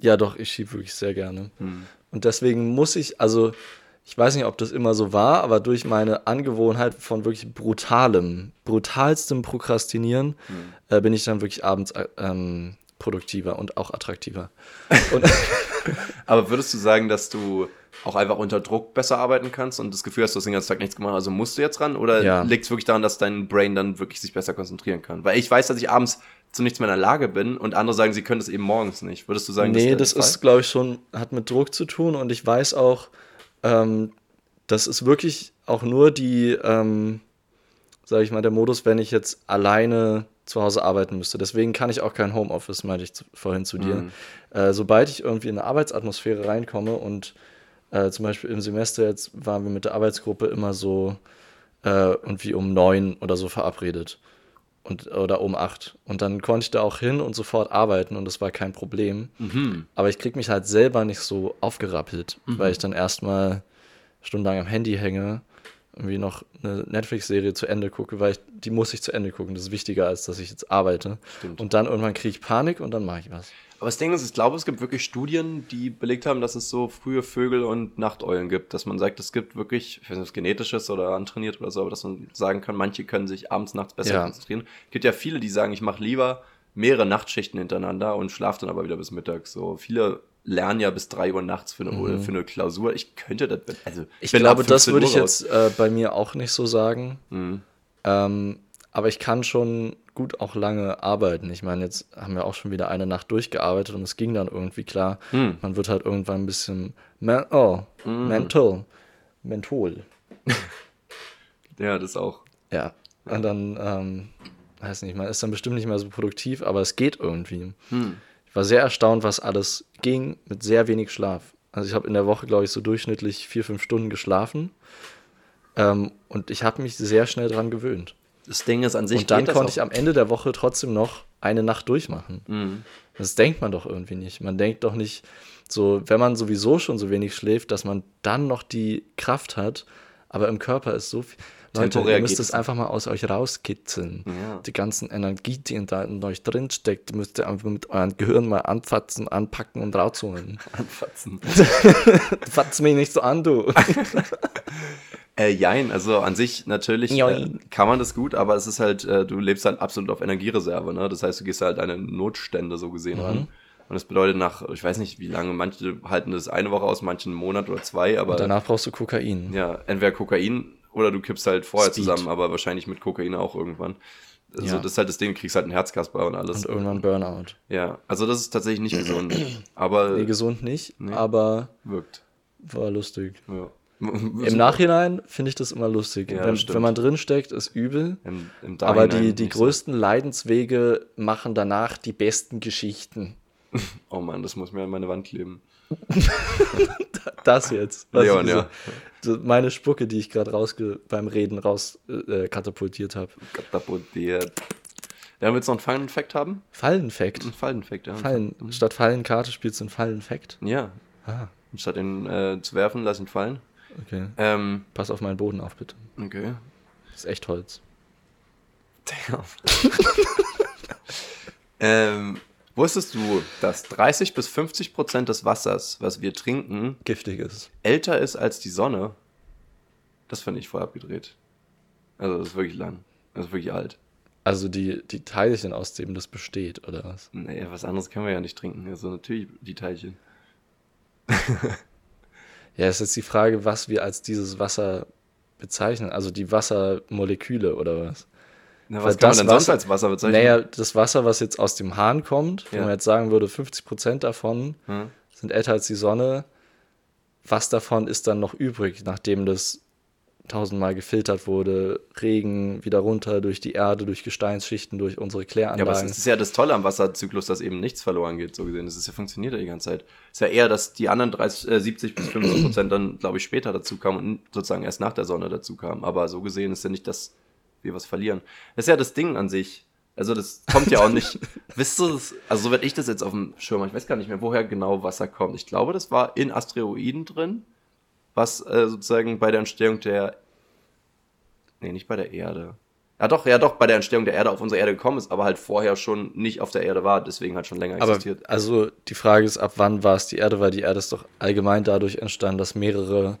Ja, doch, ich schieb wirklich sehr gerne. Hm. Und deswegen muss ich, also ich weiß nicht, ob das immer so war, aber durch meine Angewohnheit von wirklich brutalem, brutalstem Prokrastinieren Hm. äh, bin ich dann wirklich abends äh, ähm, produktiver und auch attraktiver. Und Aber würdest du sagen, dass du auch einfach unter Druck besser arbeiten kannst und das Gefühl hast, du hast den ganzen Tag nichts gemacht, also musst du jetzt ran? Oder Ja. liegt es wirklich daran, dass dein Brain dann wirklich sich besser konzentrieren kann? Weil ich weiß, dass ich abends zu nichts mehr in der Lage bin und andere sagen, sie können das eben morgens nicht. Würdest du sagen, nee, das Fall? ist, glaube ich, schon, hat mit Druck zu tun und ich weiß auch, ähm, das ist wirklich auch nur die, ähm, sage ich mal, der Modus, wenn ich jetzt alleine zu Hause arbeiten müsste. Deswegen kann ich auch kein Homeoffice, meinte ich zu, vorhin zu dir. Mhm. Äh, sobald ich irgendwie in eine Arbeitsatmosphäre reinkomme und äh, zum Beispiel im Semester jetzt waren wir mit der Arbeitsgruppe immer so äh, irgendwie um neun oder so verabredet. Und, oder um acht. Und dann konnte ich da auch hin und sofort arbeiten und das war kein Problem. Mhm. Aber ich krieg mich halt selber nicht so aufgerappelt, weil ich dann erstmal stundenlang am Handy hänge, irgendwie noch eine Netflix-Serie zu Ende gucke, weil ich, die muss ich zu Ende gucken. Das ist wichtiger, als dass ich jetzt arbeite. Stimmt. Und dann irgendwann kriege ich Panik und dann mache ich was. Aber das Ding ist, ich glaube, es gibt wirklich Studien, die belegt haben, dass es so frühe Vögel und Nachteulen gibt. Dass man sagt, es gibt wirklich, ich weiß nicht, ob es genetisch ist oder antrainiert oder so, aber dass man sagen kann, manche können sich abends, nachts besser Ja. konzentrieren. Es gibt ja viele, die sagen, ich mache lieber mehrere Nachtschichten hintereinander und schlafe dann aber wieder bis mittags. So viele lernen ja bis drei Uhr nachts für eine, oder für eine Klausur. Ich könnte das, also Mhm. Ich bin glaube, das 15 würde ich jetzt äh, bei mir auch nicht so sagen. Mhm. Ähm, aber ich kann schon gut auch lange arbeiten. Ich meine, jetzt haben wir auch schon wieder eine Nacht durchgearbeitet und es ging dann irgendwie klar. Hm. Man wird halt irgendwann ein bisschen men oh, mental, mental. Ja, das auch. Ja. Und dann, ähm, weiß nicht, man ist dann bestimmt nicht mehr so produktiv, aber es geht irgendwie. Hm. Ich war sehr erstaunt, was alles ging mit sehr wenig Schlaf. Also ich habe in der Woche, glaube ich, so durchschnittlich vier, fünf Stunden geschlafen. Ähm, und ich habe mich sehr schnell dran gewöhnt. Das Ding ist an sich Und dann konnte ich am Ende der Woche trotzdem noch eine Nacht durchmachen. Mhm. Das denkt man doch irgendwie nicht. Man denkt doch nicht, so, wenn man sowieso schon so wenig schläft, dass man dann noch die Kraft hat. Aber im Körper ist so viel. Leute, Temporär ihr müsst es einfach mal aus euch rauskitzeln. Ja. Die ganzen Energie, die in, da in euch drin steckt, müsst ihr einfach mit eurem Gehirn mal anfassen, anpacken und rausholen. Anfatzen. Fatz mich nicht so an, du. Äh, jein, also an sich natürlich äh, kann man das gut, aber es ist halt, äh, du lebst halt absolut auf Energiereserve, ne? Das heißt, du gehst halt an Notstände so gesehen ran. Und das bedeutet nach, ich weiß nicht, wie lange, manche halten das eine Woche aus, manche einen Monat oder zwei, aber Und danach brauchst du Kokain. ja, entweder Kokain oder du kippst halt vorher Speed. zusammen, aber wahrscheinlich mit Kokain auch irgendwann. Also Ja. das ist halt das Ding, du kriegst halt einen Herzkasper und alles. Und irgendwann Burnout. ja, also das ist tatsächlich nicht gesund, aber Nee, gesund nicht, aber wirkt. war lustig. Ja. Im Nachhinein finde ich das immer lustig. Ja, das wenn, wenn man drin steckt, ist übel. Im, im Aber die, die nicht so. größten Leidenswege machen danach die besten Geschichten. Oh Mann, das muss mir an meine Wand kleben. Das jetzt. Leon, diese- ja. so meine Spucke, die ich gerade beim Reden raus äh, katapultiert habe. Katapultiert. Ja, willst du noch einen Fun Fact haben? Fallenfakt. Ein Fallen-Fact, ja. Fallen. Statt Fallenkarte spielst du einen Fallenfakt. Ja. Ah, Statt ihn äh, zu werfen, lass ihn fallen. Okay. Ähm, Pass auf meinen Boden auf, bitte. okay. Das ist echt Holz. Damn. ähm, wusstest du, dass 30 bis 50 Prozent des Wassers, was wir trinken, Giftiges. älter ist als die Sonne? Das finde ich voll abgedreht. Also, das ist wirklich lang. Das ist wirklich alt. Also die, die Teilchen, aus dem das besteht, oder was? Nee, was anderes können wir ja nicht trinken. Also, natürlich die Teilchen. Ja, ist jetzt die Frage, was wir als dieses Wasser bezeichnen. Also die Wassermoleküle oder was? Na, Weil was kann man das denn sonst Wasser- als Wasser bezeichnen? Naja, das Wasser, was jetzt aus dem Hahn kommt, wenn Ja. man jetzt sagen würde, 50% davon Hm? sind älter als die Sonne, was davon ist dann noch übrig, nachdem das tausendmal gefiltert wurde, Regen wieder runter durch die Erde, durch Gesteinsschichten, durch unsere Ja, aber Kläranlagen. es ist ja das Tolle am Wasserzyklus, dass eben nichts verloren geht, so gesehen. Das ist ja funktioniert ja die ganze Zeit. Es ist ja eher, dass die anderen 30, äh, 70 bis 50 Prozent dann, glaube ich, später dazu kamen und sozusagen erst nach der Sonne dazu kamen. Aber so gesehen ist ja nicht, dass wir was verlieren. Das ist ja das Ding an sich. Also das kommt ja auch nicht. Wisst ihr das? Also so werde ich das jetzt auf dem Schirm. Ich weiß gar nicht mehr, woher genau Wasser kommt. Ich glaube, das war in Asteroiden drin, was äh, sozusagen bei der Entstehung der Nee, nicht bei der Erde. Ja doch, ja doch, bei der Entstehung der Erde auf unsere Erde gekommen ist, aber halt vorher schon nicht auf der Erde war, deswegen halt schon länger Aber existiert. also die Frage ist, ab wann war es die Erde? Weil die Erde ist doch allgemein dadurch entstanden, dass mehrere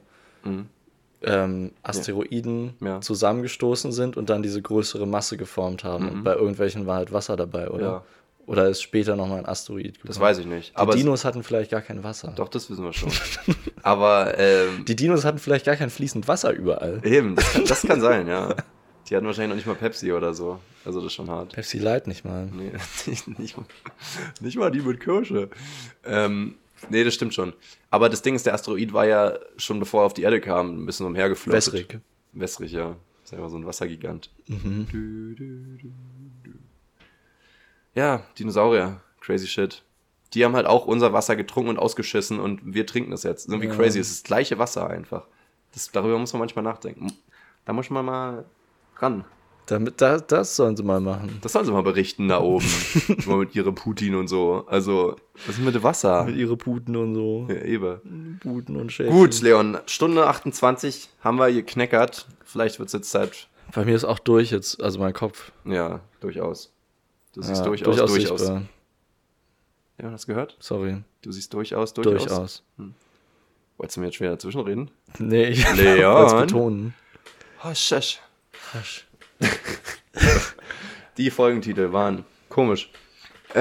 ähm, Asteroiden Mhm. Ja. zusammengestoßen sind und dann diese größere Masse geformt haben. Und bei irgendwelchen war halt Wasser dabei, oder? Mhm. Ja. Oder ist später nochmal ein Asteroid gekommen? Das weiß ich nicht. Die Aber Dinos hatten vielleicht gar kein Wasser. doch, das wissen wir schon. aber ähm, Die Dinos hatten vielleicht gar kein fließend Wasser überall. eben, das kann, das kann sein, ja. Die hatten wahrscheinlich noch nicht mal Pepsi oder so. Also das ist schon hart. Pepsi Light nicht mal. Nee, nicht, nicht, mal, nicht mal die mit Kirsche. Ähm, nee, das stimmt schon. Aber das Ding ist, der Asteroid war ja schon bevor er auf die Erde kam, ein bisschen umhergeflogen. Wässrig. Wässrig, ja. Ist einfach so ein Wassergigant. Mhm. Du, du, du. Ja, Dinosaurier. Crazy shit. Die haben halt auch unser Wasser getrunken und ausgeschissen und wir trinken das jetzt. Irgendwie Ja. crazy. Es ist das gleiche Wasser einfach. Das, darüber muss man manchmal nachdenken. Da muss man mal ran. Damit, da, das sollen sie mal machen. Das sollen sie mal berichten da oben. mal mit ihre Putin und so. Also, was ist mit dem Wasser? Mit ihre Puten und so. Ja, eben. Puten und Schäfchen. Gut, Leon. Stunde 28 haben wir gekneckert. Vielleicht wird es jetzt Zeit. Bei mir ist auch durch jetzt, also mein Kopf. Ja, durchaus. Du siehst Ja, durchaus, durchaus. sichtbar. Ja, hast du gehört? Sorry. Du siehst durchaus, durchaus. Durchaus. Wolltest du mir jetzt schon wieder dazwischenreden? Nee, ich wollte es betonen. Oh, schasch. Die Folgentitel waren komisch.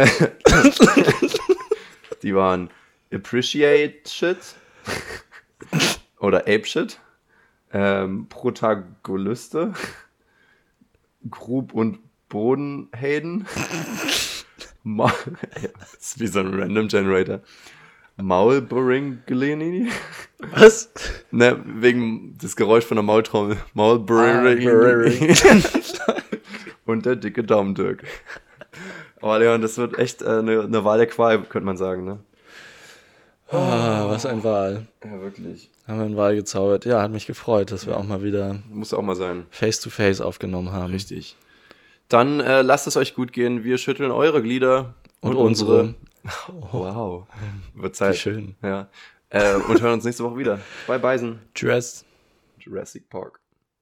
Die waren Appreciate Shit oder Ape Shit, ähm, Protagoniste, Grub und Bodenhelden, ist wie so ein Random Generator. Maulboring Glenini. Was? Ne, wegen des Geräusch von der Maultrommel. Maulboring. Ah, Und der dicke Daumen-Dirk. Oh, Leon, das wird echt äh, eine, eine Wahl der Qual, könnte man sagen, ne? Ah, was ein Wahl. Ja, wirklich. Haben wir einen Wahl gezaubert. Ja, hat mich gefreut, dass wir auch mal wieder Muss auch mal sein. Face-to-Face aufgenommen haben. Richtig. Dann äh, lasst es euch gut gehen. Wir schütteln eure Glieder. Und unsere. Wow. Wird Wie Zeit. schön. Ja. Äh, und hören uns nächste Woche wieder. Bei Beisen. Tschüss. Jurassic Park.